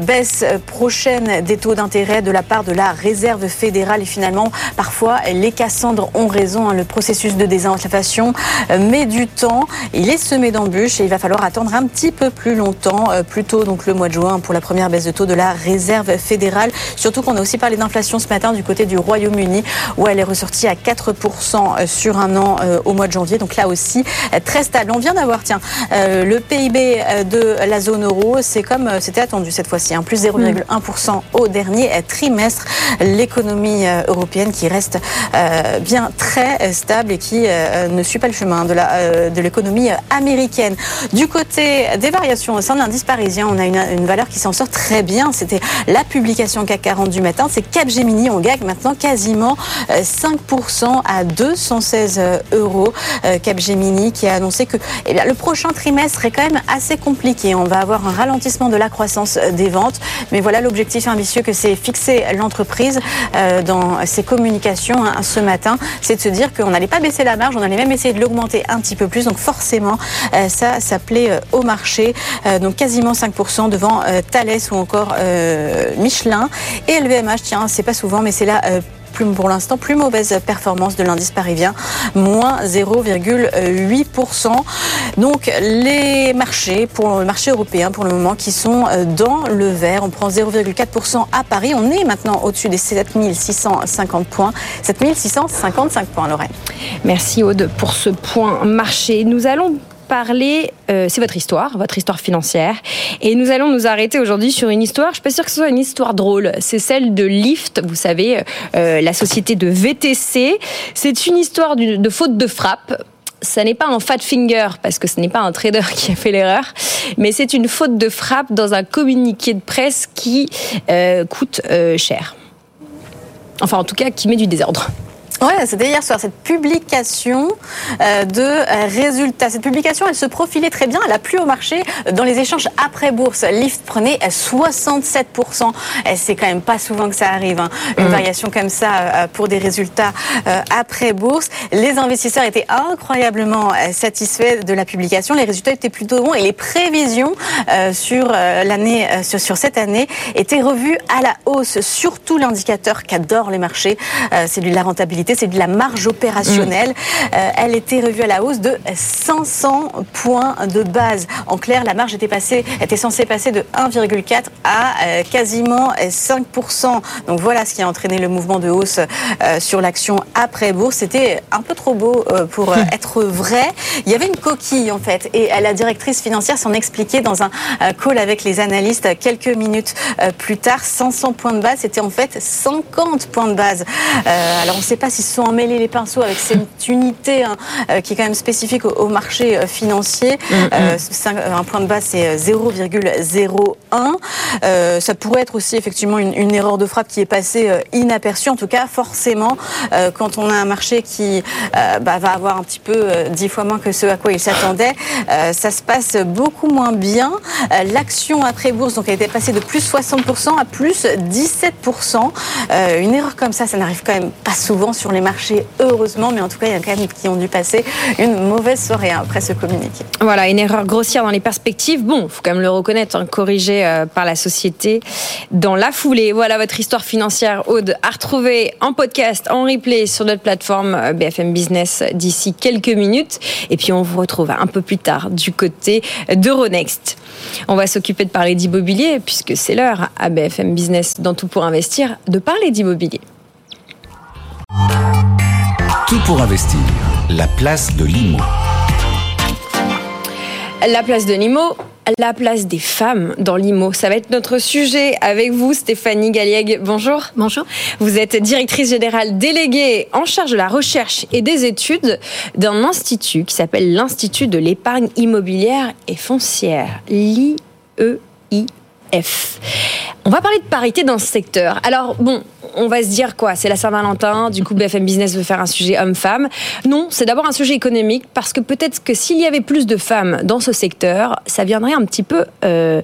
baisse prochaine des taux d'intérêt de la part de la réserve fédérale et finalement Parfois, les Cassandres ont raison. Hein. le processus de désinflation euh, met du temps. Il est semé d'embûches et il va falloir attendre un petit peu plus longtemps, euh, plutôt donc le mois de juin pour la première baisse de taux de la Réserve fédérale. Surtout qu'on a aussi parlé d'inflation ce matin du côté du Royaume-Uni où elle est ressortie à 4% euh, sur un an au mois de janvier. Donc là aussi, très stable. On vient d'avoir, tiens, le PIB de la zone euro, c'est comme c'était attendu cette fois-ci, hein, plus 0,1% au dernier trimestre. L'économie européenne qui reste euh, bien très stable et qui euh, ne suit pas le chemin de euh, l'économie américaine. Du côté des variations au sein de l'indice parisien, on a une, valeur qui s'en sort très bien. C'était la publication CAC 40 du matin. C'est Capgemini. On gagne maintenant quasiment 5% à 216 euros. Capgemini qui a annoncé que eh le prochain trimestre est quand même assez compliqué. On va avoir un ralentissement de la croissance des ventes. Mais voilà l'objectif ambitieux que s'est fixé l'entreprise dans ses communications communication hein, ce matin, c'est de se dire qu'on n'allait pas baisser la marge, on allait même essayer de l'augmenter un petit peu plus. Donc forcément, euh, ça, ça plaît euh, au marché. Euh, donc quasiment 5% devant Thales ou encore Michelin. Et LVMH, tiens, c'est pas souvent, mais c'est là pour l'instant, plus mauvaise performance de l'indice parisien, moins 0,8%. Donc les marchés, pour le marché européen pour le moment, qui sont dans le vert. On prend 0,4% à Paris. On est maintenant au-dessus des 7650 points. 7655 points, Lorraine. Merci Aude pour ce point marché. Nous allons parler, euh, c'est votre histoire, votre histoire financière. Et nous allons nous arrêter aujourd'hui sur une histoire, je suis pas sûre que ce soit une histoire drôle, c'est celle de Lyft, vous savez, euh, la société de VTC. C'est une histoire de faute de frappe. Ça n'est pas un fat finger parce que ce n'est pas un trader qui a fait l'erreur, mais c'est une faute de frappe dans un communiqué de presse qui euh, coûte cher. Enfin, en tout cas, qui met du désordre. Ouais, c'était hier soir cette publication euh, de euh, résultats. Cette publication, elle se profilait très bien. Elle a plu au marché dans les échanges après bourse. Lyft prenait 67%. C'est quand même pas souvent que ça arrive, hein. une mmh. variation comme ça euh, pour des résultats après bourse. Les investisseurs étaient incroyablement satisfaits de la publication. Les résultats étaient plutôt bons et les prévisions sur l'année, sur, sur cette année, étaient revues à la hausse. Surtout l'indicateur qu'adorent les marchés, c'est de la rentabilité c'est de la marge opérationnelle. Euh, elle était revue à la hausse de 500 points de base. En clair, la marge était, passée, était censée passer de 1,4 à euh, quasiment 5%. Donc voilà ce qui a entraîné le mouvement de hausse euh, sur l'action après bourse. C'était un peu trop beau pour être vrai. Il y avait une coquille en fait et la directrice financière s'en expliquait dans un call avec les analystes quelques minutes plus tard. 500 points de base, c'était en fait 50 points de base. alors on ne sait pas ils se sont emmêlés les pinceaux avec cette unité hein, euh, qui est quand même spécifique au, marché euh, financier. Mm, mm. Euh, un point de base, c'est 0,01. ça pourrait être aussi effectivement une, erreur de frappe qui est passée inaperçue. En tout cas, forcément, quand on a un marché qui bah, va avoir un petit peu dix fois moins que ce à quoi il s'attendait, ça se passe beaucoup moins bien. L'action après bourse, donc, a été passée de plus 60% à plus 17%. une erreur comme ça, ça n'arrive quand même pas souvent sur les marchés, heureusement, mais en tout cas, il y a quand même qui ont dû passer une mauvaise soirée hein, après ce communiqué. Voilà, une erreur grossière dans les perspectives. Bon, il faut quand même le reconnaître, hein, corrigée euh, par la société dans la foulée. Voilà votre histoire financière, Aude, à retrouver en podcast, en replay sur notre plateforme euh, BFM Business d'ici quelques minutes. Et puis, on vous retrouve un peu plus tard du côté d'Euronext. On va s'occuper de parler d'immobilier, puisque c'est l'heure à BFM Business dans tout pour investir de parler d'immobilier. Tout pour investir. La place de l'IMO. La place de l'IMO, la place des femmes dans l'IMO. Ça va être notre sujet avec vous, Stéphanie Galliègue. Bonjour. Bonjour. Vous êtes directrice générale déléguée en charge de la recherche et des études d'un institut qui s'appelle l'Institut de l'épargne immobilière et foncière, l'IEI. F. On va parler de parité dans ce secteur. Alors, bon, on va se dire quoi? C'est la Saint-Valentin, du coup BFM Business veut faire un sujet homme-femme. Non, c'est d'abord un sujet économique parce que peut-être que s'il y avait plus de femmes dans ce secteur, ça viendrait un petit peu euh,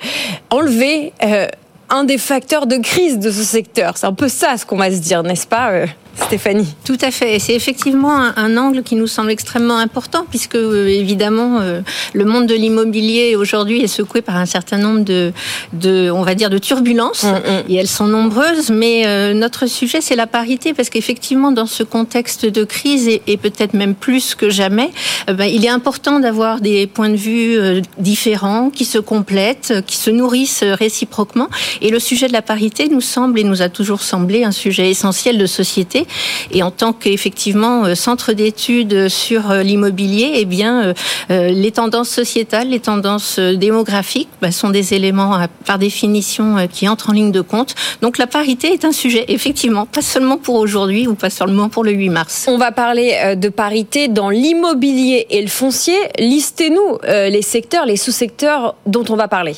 enlever euh, un des facteurs de crise de ce secteur. C'est un peu ça ce qu'on va se dire, n'est-ce pas euh Stéphanie? Tout à fait. C'est effectivement un, angle qui nous semble extrêmement important puisque euh, évidemment euh, le monde de l'immobilier aujourd'hui est secoué par un certain nombre de, de on va dire, de turbulences mm, mm. et elles sont nombreuses. Mais euh, notre sujet c'est la parité parce qu'effectivement dans ce contexte de crise et, peut-être même plus que jamais, ben, il est important d'avoir des points de vue différents qui se complètent, qui se nourrissent réciproquement. Et le sujet de la parité nous semble et nous a toujours semblé un sujet essentiel de société et en tant qu'effectivement euh, centre d'études sur euh, l'immobilier, eh bien, euh, les tendances sociétales, les tendances démographiques bah, sont des éléments par définition qui entrent en ligne de compte. Donc la parité est un sujet, effectivement, pas seulement pour aujourd'hui ou pas seulement pour le 8 mars. On va parler de parité dans l'immobilier et le foncier. Listez-nous les secteurs, les sous-secteurs dont on va parler.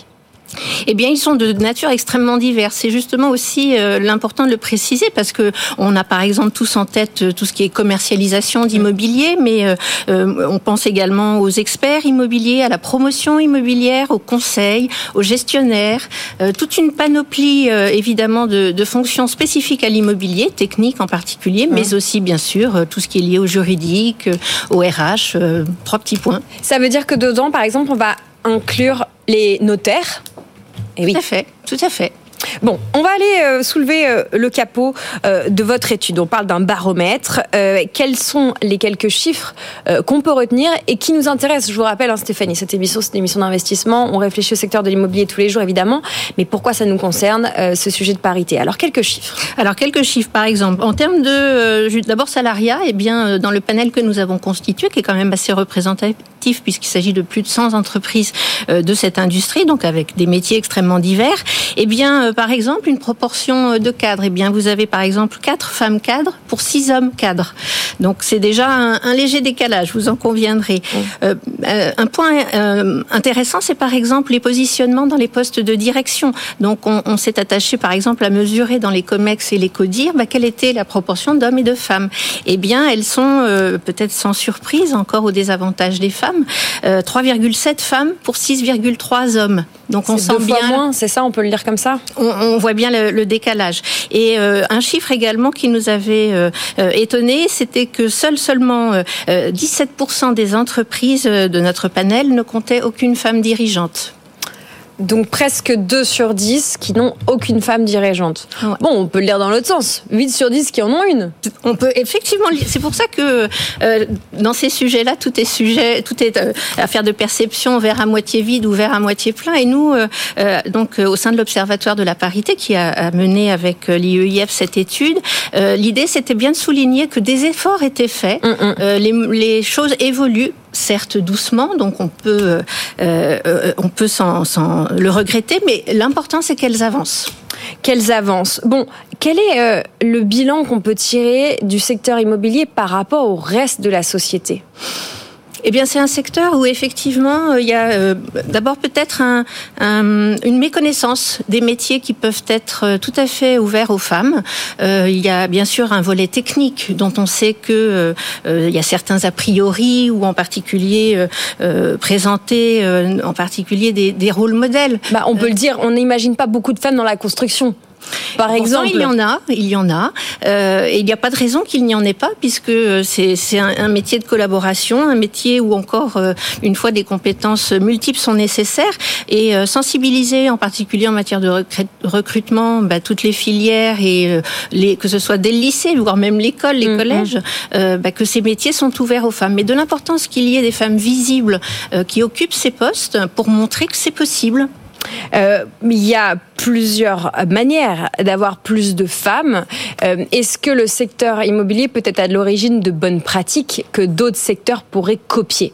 Eh bien, ils sont de nature extrêmement diverses. C'est justement aussi euh, l'important de le préciser parce que on a par exemple tous en tête euh, tout ce qui est commercialisation d'immobilier, mais euh, on pense également aux experts immobiliers, à la promotion immobilière, aux conseils, aux gestionnaires, toute une panoplie évidemment de, de, fonctions spécifiques à l'immobilier, techniques en particulier, mais aussi bien sûr tout ce qui est lié au juridique, au RH. trois petits points. Ça veut dire que dedans, par exemple, on va inclure les notaires eh. Tout à fait, tout à fait. Bon, on va aller soulever le capot de votre étude. On parle d'un baromètre. quels sont les quelques chiffres qu'on peut retenir et qui nous intéressent? Je vous rappelle, hein, Stéphanie, cette émission, c'est une émission d'investissement. On réfléchit au secteur de l'immobilier tous les jours, évidemment. Mais pourquoi ça nous concerne, ce sujet de parité? Alors, quelques chiffres. Alors, quelques chiffres, par exemple. En termes de, d'abord, salariat, eh bien, dans le panel que nous avons constitué, qui est quand même assez représentatif, puisqu'il s'agit de plus de 100 entreprises de cette industrie, donc avec des métiers extrêmement divers, eh bien, par exemple, une proportion de cadres. Eh bien, vous avez, par exemple, 4 femmes cadres pour 6 hommes cadres. Donc, c'est déjà un, léger décalage, vous en conviendrez. un point intéressant, c'est par exemple les positionnements dans les postes de direction. Donc, on, s'est attaché, par exemple, à mesurer dans les COMEX et les CODIR bah, quelle était la proportion d'hommes et de femmes. Eh bien, elles sont peut-être sans surprise encore au désavantage des femmes. 3,7 femmes pour 6,3 hommes. Donc on sent bien moins, c'est ça, on peut le dire comme ça? On, voit bien le, décalage. Et un chiffre également qui nous avait étonné, c'était que seul seulement 17% des entreprises de notre panel ne comptaient aucune femme dirigeante. Donc presque 2 sur 10 qui n'ont aucune femme dirigeante. Bon, on peut le lire dans l'autre sens. 8 sur 10 qui en ont une. On peut effectivement C'est pour ça que euh, dans ces sujets-là, tout est sujet, tout est euh, affaire de perception, vers à moitié vide ou vers à moitié plein. Et nous, euh, donc au sein de l'Observatoire de la parité qui a, mené avec l'IEIF cette étude, l'idée c'était bien de souligner que des efforts étaient faits, mm, mm. les, les choses évoluent certes doucement, donc on peut, euh, euh, peut le regretter, mais l'important c'est qu'elles avancent. Qu'elles avancent. Bon, quel est euh, le bilan qu'on peut tirer du secteur immobilier par rapport au reste de la société? Eh bien, c'est un secteur où effectivement, euh, il y a euh, d'abord peut-être un, une méconnaissance des métiers qui peuvent être euh, tout à fait ouverts aux femmes. il y a bien sûr un volet technique dont on sait que il y a certains a priori ou en particulier présenter en particulier des, des rôles modèles. Bah, on peut le dire, on n'imagine pas beaucoup de femmes dans la construction. Par exemple, il y en a, il y en a, euh, et il n'y a pas de raison qu'il n'y en ait pas, puisque c'est un, métier de collaboration, un métier où encore euh, une fois des compétences multiples sont nécessaires, et euh, sensibiliser, en particulier en matière de recrutement, bah, toutes les filières et les, que ce soit des lycées, voire même l'école, les mm-hmm. collèges, bah, que ces métiers sont ouverts aux femmes. Mais de l'importance qu'il y ait des femmes visibles qui occupent ces postes pour montrer que c'est possible. Euh, il y a plusieurs manières d'avoir plus de femmes. Euh, est-ce que le secteur immobilier peut être à l'origine de bonnes pratiques que d'autres secteurs pourraient copier?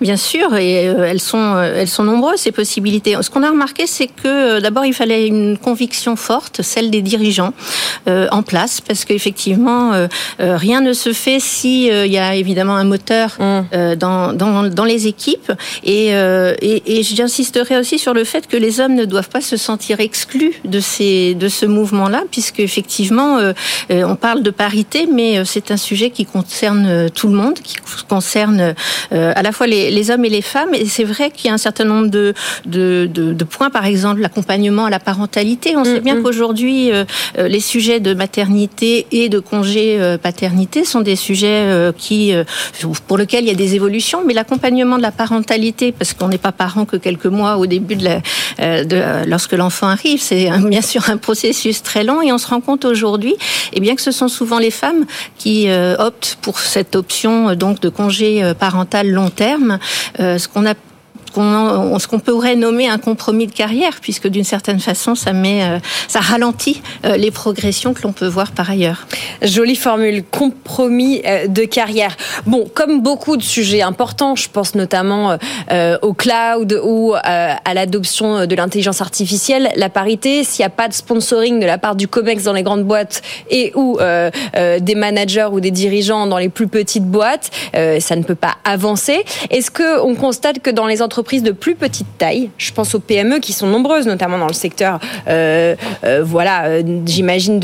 Bien sûr, et euh, elles sont euh, elles sont nombreuses ces possibilités. Ce qu'on a remarqué, c'est que euh, d'abord il fallait une conviction forte, celle des dirigeants, en place, parce qu'effectivement rien ne se fait si il y a évidemment un moteur mmh. dans, dans, dans les équipes. Et, et, et j'insisterai aussi sur le fait que les hommes ne doivent pas se sentir exclus de ces de ce mouvement-là, puisque effectivement on parle de parité, mais c'est un sujet qui concerne tout le monde, qui concerne à la fois les, hommes et les femmes. Et c'est vrai qu'il y a un certain nombre de, de, de, points, par exemple l'accompagnement à la parentalité. On sait mm, bien mm. qu'aujourd'hui, euh, euh, les sujets de maternité et de congé euh, paternité sont des sujets qui, pour lesquels il y a des évolutions. Mais l'accompagnement de la parentalité, parce qu'on n'est pas parent que quelques mois au début de, la, de lorsque l'enfant arrive, c'est bien sûr un processus très long. Et on se rend compte aujourd'hui, et eh bien que ce sont souvent les femmes qui optent pour cette option donc de congé parental long terme, euh, ce qu'on a ce qu'on pourrait nommer un compromis de carrière, puisque d'une certaine façon, ça euh, ralentit euh, les progressions que l'on peut voir par ailleurs. Jolie formule, compromis euh, de carrière. Bon, comme beaucoup de sujets importants, je pense notamment au cloud ou à l'adoption de l'intelligence artificielle, la parité, s'il n'y a pas de sponsoring de la part du COMEX dans les grandes boîtes et ou des managers ou des dirigeants dans les plus petites boîtes, ça ne peut pas avancer. Est-ce que on constate que dans les entreprises de plus petite taille. Je pense aux PME qui sont nombreuses, notamment dans le secteur, euh, euh, voilà, euh, j'imagine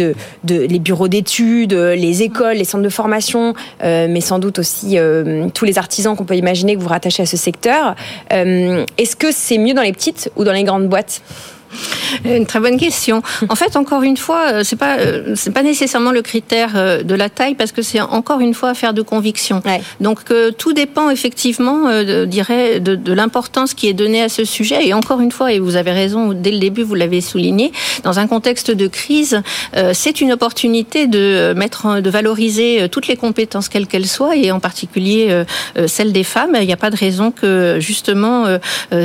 les bureaux d'études, les écoles, les centres de formation, mais sans doute aussi tous les artisans qu'on peut imaginer que vous rattachez à ce secteur. Est-ce que c'est mieux dans les petites ou dans les grandes boîtes? Une très bonne question. En fait, encore une fois, euh, c'est pas euh, c'est pas nécessairement le critère euh, de la taille parce que c'est encore une fois affaire de conviction. Donc tout dépend effectivement, je dirais, de, de l'importance qui est donnée à ce sujet. Et encore une fois, et vous avez raison, dès le début, vous l'avez souligné, dans un contexte de crise, c'est une opportunité de mettre, de valoriser toutes les compétences quelles qu'elles soient, et en particulier celles des femmes. Il n'y a pas de raison que justement,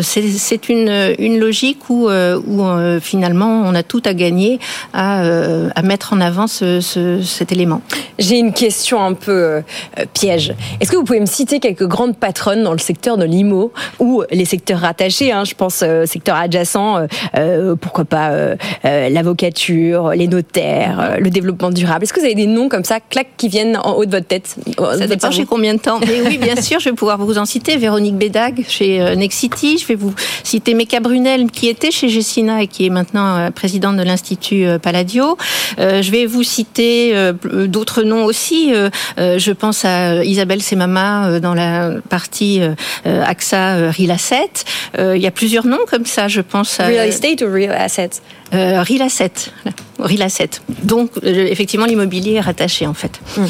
c'est une une logique où où finalement, on a tout à gagner à, euh, mettre en avant cet élément. J'ai une question un peu euh, piège. Est-ce que vous pouvez me citer quelques grandes patronnes dans le secteur de l'IMO ou les secteurs rattachés hein, Je pense euh, secteur adjacent, pourquoi pas l'avocature, les notaires, le développement durable. Est-ce que vous avez des noms comme ça, clac, qui viennent en haut de votre tête Ça dépend chez combien de temps. Mais oui, bien sûr, je vais pouvoir vous en citer. Véronique Bédag chez Nexity. Je vais vous citer Meka Brunel qui était chez Gessina et qui est maintenant euh, présidente de l'Institut euh, Palladio. Euh, je vais vous citer d'autres noms aussi. Je pense à Isabelle Semama dans la partie AXA Real Asset. Il y a plusieurs noms comme ça, je pense. À... Real Estate ou Real Asset Real Asset. Real Asset. Donc, effectivement, l'immobilier est rattaché, en fait. Hmm.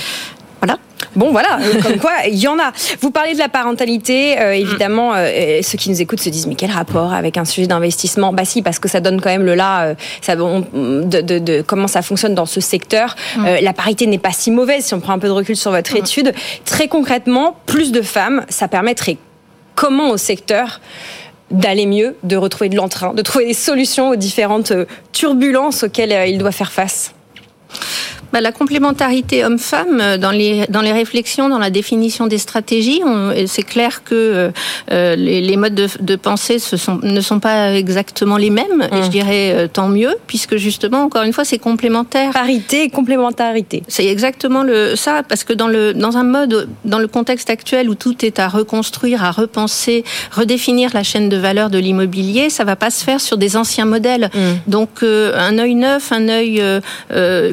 Voilà. Bon, voilà, euh, comme quoi, il y en a. Vous parlez de la parentalité, euh, évidemment, euh, ceux qui nous écoutent se disent, mais quel rapport avec un sujet d'investissement? Bah si, parce que ça donne quand même le là ça, de, de, de, comment ça fonctionne dans ce secteur. Mm. la parité n'est pas si mauvaise si on prend un peu de recul sur votre mm. étude. Très concrètement, plus de femmes, ça permettrait comment au secteur d'aller mieux, de retrouver de l'entrain, de trouver des solutions aux différentes turbulences auxquelles il doit faire face? Bah, la complémentarité homme-femme euh, dans les dans les réflexions, dans la définition des stratégies, c'est clair que euh, euh, les, les, modes de, de pensée ce sont, ne sont pas exactement les mêmes. Et je mmh. dirais tant mieux, puisque justement, encore une fois, c'est complémentaire. Parité et complémentarité. C'est exactement le ça, parce que dans le dans un mode, dans le contexte actuel où tout est à reconstruire, à repenser, redéfinir la chaîne de valeur de l'immobilier, ça va pas se faire sur des anciens modèles. Mmh. Donc un œil neuf, un œil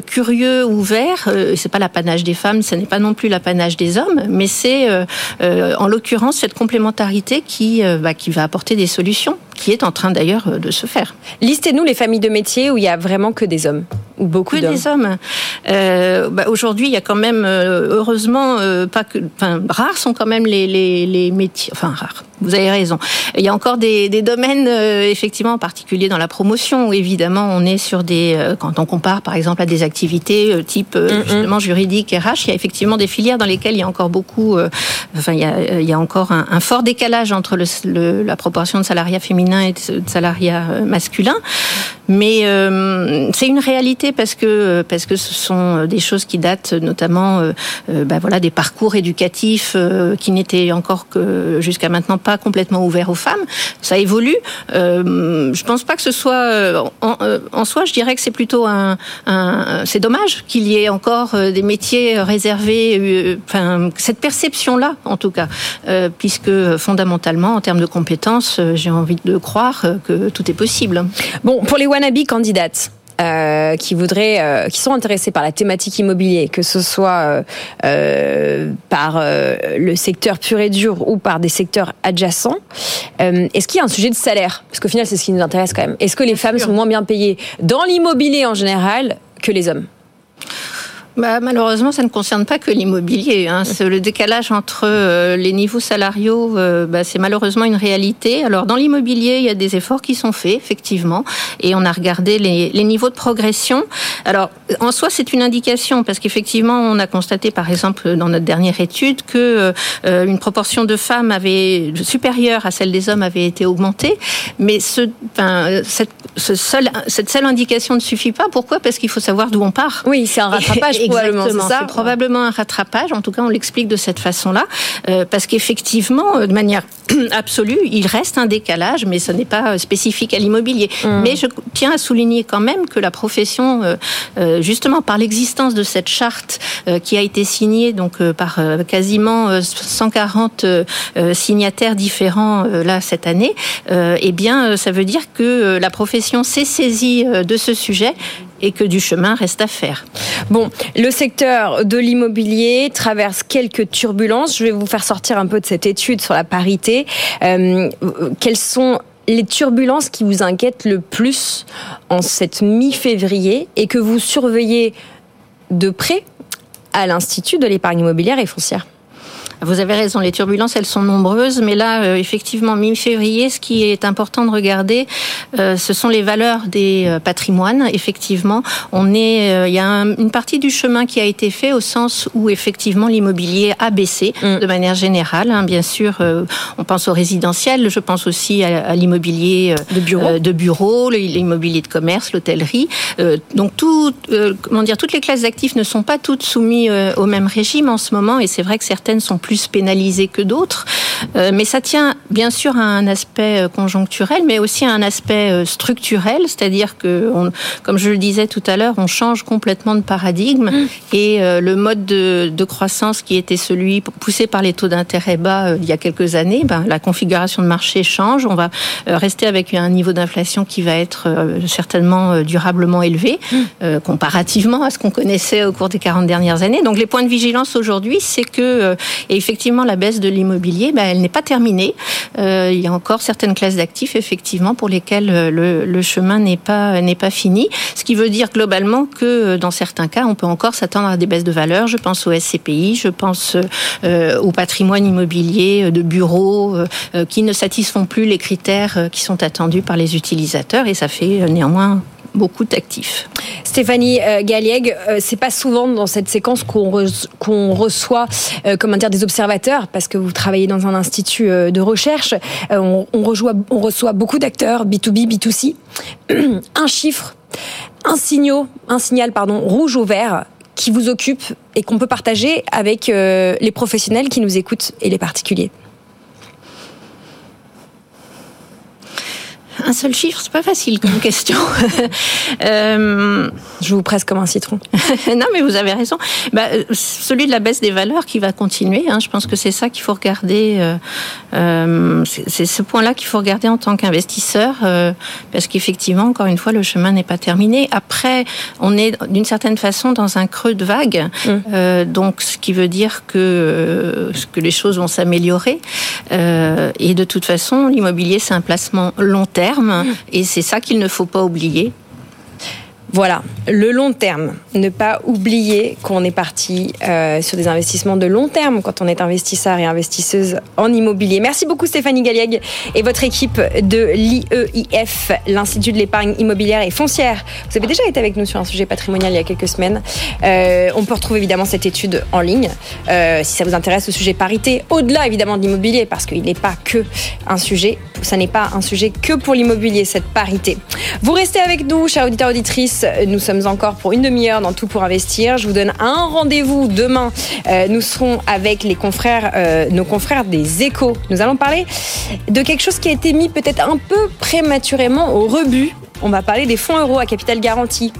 curieux ouvert. Euh, c'est pas l'apanage des femmes, ce n'est pas non plus l'apanage des hommes, mais c'est euh, euh, en l'occurrence cette complémentarité qui, bah, qui va apporter des solutions, qui est en train d'ailleurs de se faire. Listez-nous les familles de métiers où il y a vraiment que des hommes ou beaucoup que des hommes. Bah, aujourd'hui, il y a quand même heureusement pas que, enfin, rares sont quand même les, les, les métiers, enfin rares vous avez raison. Il y a encore des, des domaines, euh, effectivement, en particulier dans la promotion, où évidemment on est sur des, euh, quand on compare par exemple à des activités euh, type mm, mm. justement juridique, RH, il y a effectivement des filières dans lesquelles il y a encore beaucoup, enfin il y a, il y a encore un, un, fort décalage entre le, la proportion de salariat et de salariat masculin. Mais c'est une réalité parce que parce que ce sont des choses qui datent notamment, ben voilà, des parcours éducatifs qui n'étaient encore que jusqu'à maintenant pas complètement ouvert aux femmes. Ça évolue. Euh, je pense pas que ce soit euh, euh, en, soi. Je dirais que c'est plutôt un, c'est dommage qu'il y ait encore des métiers réservés. enfin, cette perception-là, en tout cas, puisque fondamentalement, en termes de compétences, j'ai envie de croire que tout est possible. Bon, pour les wannabe candidates. Euh, qui voudraient, euh, qui sont intéressés par la thématique immobilier, que ce soit euh, par le secteur pur et dur ou par des secteurs adjacents. Est-ce qu'il y a un sujet de salaire? Parce qu'au final, c'est ce qui nous intéresse quand même. Est-ce que les femmes sont moins bien payées dans l'immobilier en général que les hommes? Bah, malheureusement, ça ne concerne pas que l'immobilier. Hein. Le décalage entre euh, les niveaux salariaux, euh, bah, c'est malheureusement une réalité. Alors, dans l'immobilier, il y a des efforts qui sont faits, effectivement, et on a regardé les, les niveaux de progression. Alors, en soi, c'est une indication, parce qu'effectivement, on a constaté, par exemple, dans notre dernière étude, que euh, une proportion de femmes avait supérieure à celle des hommes avait été augmentée, mais ce, cette, ce seul, cette seule indication ne suffit pas. Pourquoi? Parce qu'il faut savoir d'où on part. Oui, c'est un rattrapage. Exactement, c'est probablement un rattrapage. En tout cas, on l'explique de cette façon-là, euh, parce qu'effectivement, euh, de manière absolue, il reste un décalage, mais ce n'est pas euh, spécifique à l'immobilier. Mmh. Mais je tiens à souligner quand même que la profession, justement par l'existence de cette charte qui a été signée donc par quasiment 140 signataires différents là cette année, eh bien, ça veut dire que la profession s'est saisie de ce sujet et que du chemin reste à faire. Bon, le secteur de l'immobilier traverse quelques turbulences. Je vais vous faire sortir un peu de cette étude sur la parité. Euh, quelles sont les turbulences qui vous inquiètent le plus en cette mi-février et que vous surveillez de près à l'Institut de l'épargne immobilière et foncière? Vous avez raison, les turbulences, elles sont nombreuses, mais là, euh, effectivement, mi-février, ce qui est important de regarder, euh, ce sont les valeurs des euh, patrimoines. Effectivement, on est, il y a une partie du chemin qui a été fait au sens où effectivement l'immobilier a baissé mm. de manière générale. Hein, bien sûr, on pense au résidentiel, je pense aussi à, l'immobilier de bureau, de bureau, l'immobilier de commerce, l'hôtellerie. donc tout, comment dire, toutes les classes d'actifs ne sont pas toutes soumises au même régime en ce moment, et c'est vrai que certaines sont plus pénalisés que d'autres. Euh, mais ça tient bien sûr à un aspect euh, conjoncturel, mais aussi à un aspect euh, structurel, c'est-à-dire que, comme je le disais tout à l'heure, on change complètement de paradigme mmh. et le mode de, croissance qui était celui poussé par les taux d'intérêt bas il y a quelques années, ben, la configuration de marché change. On va rester avec un niveau d'inflation qui va être certainement durablement élevé mmh. comparativement à ce qu'on connaissait au cours des 40 dernières années. Donc les points de vigilance aujourd'hui, c'est que effectivement, la baisse de l'immobilier, ben, elle n'est pas terminée. Euh, il y a encore certaines classes d'actifs, effectivement, pour lesquelles euh, le, chemin n'est pas, n'est pas fini. Ce qui veut dire globalement que euh, dans certains cas, on peut encore s'attendre à des baisses de valeur. Je pense au SCPI, je pense au patrimoine immobilier de bureaux qui ne satisfont plus les critères qui sont attendus par les utilisateurs. Et ça fait néanmoins beaucoup d'actifs. Stéphanie euh, Galliègue, euh, c'est pas souvent dans cette séquence qu'on reçoit euh, comment des observateurs, parce que vous travaillez dans un institut de recherche. On reçoit beaucoup d'acteurs, B2B, B2C. un chiffre, un, signal, un signal pardon, rouge ou vert qui vous occupe et qu'on peut partager avec les professionnels qui nous écoutent et les particuliers. Un seul chiffre, c'est pas facile comme question. euh... Je vous presse comme un citron. non, mais vous avez raison. Bah, celui de la baisse des valeurs qui va continuer. Hein, je pense que c'est ça qu'il faut regarder. Euh, euh, c'est ce point-là qu'il faut regarder en tant qu'investisseur, euh, parce qu'effectivement, encore une fois, le chemin n'est pas terminé. Après, on est d'une certaine façon dans un creux de vague, mmh. euh, donc ce qui veut dire que euh, que les choses vont s'améliorer. et de toute façon, l'immobilier c'est un placement long terme et c'est ça qu'il ne faut pas oublier. Voilà, le long terme. Ne pas oublier qu'on est parti euh, sur des investissements de long terme quand on est investisseur et investisseuse en immobilier. Merci beaucoup Stéphanie Galliègue et votre équipe de l'IEIF, l'Institut de l'épargne immobilière et foncière. Vous avez déjà été avec nous sur un sujet patrimonial il y a quelques semaines. Euh, on peut retrouver évidemment cette étude en ligne euh, si ça vous intéresse le sujet parité, au-delà évidemment de l'immobilier parce qu'il n'est pas que un sujet, ça n'est pas un sujet que pour l'immobilier cette parité. Vous restez avec nous, chers auditeurs auditrices nous sommes encore pour une demi-heure dans Tout pour investir. Je vous donne un rendez-vous demain. Euh, nous serons avec les confrères, euh, nos confrères des échos. Nous allons parler de quelque chose qui a été mis peut-être un peu prématurément au rebut. On va parler des fonds euros à capital garanti.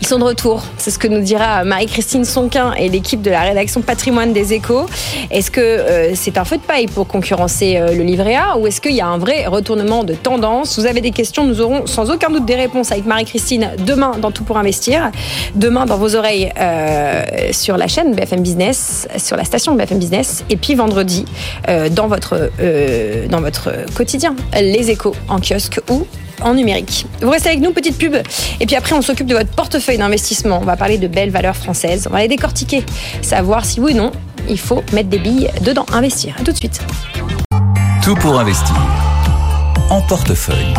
Ils sont de retour. C'est ce que nous dira Marie-Christine Sonquin et l'équipe de la rédaction patrimoine des échos. Est-ce que euh, c'est un feu de paille pour concurrencer euh, le livret A ou est-ce qu'il y a un vrai retournement de tendance? Vous avez des questions, nous aurons sans aucun doute des réponses avec Marie-Christine demain dans Tout pour investir. Demain dans vos oreilles euh, sur la chaîne BFM Business, sur la station BFM Business. Et puis vendredi dans, votre, dans votre quotidien, les échos en kiosque ou en numérique. Vous restez avec nous, petite pub. Et puis après, on s'occupe de votre portefeuille d'investissement. On va parler de belles valeurs françaises. On va les décortiquer. Savoir si oui ou non, il faut mettre des billes dedans, investir. A tout de suite. Tout pour investir. En portefeuille.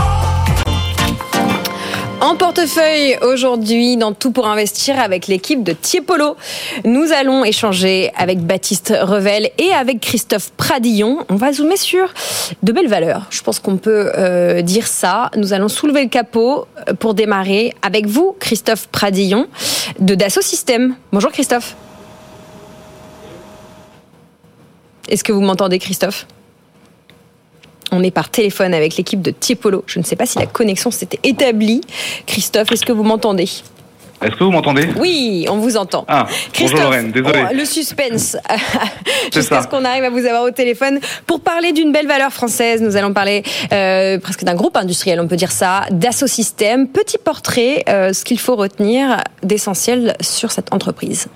En portefeuille aujourd'hui dans Tout pour investir avec l'équipe de Tiepolo. Nous allons échanger avec Baptiste Revel et avec Christophe Pradillon. On va zoomer sur de belles valeurs. Je pense qu'on peut euh, dire ça. Nous allons soulever le capot euh, pour démarrer avec vous, Christophe Pradillon de Dassault Systèmes. Bonjour Christophe. Est-ce que vous m'entendez Christophe? On est par téléphone avec l'équipe de Tiepolo. Je ne sais pas si la connexion s'était établie. Christophe, est-ce que vous m'entendez? Est-ce que vous m'entendez? Oui, on vous entend. Ah, bonjour Lorraine, désolé. le suspense, jusqu'à ce qu'on arrive à vous avoir au téléphone. Pour parler d'une belle valeur française, nous allons parler euh, presque d'un groupe industriel, on peut dire ça, Dassault Systèmes. Petit portrait, euh, ce qu'il faut retenir d'essentiel sur cette entreprise.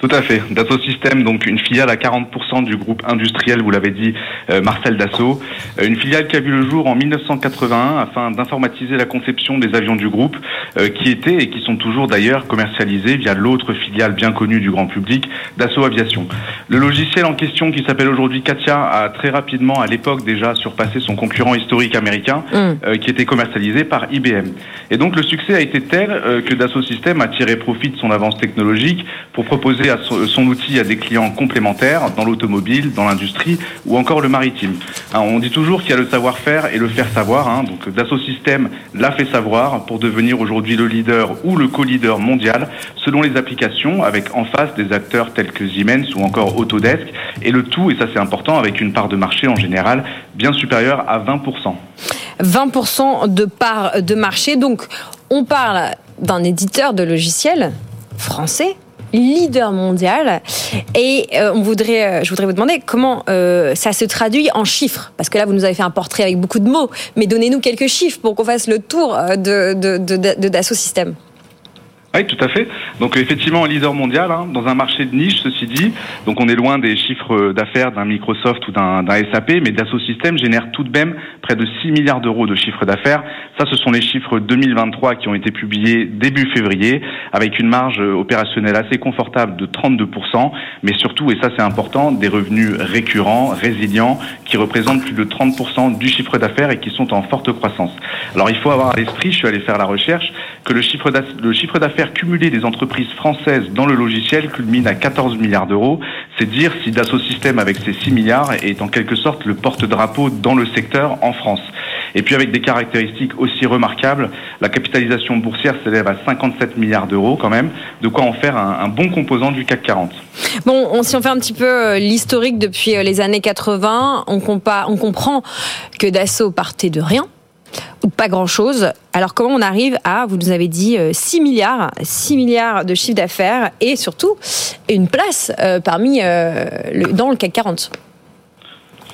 Tout à fait. Dassault Systèmes, donc une filiale à 40% du groupe industriel, vous l'avez dit, euh, Marcel Dassault. Euh, une filiale qui a vu le jour en 1981 afin d'informatiser la conception des avions du groupe, euh, qui étaient et qui sont toujours d'ailleurs commercialisés via l'autre filiale bien connue du grand public, Dassault Aviation. Le logiciel en question, qui s'appelle aujourd'hui Katia, a très rapidement, à l'époque déjà, surpassé son concurrent historique américain, Mm. qui était commercialisé par IBM. Et donc le succès a été tel que Dassault Systèmes a tiré profit de son avance technologique pour proposer son outil à des clients complémentaires dans l'automobile, dans l'industrie ou encore le maritime. Hein, on dit toujours qu'il y a le savoir-faire et le faire savoir. hein. donc Dassault Systèmes l'a fait savoir pour devenir aujourd'hui le leader ou le co-leader mondial selon les applications, avec en face des acteurs tels que Siemens ou encore Autodesk. Et le tout, et ça c'est important, avec une part de marché en général bien supérieure à 20%. 20% de part de marché. Donc, on parle d'un éditeur de logiciels français leader mondial et euh, on voudrait, euh, je voudrais vous demander comment euh, ça se traduit en chiffres parce que là vous nous avez fait un portrait avec beaucoup de mots mais donnez-nous quelques chiffres pour qu'on fasse le tour euh, de, de, de, de. Oui, tout à fait. Donc effectivement, leader mondial hein, dans un marché de niche, ceci dit. Donc on est loin des chiffres d'affaires d'un Microsoft ou d'un SAP, mais Dassault Systèmes génère tout de même près de 6 milliards d'euros de chiffre d'affaires. Ça, ce sont les chiffres 2023 qui ont été publiés début février, avec une marge opérationnelle assez confortable de 32%, mais surtout, et ça c'est important, des revenus récurrents, résilients, qui représentent plus de 30% du chiffre d'affaires et qui sont en forte croissance. Alors il faut avoir à l'esprit, je suis allé faire la recherche, que le chiffre d'aff- cumulé des entreprises françaises dans le logiciel culmine à 14 milliards d'euros. C'est dire si Dassault Systèmes, avec ses 6 milliards, est en quelque sorte le porte-drapeau dans le secteur en France. Et puis avec des caractéristiques aussi remarquables, la capitalisation boursière s'élève à 57 milliards d'euros quand même, de quoi en faire un, bon composant du CAC 40. Bon, on, si on fait un petit peu euh, l'historique depuis euh, les années 80, on, compa- on comprend que Dassault partait de rien ou pas grand-chose. Alors comment on arrive à, vous nous avez dit, euh, 6 milliards, 6 milliards de chiffre d'affaires et surtout une place euh, parmi euh, dans le CAC 40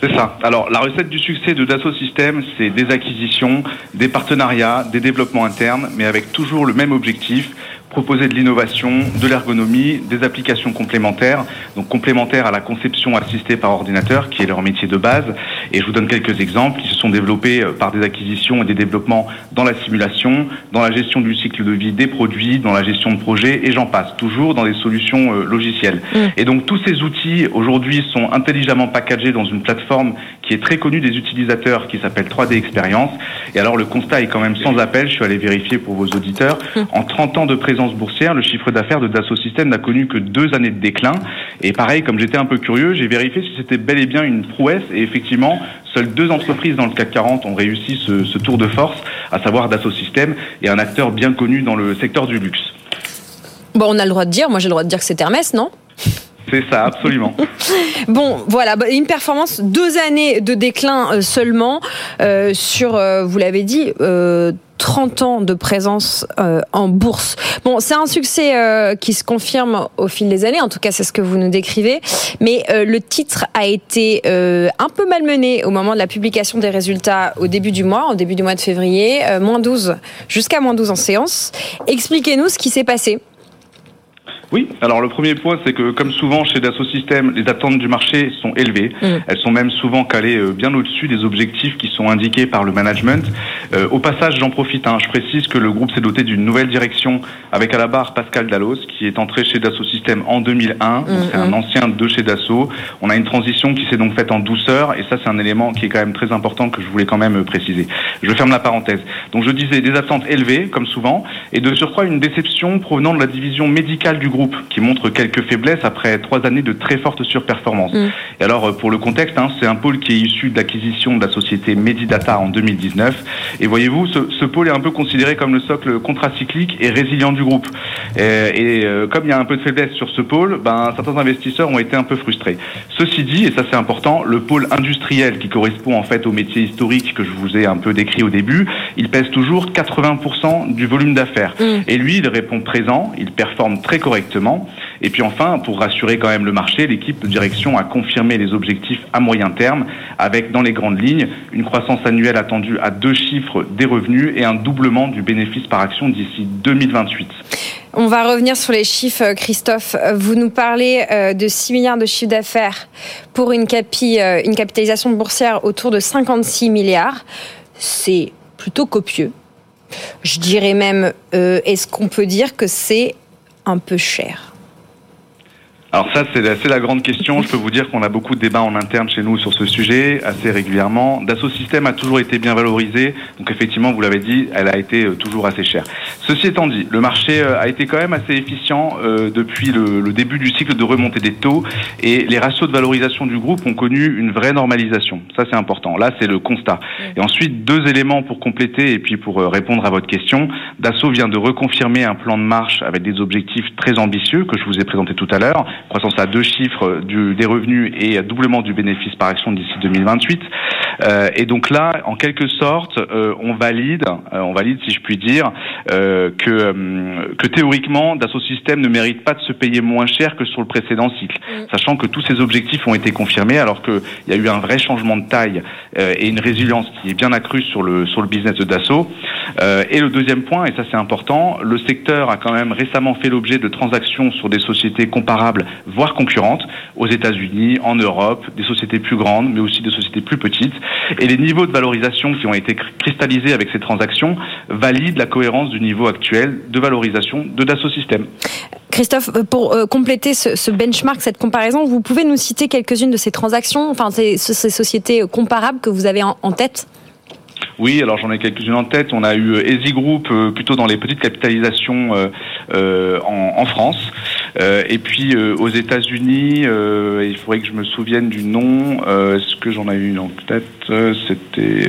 C'est ça. Alors, la recette du succès de Dassault Systèmes, c'est des acquisitions, des partenariats, des développements internes, mais avec toujours le même objectif proposer de l'innovation, de l'ergonomie, des applications complémentaires, donc complémentaires à la conception assistée par ordinateur, qui est leur métier de base. Et je vous donne quelques exemples qui se sont développés euh, par des acquisitions et des développements dans la simulation, dans la gestion du cycle de vie des produits, dans la gestion de projets, et j'en passe, toujours dans des solutions euh, logicielles. Et donc tous ces outils aujourd'hui sont intelligemment packagés dans une plateforme qui est très connue des utilisateurs, qui s'appelle 3D Experience. Et alors le constat est quand même sans appel, je suis allé vérifier pour vos auditeurs. En 30 ans de présence boursière, le chiffre d'affaires de Dassault Systèmes n'a connu que deux années de déclin. Et pareil, comme j'étais un peu curieux, j'ai vérifié si c'était bel et bien une prouesse. Et effectivement, seules deux entreprises dans le CAC 40 ont réussi ce, ce tour de force, à savoir Dassault Systèmes et un acteur bien connu dans le secteur du luxe. Bon, on a le droit de dire, moi j'ai le droit de dire que c'est Hermès, non? C'est ça, absolument. Bon, voilà, bah, une performance, deux années de déclin euh, seulement euh, sur, euh, vous l'avez dit, euh, 30 ans de présence en bourse. Bon, c'est un succès qui se confirme au fil des années, en tout cas c'est ce que vous nous décrivez, mais le titre a été un peu malmené au moment de la publication des résultats au début du mois, au début du mois de février, moins 12 jusqu'à moins 12 en séance. Expliquez-nous ce qui s'est passé. Oui, alors le premier point, c'est que comme souvent chez Dassault Systèmes, les attentes du marché sont élevées. Elles sont même souvent calées euh, bien au-dessus des objectifs qui sont indiqués par le management. Euh, au passage, j'en profite, hein, je précise que le groupe s'est doté d'une nouvelle direction avec à la barre Pascal Dallos, qui est entré chez Dassault Systèmes en 2001. Donc, C'est un ancien de chez Dassault. On a une transition qui s'est donc faite en douceur, et ça c'est un élément qui est quand même très important que je voulais quand même euh, préciser. Je ferme la parenthèse. Donc je disais des attentes élevées, comme souvent, et de surcroît une déception provenant de la division médicale du groupe, qui montre quelques faiblesses après trois années de très forte surperformance. Et alors, euh, pour le contexte, hein, c'est un pôle qui est issu de l'acquisition de la société Medidata en 2019. Et voyez-vous, ce, ce pôle est un peu considéré comme le socle contracyclique et résilient du groupe. Et, et, euh, comme il y a un peu de faiblesse sur ce pôle, ben, certains investisseurs ont été un peu frustrés. Ceci dit, et ça c'est important, le pôle industriel qui correspond en fait au métier historique que je vous ai un peu décrit au début, il pèse toujours 80% du volume d'affaires. Et lui, il répond présent, il performe très correctement. Et puis enfin, pour rassurer quand même le marché, l'équipe de direction a confirmé les objectifs à moyen terme, avec dans les grandes lignes une croissance annuelle attendue à deux chiffres des revenus et un doublement du bénéfice par action d'ici 2028. On va revenir sur les chiffres, Christophe. Vous nous parlez de 6 milliards de chiffre d'affaires pour une, une capitalisation boursière autour de 56 milliards. C'est plutôt copieux. Je dirais même, est-ce qu'on peut dire que c'est un peu cher alors ça, c'est la, la, grande question. Je peux vous dire qu'on a beaucoup de débats en interne chez nous sur ce sujet, assez régulièrement. Dassault Systèmes a toujours été bien valorisé, donc effectivement, vous l'avez dit, elle a été euh, toujours assez chère. Ceci étant dit, le marché euh, a été quand même assez efficient euh, depuis le, le, début du cycle de remontée des taux, et les ratios de valorisation du groupe ont connu une vraie normalisation. Ça, c'est important. Là, c'est le constat. Et ensuite, deux éléments pour compléter et puis pour répondre à votre question. Dassault vient de reconfirmer un plan de marche avec des objectifs très ambitieux que je vous ai présenté tout à l'heure croissance à deux chiffres du, des revenus et doublement du bénéfice par action d'ici 2028. Euh, et donc là, en quelque sorte, euh, on valide, euh, on valide si je puis dire, euh, que, euh, que théoriquement, Dassault Systèmes ne mérite pas de se payer moins cher que sur le précédent cycle, sachant que tous ces objectifs ont été confirmés, alors qu'il y a eu un vrai changement de taille et une résilience qui est bien accrue sur le sur le business de Dassault. et le deuxième point, et ça c'est important, le secteur a quand même récemment fait l'objet de transactions sur des sociétés comparables voire concurrentes, aux États-Unis, en Europe, des sociétés plus grandes, mais aussi des sociétés plus petites. Et les niveaux de valorisation qui ont été cristallisés avec ces transactions valident la cohérence du niveau actuel de valorisation de Dassault Systèmes. Christophe, euh, pour euh, compléter ce, benchmark, cette comparaison, vous pouvez nous citer quelques-unes de ces transactions, enfin ces, ces sociétés comparables que vous avez en, tête? Oui, alors j'en ai quelques-unes en tête. On a eu euh, Easy Group plutôt dans les petites capitalisations en, en, France. Euh, et puis euh, aux États-Unis, euh, il faudrait que je me souvienne du nom. Est-ce que j'en ai une en tête? C'était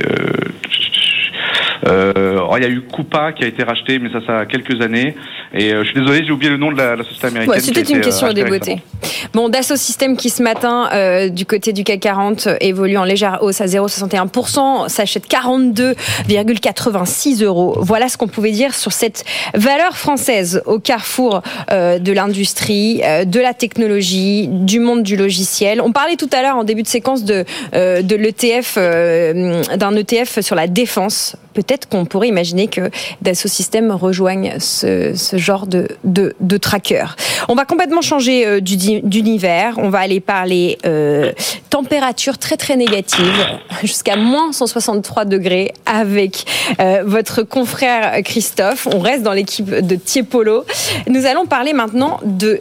euh, il y a eu Coupa qui a été racheté, mais ça, ça a quelques années. Et euh, je suis désolé, j'ai oublié le nom de la, société américaine. Ouais, C'était une question de beauté. Bon, Dassault Systèmes qui ce matin, euh, du côté du CAC 40, évolue en légère hausse à 0,61%, s'achète 42,86 euros. Voilà ce qu'on pouvait dire sur cette valeur française au carrefour de l'industrie, de la technologie, du monde du logiciel. On parlait tout à l'heure en début de séquence de, de l'ETF, d'un ETF sur la défense peut-être qu'on pourrait imaginer que Dassault Systèmes rejoigne ce, genre de, de, tracker. On va complètement changer euh, d'univers. On va aller parler euh, température très très négative, jusqu'à moins 163 degrés avec euh, votre confrère Christophe. On reste dans l'équipe de Tiepolo. Nous allons parler maintenant de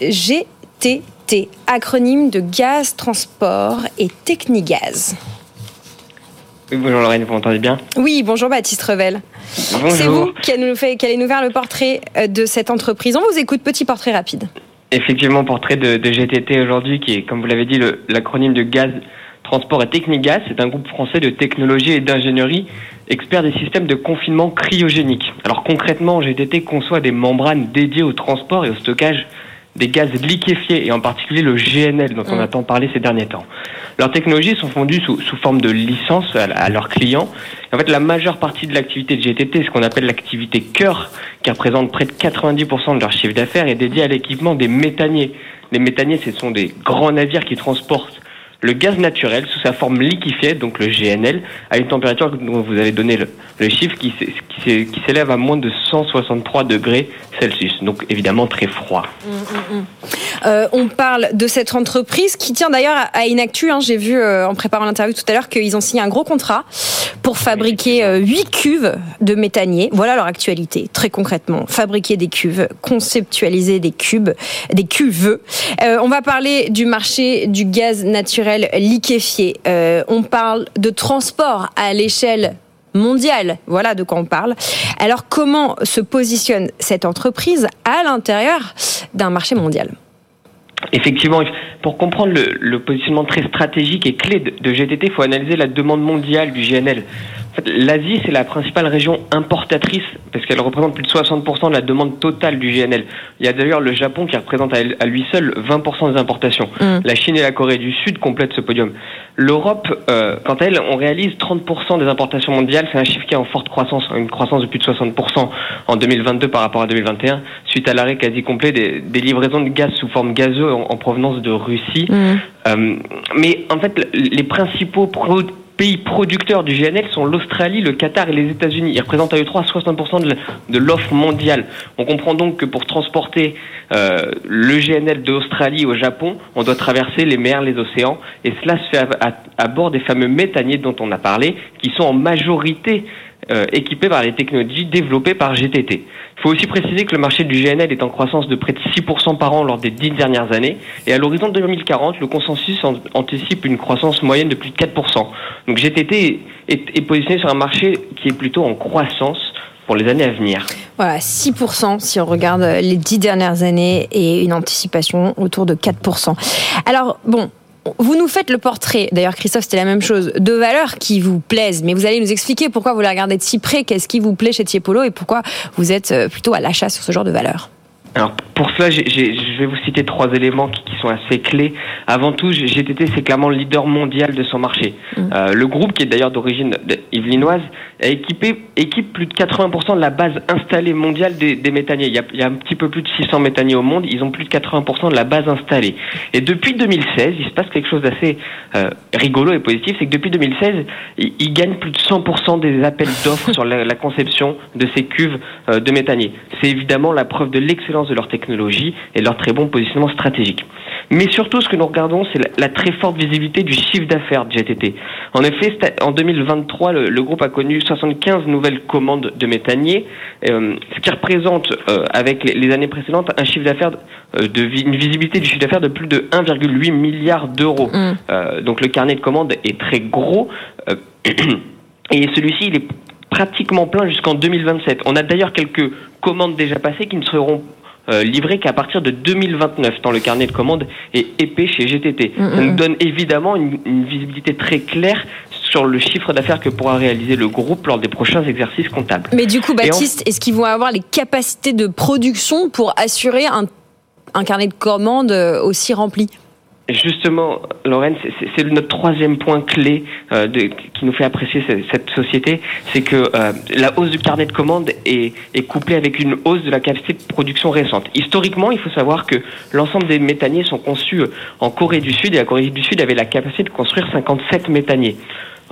GTT, acronyme de Gaz Transport et Technigaz. Oui, bonjour Lorraine, vous m'entendez bien Oui, bonjour Baptiste Revel. C'est vous qui allez, nous fait, qui allez nous faire le portrait euh, de cette entreprise. On vous écoute, petit portrait rapide. Effectivement, portrait de, GTT aujourd'hui, qui est, comme vous l'avez dit, l'acronyme de Gaz, Transport et Technigas. C'est un groupe français de technologie et d'ingénierie, expert des systèmes de confinement cryogénique. Alors concrètement, GTT conçoit des membranes dédiées au transport et au stockage des gaz liquéfiés et en particulier le GNL dont on mm. entend parler ces derniers temps. Leurs technologies sont fondues sous, sous forme de licence à, leurs clients. En fait, la majeure partie de l'activité de GTT, ce qu'on appelle l'activité cœur, qui représente près de 90% de leur chiffre d'affaires, est dédiée à l'équipement des méthaniers. Les méthaniers, ce sont des grands navires qui transportent le gaz naturel sous sa forme liquéfiée, donc le GNL, à une température dont vous avez donné le, chiffre qui, qui s'élève à moins de 163 degrés Celsius, donc évidemment très froid. Mmh, mmh, mmh. Euh, on parle de cette entreprise qui tient d'ailleurs à une actu. Hein, J'ai vu euh, en préparant l'interview tout à l'heure qu'ils ont signé un gros contrat pour fabriquer euh, 8 cuves de méthanier. Voilà leur actualité, très concrètement. Fabriquer des cuves, conceptualiser des cubes, des cuves. Euh, on va parler du marché du gaz naturel liquéfié. Euh, on parle de transport à l'échelle mondiale. Voilà de quoi on parle. Alors comment se positionne cette entreprise à l'intérieur d'un marché mondial? Effectivement, pour comprendre le, positionnement très stratégique et clé de GTT, il faut analyser la demande mondiale du GNL. L'Asie, c'est la principale région importatrice parce qu'elle représente plus de 60% de la demande totale du GNL. Il y a d'ailleurs le Japon qui représente à lui seul 20% des importations. Mm. La Chine et la Corée du Sud complètent ce podium. L'Europe, euh, quant à elle, on réalise 30% des importations mondiales. C'est un chiffre qui est en forte croissance, une croissance de plus de 60% en 2022 par rapport à 2021, suite à l'arrêt quasi complet des, livraisons de gaz sous forme gazeuse en, provenance de Russie. Mm. Euh, mais en fait, les principaux pays producteurs du GNL sont l'Australie, le Qatar et les États-Unis. Ils représentent à eux trois 60% de l'offre mondiale. On comprend donc que pour transporter euh, le GNL de l'Australie au Japon, on doit traverser les mers, les océans, et cela se fait à bord des fameux méthaniers dont on a parlé, qui sont en majorité euh, équipés par les technologies développées par GTT. Il faut aussi préciser que le marché du GNL est en croissance de près de 6% par an lors des dix dernières années. Et à l'horizon 2040, le consensus anticipe une croissance moyenne de plus de 4%. Donc GTT est, est positionné sur un marché qui est plutôt en croissance pour les années à venir. Voilà, 6% si on regarde les dix dernières années et une anticipation autour de 4%. Alors, bon, vous nous faites le portrait, d'ailleurs Christophe c'était la même chose, de valeurs qui vous plaisent, mais vous allez nous expliquer pourquoi vous les regardez de si près, qu'est-ce qui vous plaît chez Tiepolo et pourquoi vous êtes euh, plutôt à l'achat sur ce genre de valeurs. Alors pour cela, je vais vous citer trois éléments qui, sont assez clés. Avant tout, GTT c'est clairement le leader mondial de son marché. Mmh. Euh, le groupe, qui est d'ailleurs d'origine yvelinoise, équipe plus de 80% de la base installée mondiale des, des méthaniers. Il y, a, un petit peu plus de 600 méthaniers au monde. Ils ont plus de 80% de la base installée. Et depuis 2016, il se passe quelque chose d'assez euh, rigolo et positif, c'est que depuis 2016, ils, gagnent plus de 100% des appels d'offres sur la, conception de ces cuves euh, de méthaniers. C'est évidemment la preuve de l'excellence de leur technologie et de leur très bon positionnement stratégique. Mais surtout, ce que nous regardons, c'est la, très forte visibilité du chiffre d'affaires de GTT. En effet, en 2023, le, le, groupe a connu 75 nouvelles commandes de méthaniers, euh, ce qui représente, euh, avec les, années précédentes, un chiffre d'affaires euh, de une visibilité du chiffre d'affaires de plus de 1,8 milliard d'euros. Mmh. Euh, donc le carnet de commandes est très gros. Et celui-ci, il est pratiquement plein jusqu'en 2027. On a d'ailleurs quelques commandes déjà passées qui ne seront euh, livré qu'à partir de 2029, tant le carnet de commandes est épais chez GTT. Mm -hmm. Ça nous donne évidemment une, une visibilité très claire sur le chiffre d'affaires que pourra réaliser le groupe lors des prochains exercices comptables. Mais du coup, Baptiste, est-ce qu'ils vont avoir les capacités de production pour assurer un, un carnet de commandes euh, aussi rempli? Justement, Lorraine, c'est notre troisième point clé euh, de, qui nous fait apprécier cette, cette société, c'est que euh, la hausse du carnet de commandes est, est, couplée avec une hausse de la capacité de production récente. Historiquement, il faut savoir que l'ensemble des méthaniers sont conçus en Corée du Sud et la Corée du Sud avait la capacité de construire 57 méthaniers.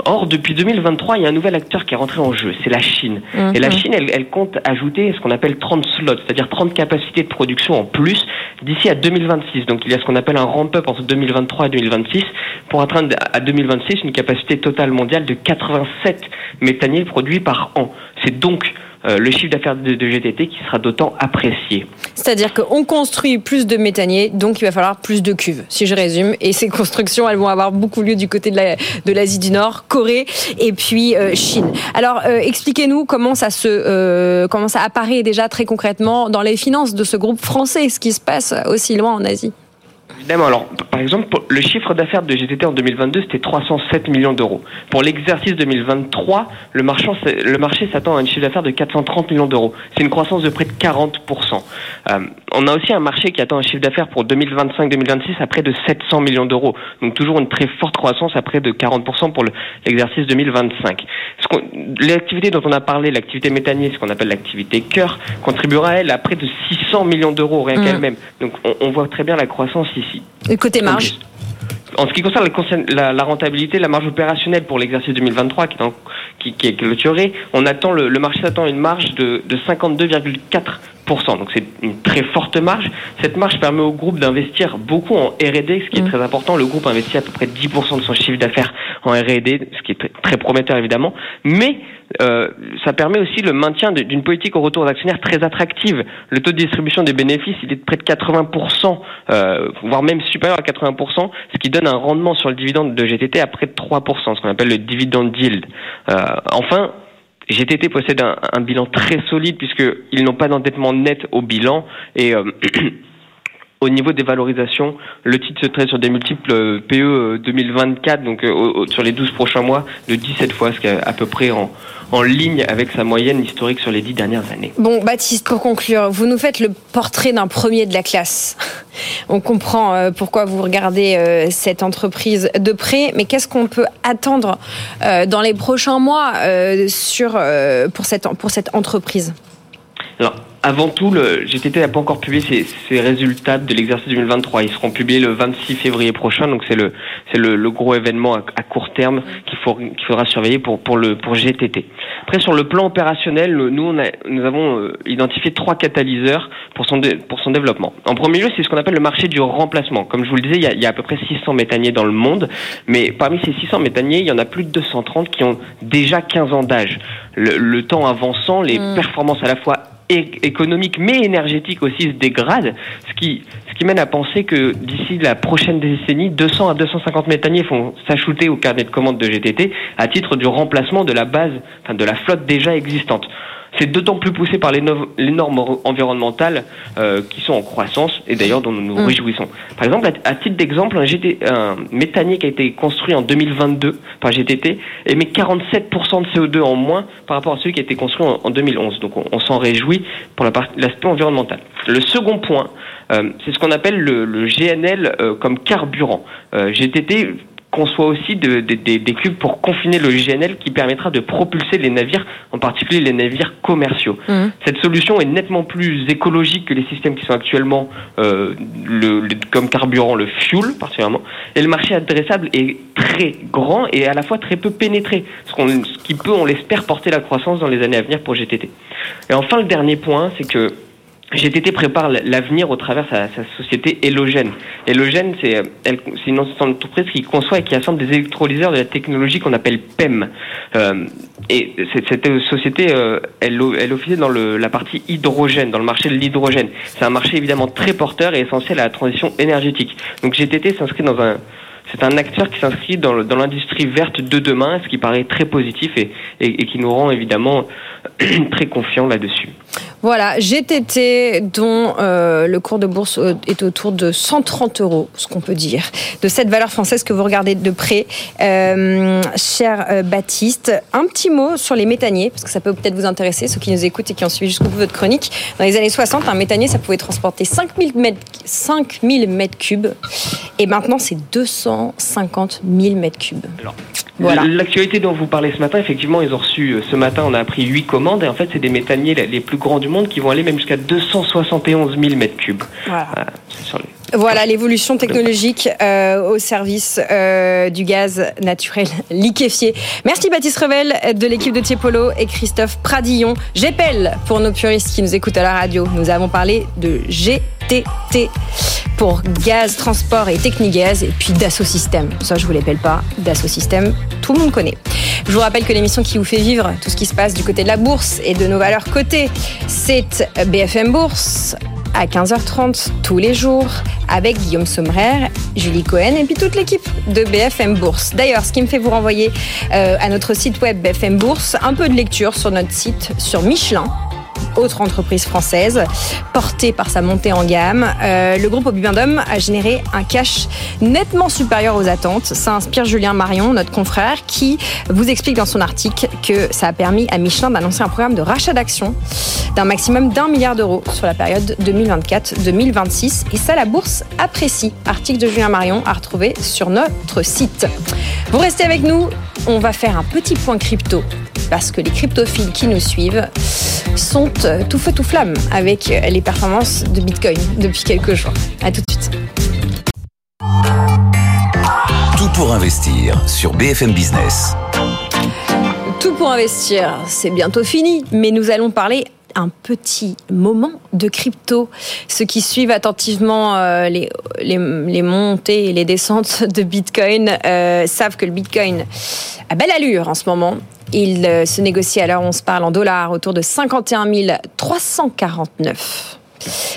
Or, depuis 2023, il y a un nouvel acteur qui est rentré en jeu, c'est la Chine. Mmh. Et la Chine, elle, elle compte ajouter ce qu'on appelle 30 slots, c'est-à-dire 30 capacités de production en plus d'ici à 2026. Donc, il y a ce qu'on appelle un ramp-up entre 2023 et 2026 pour atteindre à 2026 une capacité totale mondiale de 87 méthaniers produits par an. C'est donc le chiffre d'affaires de, GTT qui sera d'autant apprécié. C'est-à-dire qu'on construit plus de méthaniers, donc il va falloir plus de cuves, si je résume. Et ces constructions, elles vont avoir beaucoup lieu du côté de l'Asie la, du Nord, Corée et puis euh, Chine. Alors, euh, expliquez-nous comment ça se, euh, comment ça apparaît déjà très concrètement dans les finances de ce groupe français, ce qui se passe aussi loin en Asie. Évidemment. Alors, par exemple, le chiffre d'affaires de GTT en 2022, c'était 307 millions d'euros. Pour l'exercice 2023, le, marchand, le marché s'attend à un chiffre d'affaires de 430 millions d'euros. C'est une croissance de près de 40%. Euh, on a aussi un marché qui attend un chiffre d'affaires pour 2025-2026 à près de 700 millions d'euros. Donc toujours une très forte croissance à près de 40% pour l'exercice le, 2025. L'activité dont on a parlé, l'activité méthanier, ce qu'on appelle l'activité cœur, contribuera elle à près de 600 millions d'euros rien mmh. qu'elle-même. Donc on, on voit très bien la croissance ici. Et côté marge en ce qui concerne la, la, rentabilité, la marge opérationnelle pour l'exercice 2023 qui est, en, qui, qui est clôturé, on attend le, le marché attend une marge de, de 52,4%. Donc c'est une très forte marge. Cette marge permet au groupe d'investir beaucoup en R&D, ce qui est mmh. très important. Le groupe investit à peu près 10% de son chiffre d'affaires en R&D, ce qui est très, prometteur évidemment. Mais euh, ça permet aussi le maintien d'une politique au retour d'actionnaires très attractive. Le taux de distribution des bénéfices, il est de près de 80%, euh, voire même supérieur à 80%, ce qui donne un rendement sur le dividende de GTT à près de 3%, ce qu'on appelle le dividend yield. Euh, enfin, GTT possède un, un, bilan très solide puisqu'ils n'ont pas d'endettement net au bilan et euh, au niveau des valorisations, le titre se traite sur des multiples PE 2024, donc euh, sur les 12 prochains mois, de 17 fois, ce qui est à peu près en, en ligne avec sa moyenne historique sur les 10 dernières années. Bon, Baptiste, pour conclure, vous nous faites le portrait d'un premier de la classe. On comprend euh, pourquoi vous regardez euh, cette entreprise de près, mais qu'est-ce qu'on peut attendre euh, dans les prochains mois sur, pour, cette, pour cette entreprise? Alors, avant tout, le GTT n'a pas encore publié ses, résultats de l'exercice 2023. Ils seront publiés le 26 février prochain, donc c'est le c'est le, gros événement à, court terme qu'il faut qu'il faudra surveiller pour pour le pour GTT. Après sur le plan opérationnel, nous on a, nous avons euh, identifié trois catalyseurs pour son pour son développement. En premier lieu, c'est ce qu'on appelle le marché du remplacement. Comme je vous le disais, il y a, il y a à peu près 600 méthaniers dans le monde, mais parmi ces 600 méthaniers, il y en a plus de 230 qui ont déjà 15 ans d'âge. Le, le, temps avançant, les mm. performances à la fois économique mais énergétique aussi se dégrade, ce qui, ce qui mène à penser que d'ici la prochaine décennie, 200 à 250 méthaniers vont s'ajouter au carnet de commandes de GTT à titre du remplacement de la base, enfin de la flotte déjà existante. C'est d'autant plus poussé par les, normes environnementales euh, qui sont en croissance et d'ailleurs dont nous nous mm. réjouissons. Par exemple, à, titre d'exemple, un, un méthanier qui a été construit en 2022 par GTT émet 47% de CO2 en moins par rapport à celui qui a été construit en, 2011. Donc on, s'en réjouit pour l'aspect environnemental. Le second point, euh, c'est ce qu'on appelle le, GNL euh, comme carburant. GTT conçoit aussi des cubes pour confiner le GNL qui permettra de propulser les navires, en particulier les navires commerciaux. Mmh. Cette solution est nettement plus écologique que les systèmes qui sont actuellement euh, le, comme carburant, le fuel particulièrement. Et le marché adressable est très grand et à la fois très peu pénétré, ce, ce qui peut, on l'espère, porter la croissance dans les années à venir pour GTT. Et enfin, le dernier point, c'est que GTT prépare l'avenir au travers sa, sa société Helogène. Helogène, c'est une entreprise qui conçoit et qui assemble des électrolyseurs de la technologie qu'on appelle PEM. Euh, et cette, société, euh, elle, elle officie dans le, la partie hydrogène, dans le marché de l'hydrogène. C'est un marché évidemment très porteur et essentiel à la transition énergétique. Donc GTT s'inscrit dans un c'est un acteur qui s'inscrit dans, l'industrie verte de demain, ce qui paraît très positif et, qui nous rend évidemment très confiants là-dessus. Voilà, GTT dont euh, le cours de bourse euh, est autour de 130 euros, ce qu'on peut dire, de cette valeur française que vous regardez de près. Euh, cher Baptiste, un petit mot sur les méthaniers, parce que ça peut peut-être vous intéresser, ceux qui nous écoutent et qui ont suivi jusqu'au bout votre chronique. Dans les années 60, un méthanier, ça pouvait transporter 5000 mètres, 5000 mètres cubes, et maintenant c'est 250 000 mètres cubes. Voilà. L'actualité dont vous parlez ce matin, effectivement, ils ont reçu, ce matin, on a appris 8 commandes, et en fait, c'est des méthaniers les plus grands du monde qui vont aller même jusqu'à 271 000 mètres cubes. Voilà. L'évolution technologique euh, au service euh, du gaz naturel liquéfié. Merci Baptiste Revel de l'équipe de Tiepolo et Christophe Pradillon. J'appelle pour nos puristes qui nous écoutent à la radio. Nous avons parlé de GTT pour gaz, transport et technigaz et puis Dassault. Ça, je vous l'appelle pas. Dassault tout le monde connaît. Je vous rappelle que l'émission qui vous fait vivre tout ce qui se passe du côté de la bourse et de nos valeurs cotées, c'est BFM Bourse à 15h30 tous les jours avec Guillaume Sommerer, Julie Cohen et puis toute l'équipe de BFM Bourse. D'ailleurs, ce qui me fait vous renvoyer euh, à notre site web BFM Bourse, un peu de lecture sur notre site sur Michelin autre entreprise française, portée par sa montée en gamme. Euh, le groupe Obibendum a généré un cash nettement supérieur aux attentes. Ça inspire Julien Marion, notre confrère, qui vous explique dans son article que ça a permis à Michelin d'annoncer un programme de rachat d'actions d'un maximum d'un milliard d'euros sur la période 2024-2026. Et ça, la bourse apprécie. Article de Julien Marion à retrouver sur notre site. Vous restez avec nous, on va faire un petit point crypto parce que les cryptophiles qui nous suivent sont euh, tout feu tout flamme avec les performances de Bitcoin depuis quelques jours. À tout de suite. Tout pour investir sur BFM Business. Tout pour investir, c'est bientôt fini, mais nous allons parler un petit moment de crypto. Ceux qui suivent attentivement euh, les, montées et les descentes de Bitcoin savent que le Bitcoin a belle allure en ce moment. Il euh, se négocie où on se parle en dollars autour de 51 349.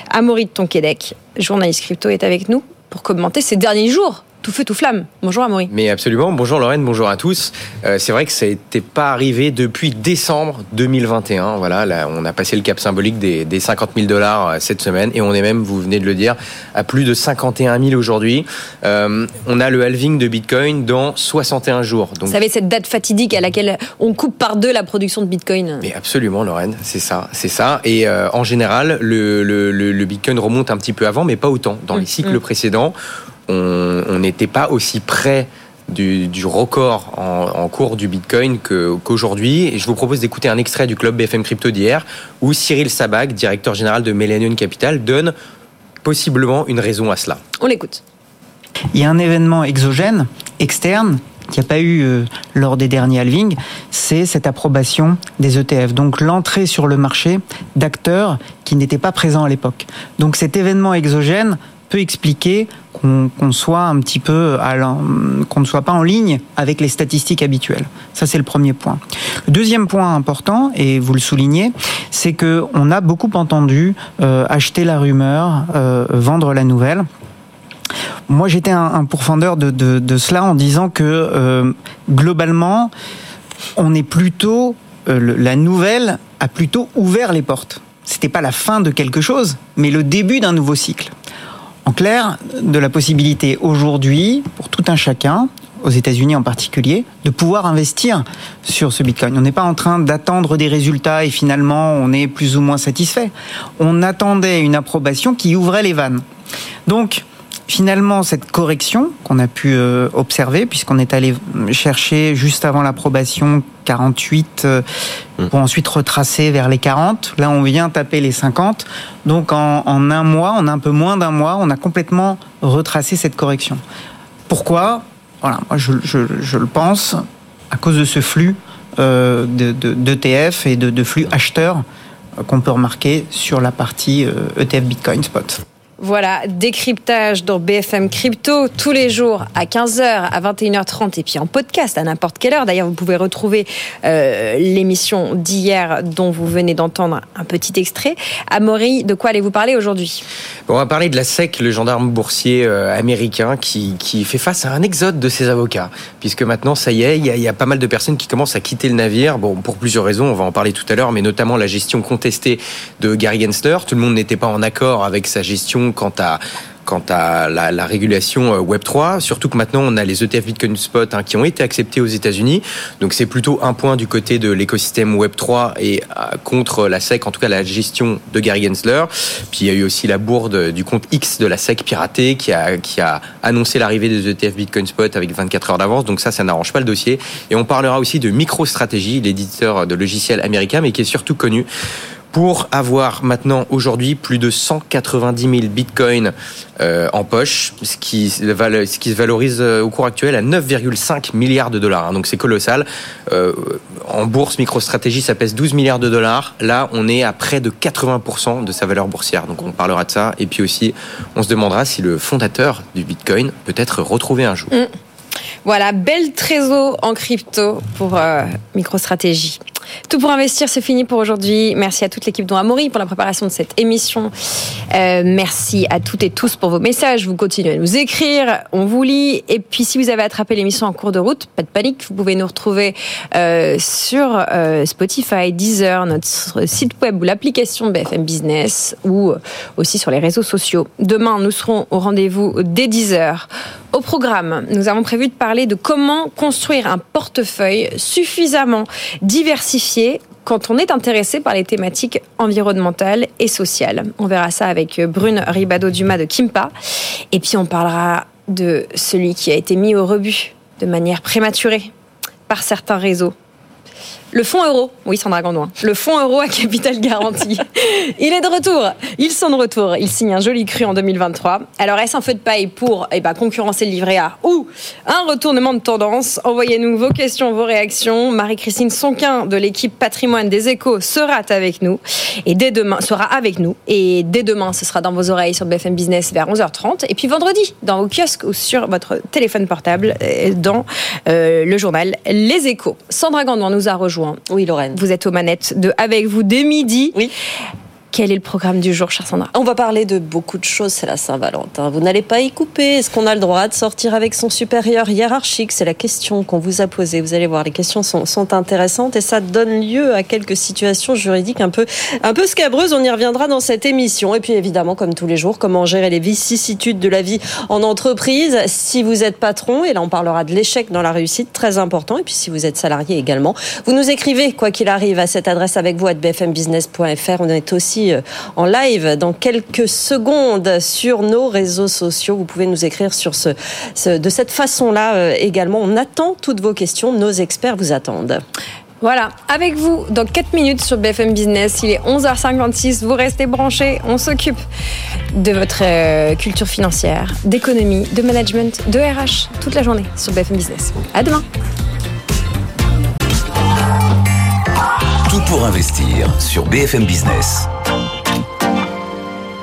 Amaury de Tonquédec, journaliste crypto, est avec nous pour commenter ces derniers jours tout feu, tout flamme. Bonjour Amaury. Mais absolument. Bonjour Lorraine, bonjour à tous. Euh, c'est vrai que ça n'était pas arrivé depuis décembre 2021. Voilà, là, on a passé le cap symbolique des, des 50 000 dollars euh, cette semaine et on est même, vous venez de le dire, à plus de 51 000 aujourd'hui. Euh, on a le halving de Bitcoin dans 61 jours. Donc... Vous savez, cette date fatidique à laquelle on coupe par deux la production de Bitcoin. Mais absolument Lorraine, c'est ça, c'est ça. Et euh, en général, le, le, le, Bitcoin remonte un petit peu avant, mais pas autant. Dans les mmh, cycles mmh. précédents, on n'était pas aussi près du, du record en, en, cours du Bitcoin qu'aujourd'hui. et je vous propose d'écouter un extrait du club BFM Crypto d'hier où Cyril Sabag, directeur général de Millennium Capital, donne possiblement une raison à cela. On l'écoute. Il y a un événement exogène, externe, qu'il n'y a pas eu euh, lors des derniers halvings, c'est cette approbation des ETF. Donc l'entrée sur le marché d'acteurs qui n'étaient pas présents à l'époque. Donc cet événement exogène peut expliquer qu'on soit un petit peu qu'on ne soit pas en ligne avec les statistiques habituelles. Ça c'est le premier point. Le deuxième point important et vous le soulignez, c'est que on a beaucoup entendu euh, acheter la rumeur, euh, vendre la nouvelle. Moi, j'étais un, un, pourfendeur de, de, de, cela en disant que euh, globalement, on est plutôt euh, la nouvelle a plutôt ouvert les portes. C'était pas la fin de quelque chose, mais le début d'un nouveau cycle. En clair, de la possibilité aujourd'hui, pour tout un chacun, aux États-Unis en particulier, de pouvoir investir sur ce Bitcoin. On n'est pas en train d'attendre des résultats et finalement on est plus ou moins satisfait. On attendait une approbation qui ouvrait les vannes. Donc, finalement, cette correction qu'on a pu euh, observer, puisqu'on est allé chercher juste avant l'approbation 48 euh, mmh. pour ensuite retracer vers les 40. Là, on vient taper les 50. Donc, en, en un mois, en un peu moins d'un mois, on a complètement retracé cette correction. Pourquoi? Voilà, moi, je, je, je, le pense à cause de ce flux euh, d'ETF de, de, et de, de flux acheteurs euh, qu'on peut remarquer sur la partie ETF Bitcoin Spot. Voilà, décryptage dans BFM Crypto tous les jours à 15h, à 21h30 et puis en podcast à n'importe quelle heure. D'ailleurs, vous pouvez retrouver euh, l'émission d'hier dont vous venez d'entendre un petit extrait. Amaury, de quoi allez-vous parler aujourd'hui? On va parler de la SEC, le gendarme boursier euh, américain qui, qui, fait face à un exode de ses avocats. Puisque maintenant, ça y est, il y, a, pas mal de personnes qui commencent à quitter le navire. Pour plusieurs raisons, on va en parler tout à l'heure, mais notamment la gestion contestée de Gary Gensler. Tout le monde n'était pas en accord avec sa gestion quant à quant à la, la, régulation euh, Web 3, surtout que maintenant on a les ETF Bitcoin Spot hein, qui ont été acceptés aux États-Unis. Donc c'est plutôt un point du côté de l'écosystème Web 3 et euh, contre la SEC, en tout cas la gestion de Gary Gensler. Puis il y a eu aussi la bourde du compte X de la SEC piraté qui a qui a annoncé l'arrivée des ETF Bitcoin Spot avec 24 heures d'avance. Donc ça, ça n'arrange pas le dossier. Et on parlera aussi de MicroStrategy, l'éditeur de logiciels américain, mais qui est surtout connu pour avoir maintenant aujourd'hui plus de 190 000 bitcoins euh, en poche, ce qui, se valorise euh, au cours actuel à 9,5 milliards de dollars. Donc c'est colossal. Euh, en bourse, MicroStrategy, ça pèse 12 milliards de dollars. Là, on est à près de 80% de sa valeur boursière. Donc on parlera de ça. Et puis aussi, on se demandera si le fondateur du bitcoin peut être retrouvé un jour. Mmh. Voilà, bel trésor en crypto pour euh, MicroStratégie. Tout pour investir, c'est fini pour aujourd'hui. Merci à toute l'équipe dont Amaury pour la préparation de cette émission. Euh, merci à toutes et tous pour vos messages. Vous continuez à nous écrire, on vous lit. Et puis si vous avez attrapé l'émission en cours de route, pas de panique, vous pouvez nous retrouver euh, sur euh, Spotify, Deezer, notre site web ou l'application BFM Business ou aussi sur les réseaux sociaux. Demain, nous serons au rendez-vous dès 10h. Au programme, nous avons prévu de parler de comment construire un portefeuille suffisamment diversifié quand on est intéressé par les thématiques environnementales et sociales. On verra ça avec Brune Ribado-Dumas de Kimpa. Et puis on parlera de celui qui a été mis au rebut de manière prématurée par certains réseaux le fonds euro, oui Sandra Gandoin, le fonds euro à capital garanti. Il est de retour, ils sont de retour, ils signent un joli cru en 2023. Alors est-ce un feu de paille pour eh ben, concurrencer le livret A ou un retournement de tendance? Envoyez-nous vos questions, vos réactions. Marie-Christine Sonquin de l'équipe patrimoine des échos sera avec nous. Et dès demain sera avec nous. Et dès demain ce sera dans vos oreilles sur BFM Business vers 11h30 et puis vendredi dans vos kiosques ou sur votre téléphone portable euh, dans euh, le journal Les Échos. Sandra Gandoin nous a rejoint oui, Lorraine. Vous êtes aux manettes de Avec vous dès midi. Oui. Quel est le programme du jour, chère Sandra? On va parler de beaucoup de choses, c'est la Saint-Valentin. Vous n'allez pas y couper. Est-ce qu'on a le droit de sortir avec son supérieur hiérarchique? C'est la question qu'on vous a posée. Vous allez voir, les questions sont, sont, intéressantes et ça donne lieu à quelques situations juridiques un peu, un peu scabreuses. On y reviendra dans cette émission. Et puis évidemment, comme tous les jours, comment gérer les vicissitudes de la vie en entreprise si vous êtes patron. Et là, on parlera de l'échec dans la réussite, très important. Et puis si vous êtes salarié également, vous nous écrivez, quoi qu'il arrive, à cette adresse avec vous, à bfmbusiness.fr. On est aussi aussi en live dans quelques secondes sur nos réseaux sociaux. Vous pouvez nous écrire sur ce, de cette façon-là également. On attend toutes vos questions. Nos experts vous attendent. Voilà, avec vous dans 4 minutes sur BFM Business. Il est 11h56, vous restez branchés. On s'occupe de votre euh, culture financière, d'économie, de management, de RH toute la journée sur BFM Business. À demain. Tout pour investir sur BFM Business.